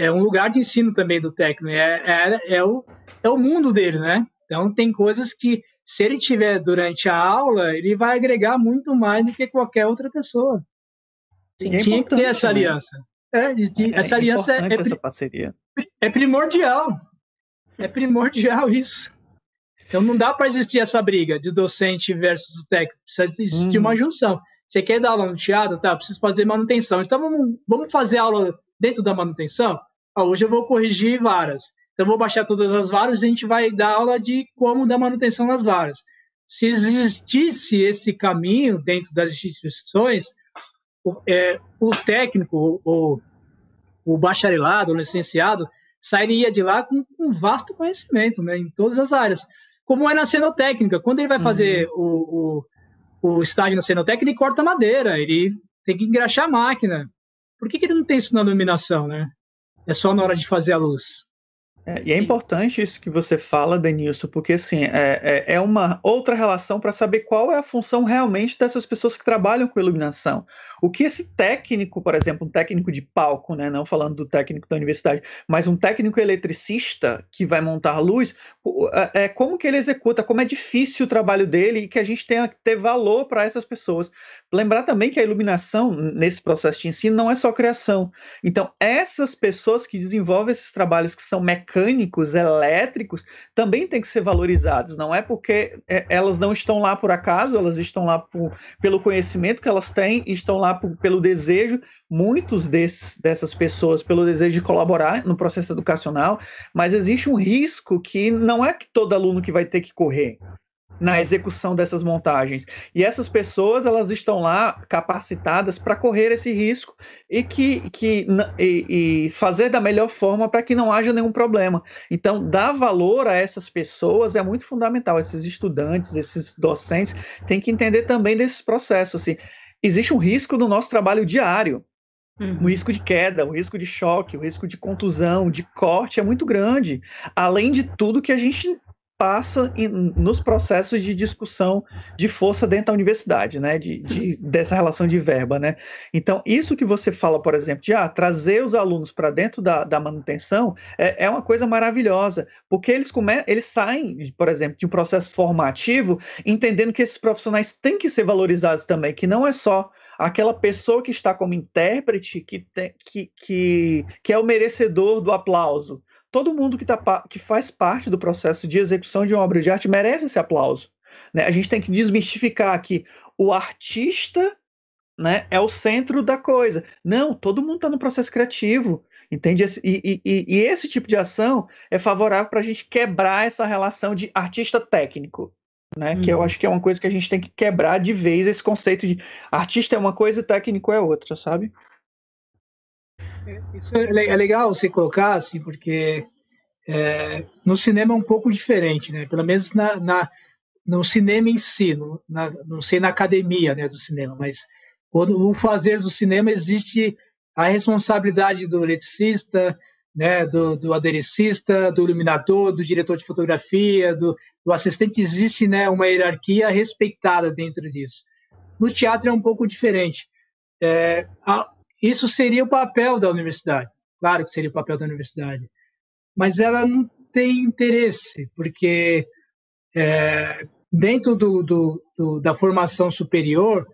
Speaker 3: é um lugar de ensino também do técnico, é, é, é, o, é o mundo dele, né? Então tem coisas que, se ele tiver durante a aula, ele vai agregar muito mais do que qualquer outra pessoa. Sim, Tinha que ter essa né? aliança. É, de, é, essa aliança é,
Speaker 2: essa parceria.
Speaker 3: é primordial. É primordial isso. Então não dá para existir essa briga de docente versus técnico. Precisa existir hum. uma junção. Você quer dar aula no teatro? Tá, preciso fazer manutenção. Então vamos, vamos fazer aula dentro da manutenção? Ah, hoje eu vou corrigir varas. Então vou baixar todas as varas e a gente vai dar aula de como dar manutenção nas varas. Se existisse esse caminho dentro das instituições, o, é, o técnico, o, o bacharelado, o licenciado, sairia de lá com um vasto conhecimento né, em todas as áreas. Como é na cenotécnica, quando ele vai fazer uhum. o, o, o, estágio na cenotécnica, ele corta madeira, ele tem que engraxar a máquina. Por que, que ele não tem isso na iluminação, né? É só na hora de fazer a luz.
Speaker 2: É, e é importante isso que você fala, Denilson, porque assim, é, é, é uma outra relação para saber qual é a função realmente dessas pessoas que trabalham com iluminação. O que esse técnico, por exemplo, um técnico de palco, né, não falando do técnico da universidade, mas um técnico eletricista que vai montar luz, é, é como que ele executa, como é difícil o trabalho dele e que a gente tenha que ter valor para essas pessoas. Lembrar também que a iluminação, nesse processo de ensino, não é só criação. Então, essas pessoas que desenvolvem esses trabalhos que são mecânicos, mecânicos, elétricos, também têm que ser valorizados. Não é porque é, elas não estão lá por acaso, elas estão lá por, pelo conhecimento que elas têm, estão lá por, pelo desejo, muitos desses, dessas pessoas, pelo desejo de colaborar no processo educacional, mas existe um risco que não é que todo aluno que vai ter que correr. Na execução dessas montagens. E essas pessoas, elas estão lá capacitadas para correr esse risco e que, que e, e fazer da melhor forma para que não haja nenhum problema. Então, dar valor a essas pessoas é muito fundamental. Esses estudantes, esses docentes têm que entender também desses processos. Assim, existe um risco no nosso trabalho diário. Uhum. O risco de queda, o risco de choque, o risco de contusão, de corte é muito grande. Além de tudo que a gente passa em, nos processos de discussão de força dentro da universidade, né, de, de, dessa relação de verba, né. Então, isso que você fala, por exemplo, de ah, trazer os alunos para dentro da, da manutenção é, é, uma coisa maravilhosa, porque eles, come, eles saem, por exemplo, de um processo formativo, entendendo que esses profissionais têm que ser valorizados também, que não é só aquela pessoa que está como intérprete que, tem, que, que, que é o merecedor do aplauso, todo mundo que, tá, que faz parte do processo de execução de uma obra de arte merece esse aplauso. Né? A gente tem que desmistificar que o artista né, é o centro da coisa. Não, todo mundo está no processo criativo. Entende? E, e, e, esse tipo de ação é favorável para a gente quebrar essa relação de artista técnico. Né? Hum. Que eu uhum. acho que é uma coisa que a gente tem que quebrar de vez esse conceito de artista é uma coisa e técnico é outra, sabe?
Speaker 3: Isso é, é legal você colocar, assim, porque é, no cinema é um pouco diferente, né? Pelo menos na, na no cinema em si, no, na, não sei na academia né, do cinema, mas quando o fazer do cinema existe a responsabilidade do eletricista, né, do, do aderecista, do iluminador, do diretor de fotografia, do, do assistente, existe né, uma hierarquia respeitada dentro disso. No teatro é um pouco diferente. É, a, isso seria o papel da universidade. Claro que seria o papel da universidade. Mas ela não tem interesse, porque é, dentro do, do, do, da formação superior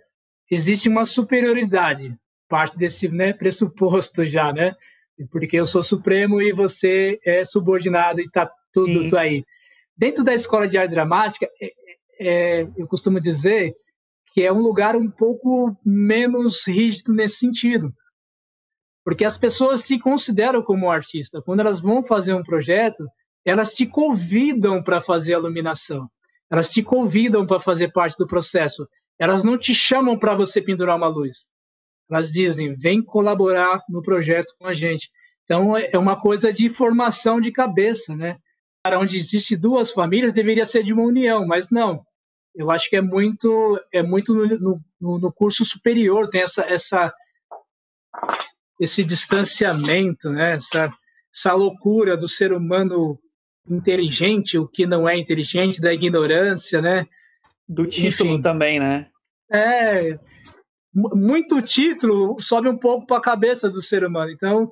Speaker 3: existe uma superioridade, parte desse né, pressuposto já, né? Porque eu sou supremo e você é subordinado e está tudo, tudo, aí. Dentro da escola de arte dramática, é, é, eu costumo dizer que é um lugar um pouco menos rígido nesse sentido. Porque as pessoas te consideram como artista. Quando elas vão fazer um projeto, elas te convidam para fazer a iluminação. Elas te convidam para fazer parte do processo. Elas não te chamam para você pendurar uma luz. Elas dizem: vem colaborar no projeto com a gente. Então, é uma coisa de formação de cabeça, né? Para onde existe duas famílias, deveria ser de uma união, mas não eu acho que é muito é muito no, no, no curso superior tem essa essa esse distanciamento né? Essa essa loucura do ser humano inteligente o que não é inteligente da ignorância né?
Speaker 2: Do título Enfim, também né?
Speaker 3: É muito título sobe um pouco para a cabeça do ser humano. Então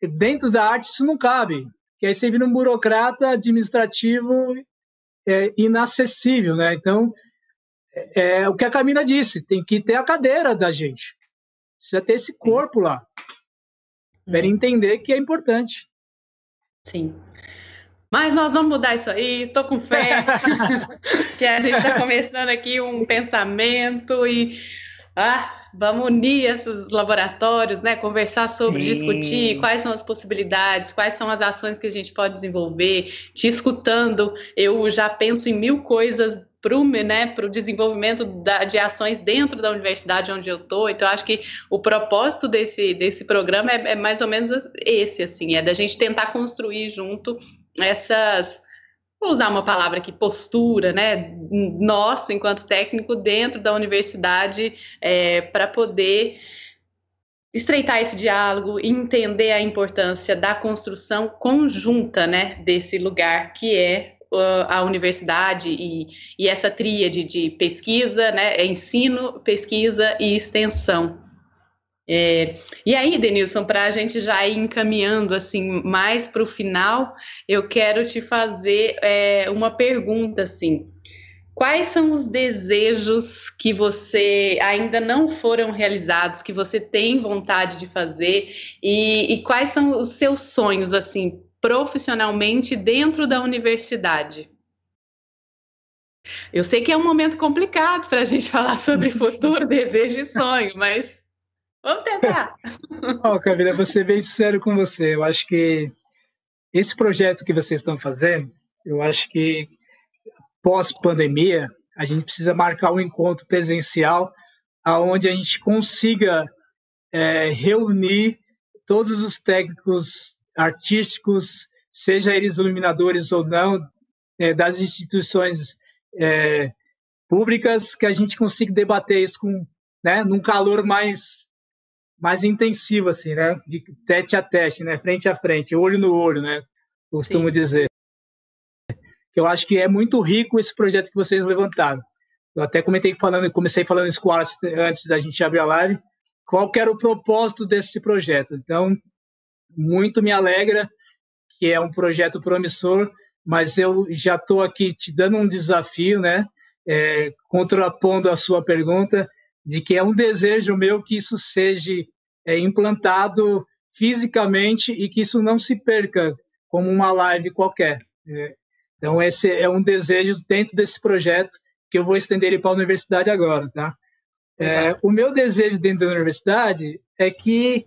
Speaker 3: dentro da arte isso não cabe que aí você vira um burocrata administrativo é, inacessível, né? Então, é, é, o que a Camila disse, tem que ter a cadeira da gente. Precisa ter esse corpo lá. Para uhum. entender que é importante.
Speaker 1: Sim. Mas nós vamos mudar isso aí, tô com fé que a gente está começando aqui um pensamento e ah, vamos unir esses laboratórios, né? Conversar sobre, Sim. discutir quais são as possibilidades, quais são as ações que a gente pode desenvolver. Te escutando, eu já penso em mil coisas para o né, desenvolvimento da, de ações dentro da universidade onde eu estou. Então, acho que o propósito desse, desse programa é, é mais ou menos esse, assim, é da gente tentar construir junto essas vou usar uma palavra aqui, postura, né, nossa, enquanto técnico, dentro da universidade, é, para poder estreitar esse diálogo entender a importância da construção conjunta, né, desse lugar que é uh, a universidade e, e essa tríade de pesquisa, né, ensino, pesquisa e extensão. É, e aí, Denilson, para a gente já ir encaminhando assim mais para o final, eu quero te fazer é, uma pergunta assim. Quais são os desejos que você ainda não foram realizados, que você tem vontade de fazer, e, e quais são os seus sonhos assim profissionalmente dentro da universidade? Eu sei que é um momento complicado para a gente falar sobre futuro, desejo e sonho, mas Vamos tentar.
Speaker 3: Oh, Camila, vou ser bem sincero com você. Eu acho que esse projeto que vocês estão fazendo, eu acho que pós-pandemia, a gente precisa marcar um encontro presencial aonde a gente consiga é, reunir todos os técnicos artísticos, seja eles iluminadores ou não, é, das instituições é, públicas, que a gente consiga debater isso com, né, num calor mais mais intensivo assim, né, de tete a tete, né, frente a frente, olho no olho, né, costumo Sim. dizer. Eu acho que é muito rico esse projeto que vocês levantaram. Eu até comentei falando, comecei falando isso com antes da gente abrir a live, qual que era o propósito desse projeto. Então, muito me alegra que é um projeto promissor, mas eu já estou aqui te dando um desafio, né? É, contrapondo a sua pergunta, de que é um desejo meu que isso seja é, implantado fisicamente e que isso não se perca como uma live qualquer. É, então, esse é um desejo dentro desse projeto que eu vou estender ele para a universidade agora, tá? É, o meu desejo dentro da universidade é que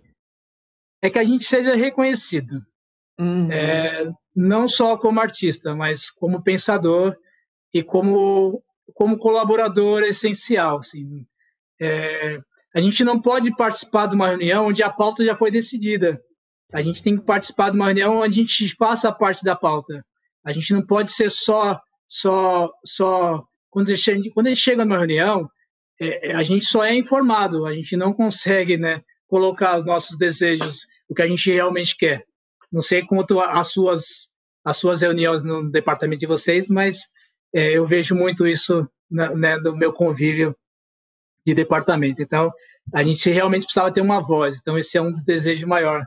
Speaker 3: é que a gente seja reconhecido, uhum. é, não só como artista, mas como pensador e como como colaborador essencial. Assim. É, a gente não pode participar de uma reunião onde a pauta já foi decidida. A gente tem que participar de uma reunião onde a gente faça parte da pauta. A gente não pode ser só só só quando a gente, quando a gente chega numa reunião, é, é, a gente só é informado, a gente não consegue né, colocar os nossos desejos, o que a gente realmente quer. Não sei quanto as suas, as suas reuniões no departamento de vocês, mas é, eu vejo muito isso né, né, no meu convívio de departamento. Então, a gente realmente precisava ter uma voz. Então, esse é um desejo maior.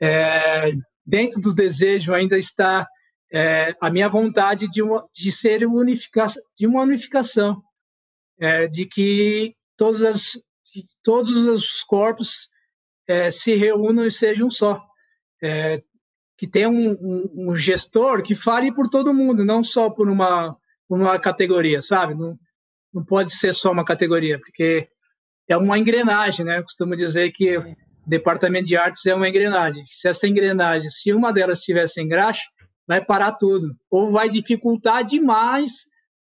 Speaker 3: É, dentro do desejo ainda está é, a minha vontade de, uma, de ser unifica, de uma unificação, é, de que todas as, todos os corpos é, se reúnam e sejam só. É, que tenha um, um, um, gestor que fale por todo mundo, não só por uma, uma categoria, sabe? Não, não pode ser só uma categoria, porque é uma engrenagem, né? Eu costumo dizer que o departamento de artes é uma engrenagem. Se essa engrenagem, se uma delas estiver sem graxa, vai parar tudo, ou vai dificultar demais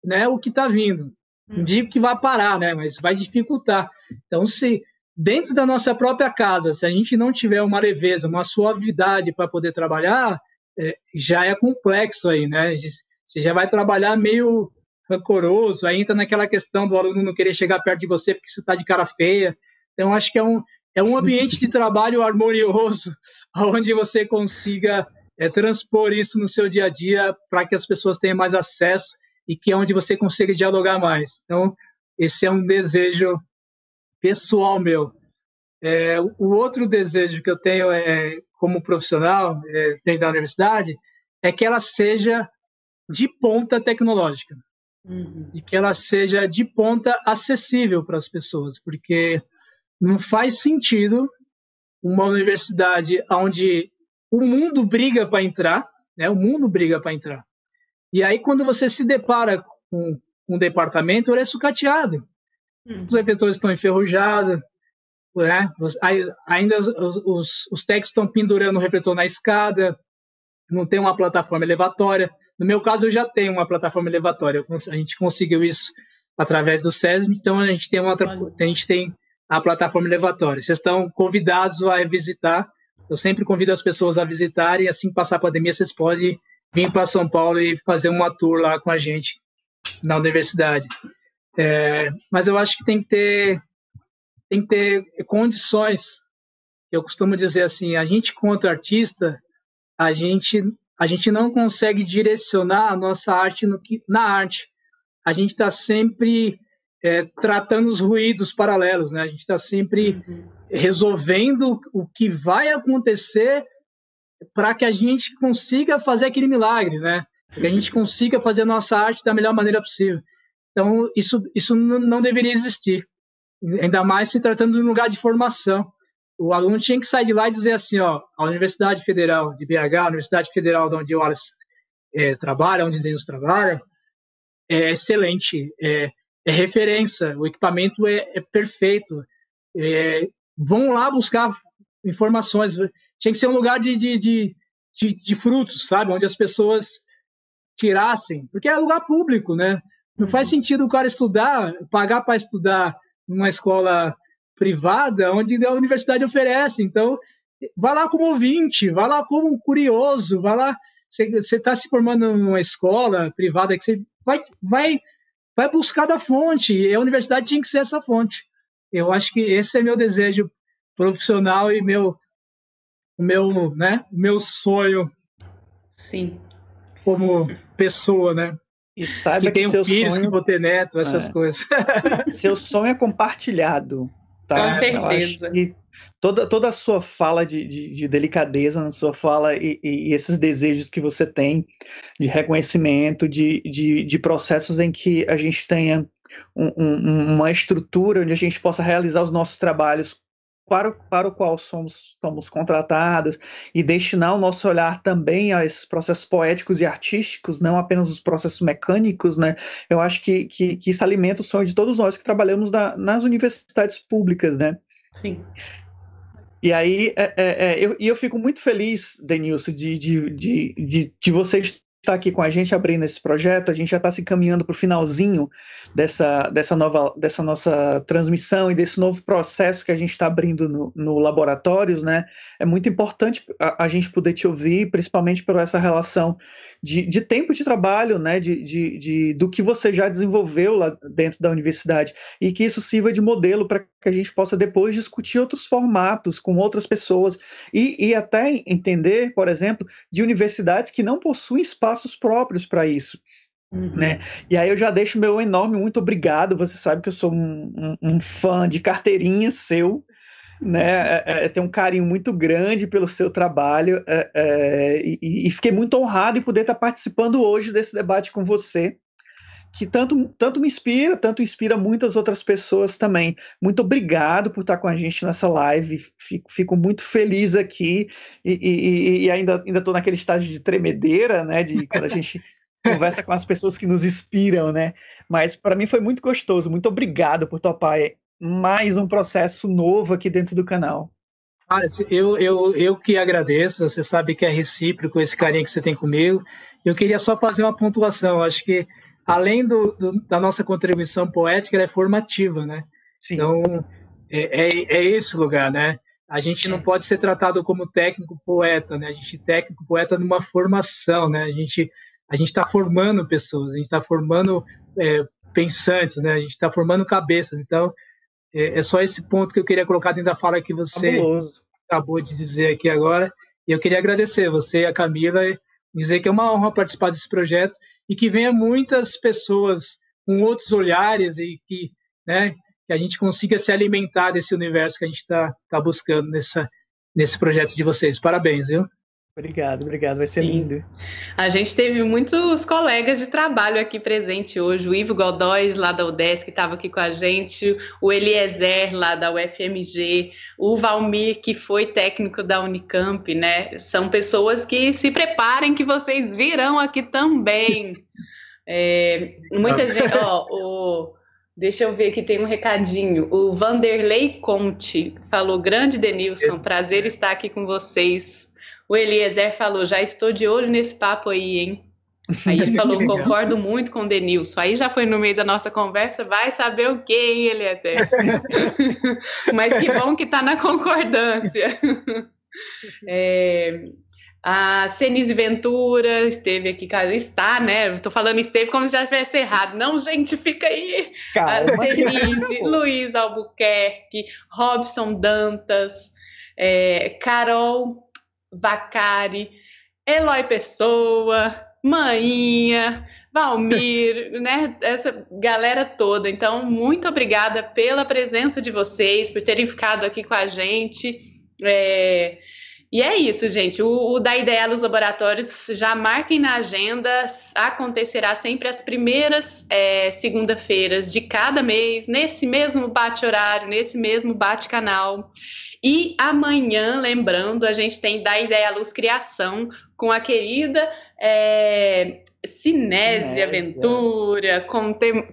Speaker 3: né, o que está vindo. Não hum. digo que vai parar, né, mas vai dificultar. Então, se dentro da nossa própria casa, se a gente não tiver uma leveza, uma suavidade para poder trabalhar, é, já é complexo aí, né? Você já vai trabalhar meio rancoroso, aí entra naquela questão do aluno não querer chegar perto de você porque você está de cara feia. Então, acho que é um, é um ambiente de trabalho harmonioso, onde você consiga é transpor isso no seu dia a dia para que as pessoas tenham mais acesso e que é onde você consiga dialogar mais. Então, esse é um desejo pessoal meu. É, o outro desejo que eu tenho é, como profissional é, dentro da universidade é que ela seja de ponta tecnológica, uhum. e que ela seja de ponta acessível para as pessoas, porque não faz sentido uma universidade onde o mundo briga para entrar, né? O mundo briga para entrar. E aí, quando você se depara com um departamento, ele é sucateado. Hum. Os refletores estão enferrujados, né? ainda os, os, os técnicos estão pendurando o refletor na escada, não tem uma plataforma elevatória. No meu caso, eu já tenho uma plataforma elevatória. A gente conseguiu isso através do SESM, então a gente tem, uma, a, gente tem a plataforma elevatória. Vocês estão convidados a visitar eu sempre convido as pessoas a visitarem, assim que passar a pandemia, vocês podem vir para São Paulo e fazer uma tour lá com a gente na universidade. É, mas eu acho que tem que ter tem que ter condições. Eu costumo dizer assim, a gente contra artista, a gente a gente não consegue direcionar a nossa arte no que, na arte. A gente está sempre é, tratando os ruídos paralelos, né? A gente está sempre uhum resolvendo o que vai acontecer para que a gente consiga fazer aquele milagre, né? Que a gente consiga fazer a nossa arte da melhor maneira possível. Então, isso, isso não deveria existir. Ainda mais se tratando de um lugar de formação. O aluno tinha que sair de lá e dizer assim, ó, a Universidade Federal de BH, a Universidade Federal de onde o Wallace é, trabalha, onde Deus trabalha, é excelente, é, é referência, o equipamento é, é perfeito, é, vão lá buscar informações. Tinha que ser um lugar de, de, de, de, de frutos, sabe? Onde as pessoas tirassem, porque é lugar público, né? Não faz uhum. sentido o cara estudar, pagar para estudar numa escola privada onde a universidade oferece. Então, vá lá como ouvinte, vá lá como curioso, vá lá. Você está se formando numa escola privada que você vai, vai, vai buscar da fonte. E a universidade tinha que ser essa fonte. Eu acho que esse é meu desejo profissional e meu, meu, né, meu sonho.
Speaker 1: Sim.
Speaker 3: Como pessoa, né?
Speaker 2: E saiba
Speaker 3: que, que
Speaker 2: seu
Speaker 3: filhos,
Speaker 2: sonho...
Speaker 3: que vou ter neto, essas é. coisas.
Speaker 2: seu sonho é compartilhado. Tá?
Speaker 1: Com certeza.
Speaker 2: E toda, toda a sua fala de, de, de delicadeza na sua fala e, e, esses desejos que você tem de reconhecimento, de, de, de processos em que a gente tenha um, um, uma estrutura onde a gente possa realizar os nossos trabalhos para, para o qual somos, somos contratados e destinar o nosso olhar também a esses processos poéticos e artísticos, não apenas os processos mecânicos, né? Eu acho que, que, que isso alimenta o sonho de todos nós que trabalhamos na, nas universidades públicas, né?
Speaker 1: Sim.
Speaker 2: E aí, é, é, é, eu, e eu fico muito feliz, Denilson, de, de, de, de, de vocês estar aqui com a gente abrindo esse projeto. A gente já está se encaminhando para o finalzinho dessa, dessa, nova, dessa nossa transmissão e desse novo processo que a gente está abrindo no, no Laboratórios, né? É muito importante a, a, gente poder te ouvir, principalmente por essa relação de, de tempo de trabalho, né? De, de, de, do que você já desenvolveu lá dentro da universidade e que isso sirva de modelo para que a gente possa depois discutir outros formatos com outras pessoas e, e até entender, por exemplo, de universidades que não possuem espaços próprios para isso. Uhum. Né? E aí eu já deixo meu enorme muito obrigado. Você sabe que eu sou um, um, um fã de carteirinha seu, né? É, é, tenho um carinho muito grande pelo seu trabalho é, é e, e, fiquei muito honrado em poder estar participando hoje desse debate com você que tanto, tanto me inspira, tanto inspira muitas outras pessoas também. Muito obrigado por estar com a gente nessa live. Fico, fico muito feliz aqui e, e, e ainda estou naquele estágio de tremedeira, né? De quando a gente conversa com as pessoas que nos inspiram, né? Mas para mim foi muito gostoso. Muito obrigado por topar mais um processo novo aqui dentro do canal.
Speaker 3: Ah, eu, eu, eu que agradeço. Você sabe que é recíproco esse carinho que você tem comigo. Eu queria só fazer uma pontuação. Acho que além do, do, da nossa contribuição poética, ela é formativa, né? Sim. Então, é, é, é, esse lugar, né? A gente não pode ser tratado como técnico poeta, né? A gente técnico poeta numa formação, né? A gente a gente está formando pessoas, a gente está formando é, pensantes, né? A gente está formando cabeças. Então, é, é, só esse ponto que eu queria colocar dentro da fala que você Fabuloso. acabou de dizer aqui agora. E eu queria agradecer você a Camila dizer que é uma honra participar desse projeto e que venha muitas pessoas com outros olhares e que, né, que a gente consiga se alimentar desse universo que a gente está tá buscando nessa, nesse projeto de vocês. Parabéns, viu?
Speaker 2: Obrigado, obrigado, vai ser Sim. lindo.
Speaker 1: A gente teve muitos colegas de trabalho aqui presente hoje, o Ivo Godóis, lá da UDESC, que estava aqui com a gente, o Eliezer, lá da UFMG, o Valmir, que foi técnico da Unicamp, né? São pessoas que se preparem que vocês virão aqui também. É, muita gente, ó, o... Deixa eu ver aqui, tem um recadinho. O Vanderlei Conte falou: Grande Denilson, prazer estar aqui com vocês. O Eliezer falou: já estou de olho nesse papo aí, hein? Aí ele falou: concordo muito com o Denilson. Aí já foi no meio da nossa conversa, vai saber o quê, hein, Eliezer? Mas que bom que está na concordância. É, a Senise Ventura esteve aqui, cara, está, né? Estou falando esteve como se já tivesse errado. Não, gente, fica aí. Calma, a Senise, Luiz Albuquerque, Robson Dantas, é, Carol Vacari, Eloy Pessoa, Maninha, Valmir, né? Essa galera toda. Então, muito obrigada pela presença de vocês, por terem ficado aqui com a gente. É... E é isso, gente. O, o da Ideia nos Laboratórios já marquem na agenda. Acontecerá sempre às primeiras é, segunda-feiras de cada mês, nesse mesmo bate-horário, nesse mesmo bate-canal. E amanhã, lembrando, a gente tem da Ideia Luz Criação com a querida é, Cinésia Ventura,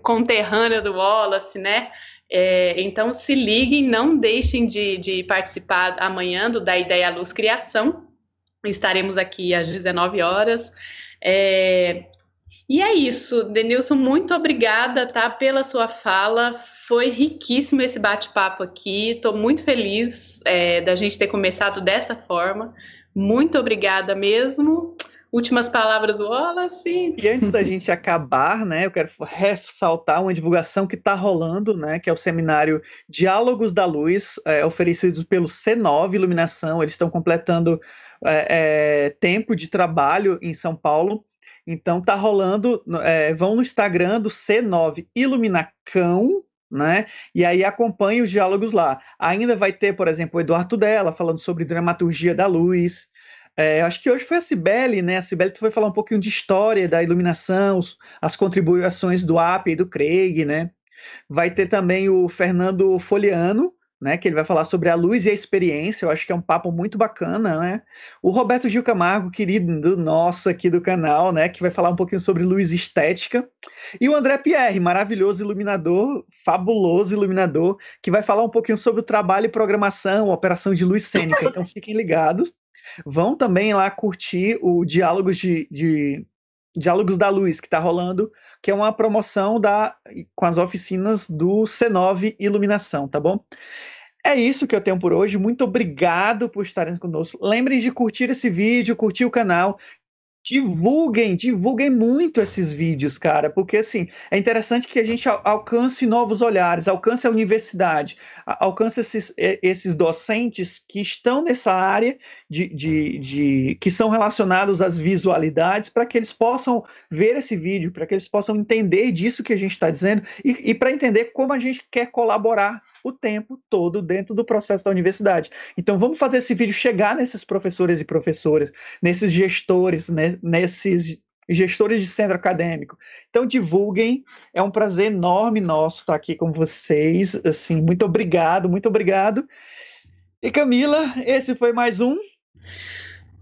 Speaker 1: conterrânea do Wallace, né? É, então se liguem, não deixem de, de, participar amanhã do da Ideia Luz Criação. Estaremos aqui às 19 horas. É, E é isso, Denilson, muito obrigada, tá, pela sua fala. Foi riquíssimo esse bate-papo aqui. Estou muito feliz é, da gente ter começado dessa forma. Muito obrigada mesmo. Últimas palavras do Wallace.
Speaker 2: E antes da gente acabar, né, eu quero ressaltar uma divulgação que está rolando, né, que é o seminário Diálogos da Luz, é, oferecidos pelo C9 Iluminação. Eles estão completando é, é, tempo de trabalho em São Paulo. Então tá rolando, é, vão no Instagram do C9 Iluminacão, né? E aí acompanhe os diálogos lá. Ainda vai ter, por exemplo, o Eduardo Della falando sobre dramaturgia da luz. É, acho que hoje foi a Cibele, né? A Cibele foi falar um pouquinho de história da iluminação, as contribuições do AP e do Craig, né? Vai ter também o Fernando Foliano, né, que ele vai falar sobre a luz e a experiência, eu acho que é um papo muito bacana, né? O Roberto Gil Camargo, querido nosso aqui do canal, né, que vai falar um pouquinho sobre luz estética. E o André Pierre, maravilhoso iluminador, fabuloso iluminador, que vai falar um pouquinho sobre o trabalho e programação, operação de luz cênica. Então fiquem ligados. Vão também lá curtir o Diálogos de, de Diálogos da Luz, que está rolando, que é uma promoção da, com as oficinas do C9 Iluminação, tá bom? É isso que eu tenho por hoje. Muito obrigado por estarem conosco. Lembrem de curtir esse vídeo, curtir o canal. Divulguem, divulguem muito esses vídeos, cara, porque assim é interessante que a gente alcance novos olhares, alcance a universidade, alcance esses, esses docentes que estão nessa área de, de, de que são relacionados às visualidades, para que eles possam ver esse vídeo, para que eles possam entender disso que a gente está dizendo e, e para entender como a gente quer colaborar o tempo todo dentro do processo da universidade. Então vamos fazer esse vídeo chegar nesses professores e professoras, nesses gestores, né, nesses gestores de centro acadêmico. Então divulguem, é um prazer enorme nosso estar aqui com vocês, assim, muito obrigado, muito obrigado. E Camila, esse foi mais um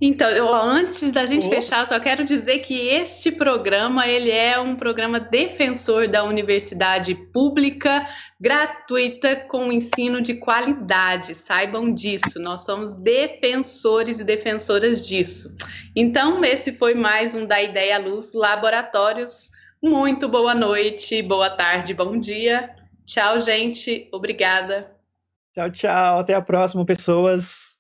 Speaker 1: então, eu, antes da gente Nossa. fechar, só quero dizer que este programa ele é um programa defensor da universidade pública, gratuita, com ensino de qualidade. Saibam disso, nós somos defensores e defensoras disso. Então, esse foi mais um da Ideia Luz Laboratórios. Muito boa noite, boa tarde, bom dia. Tchau, gente. Obrigada.
Speaker 2: Tchau, tchau. Até a próxima, pessoas.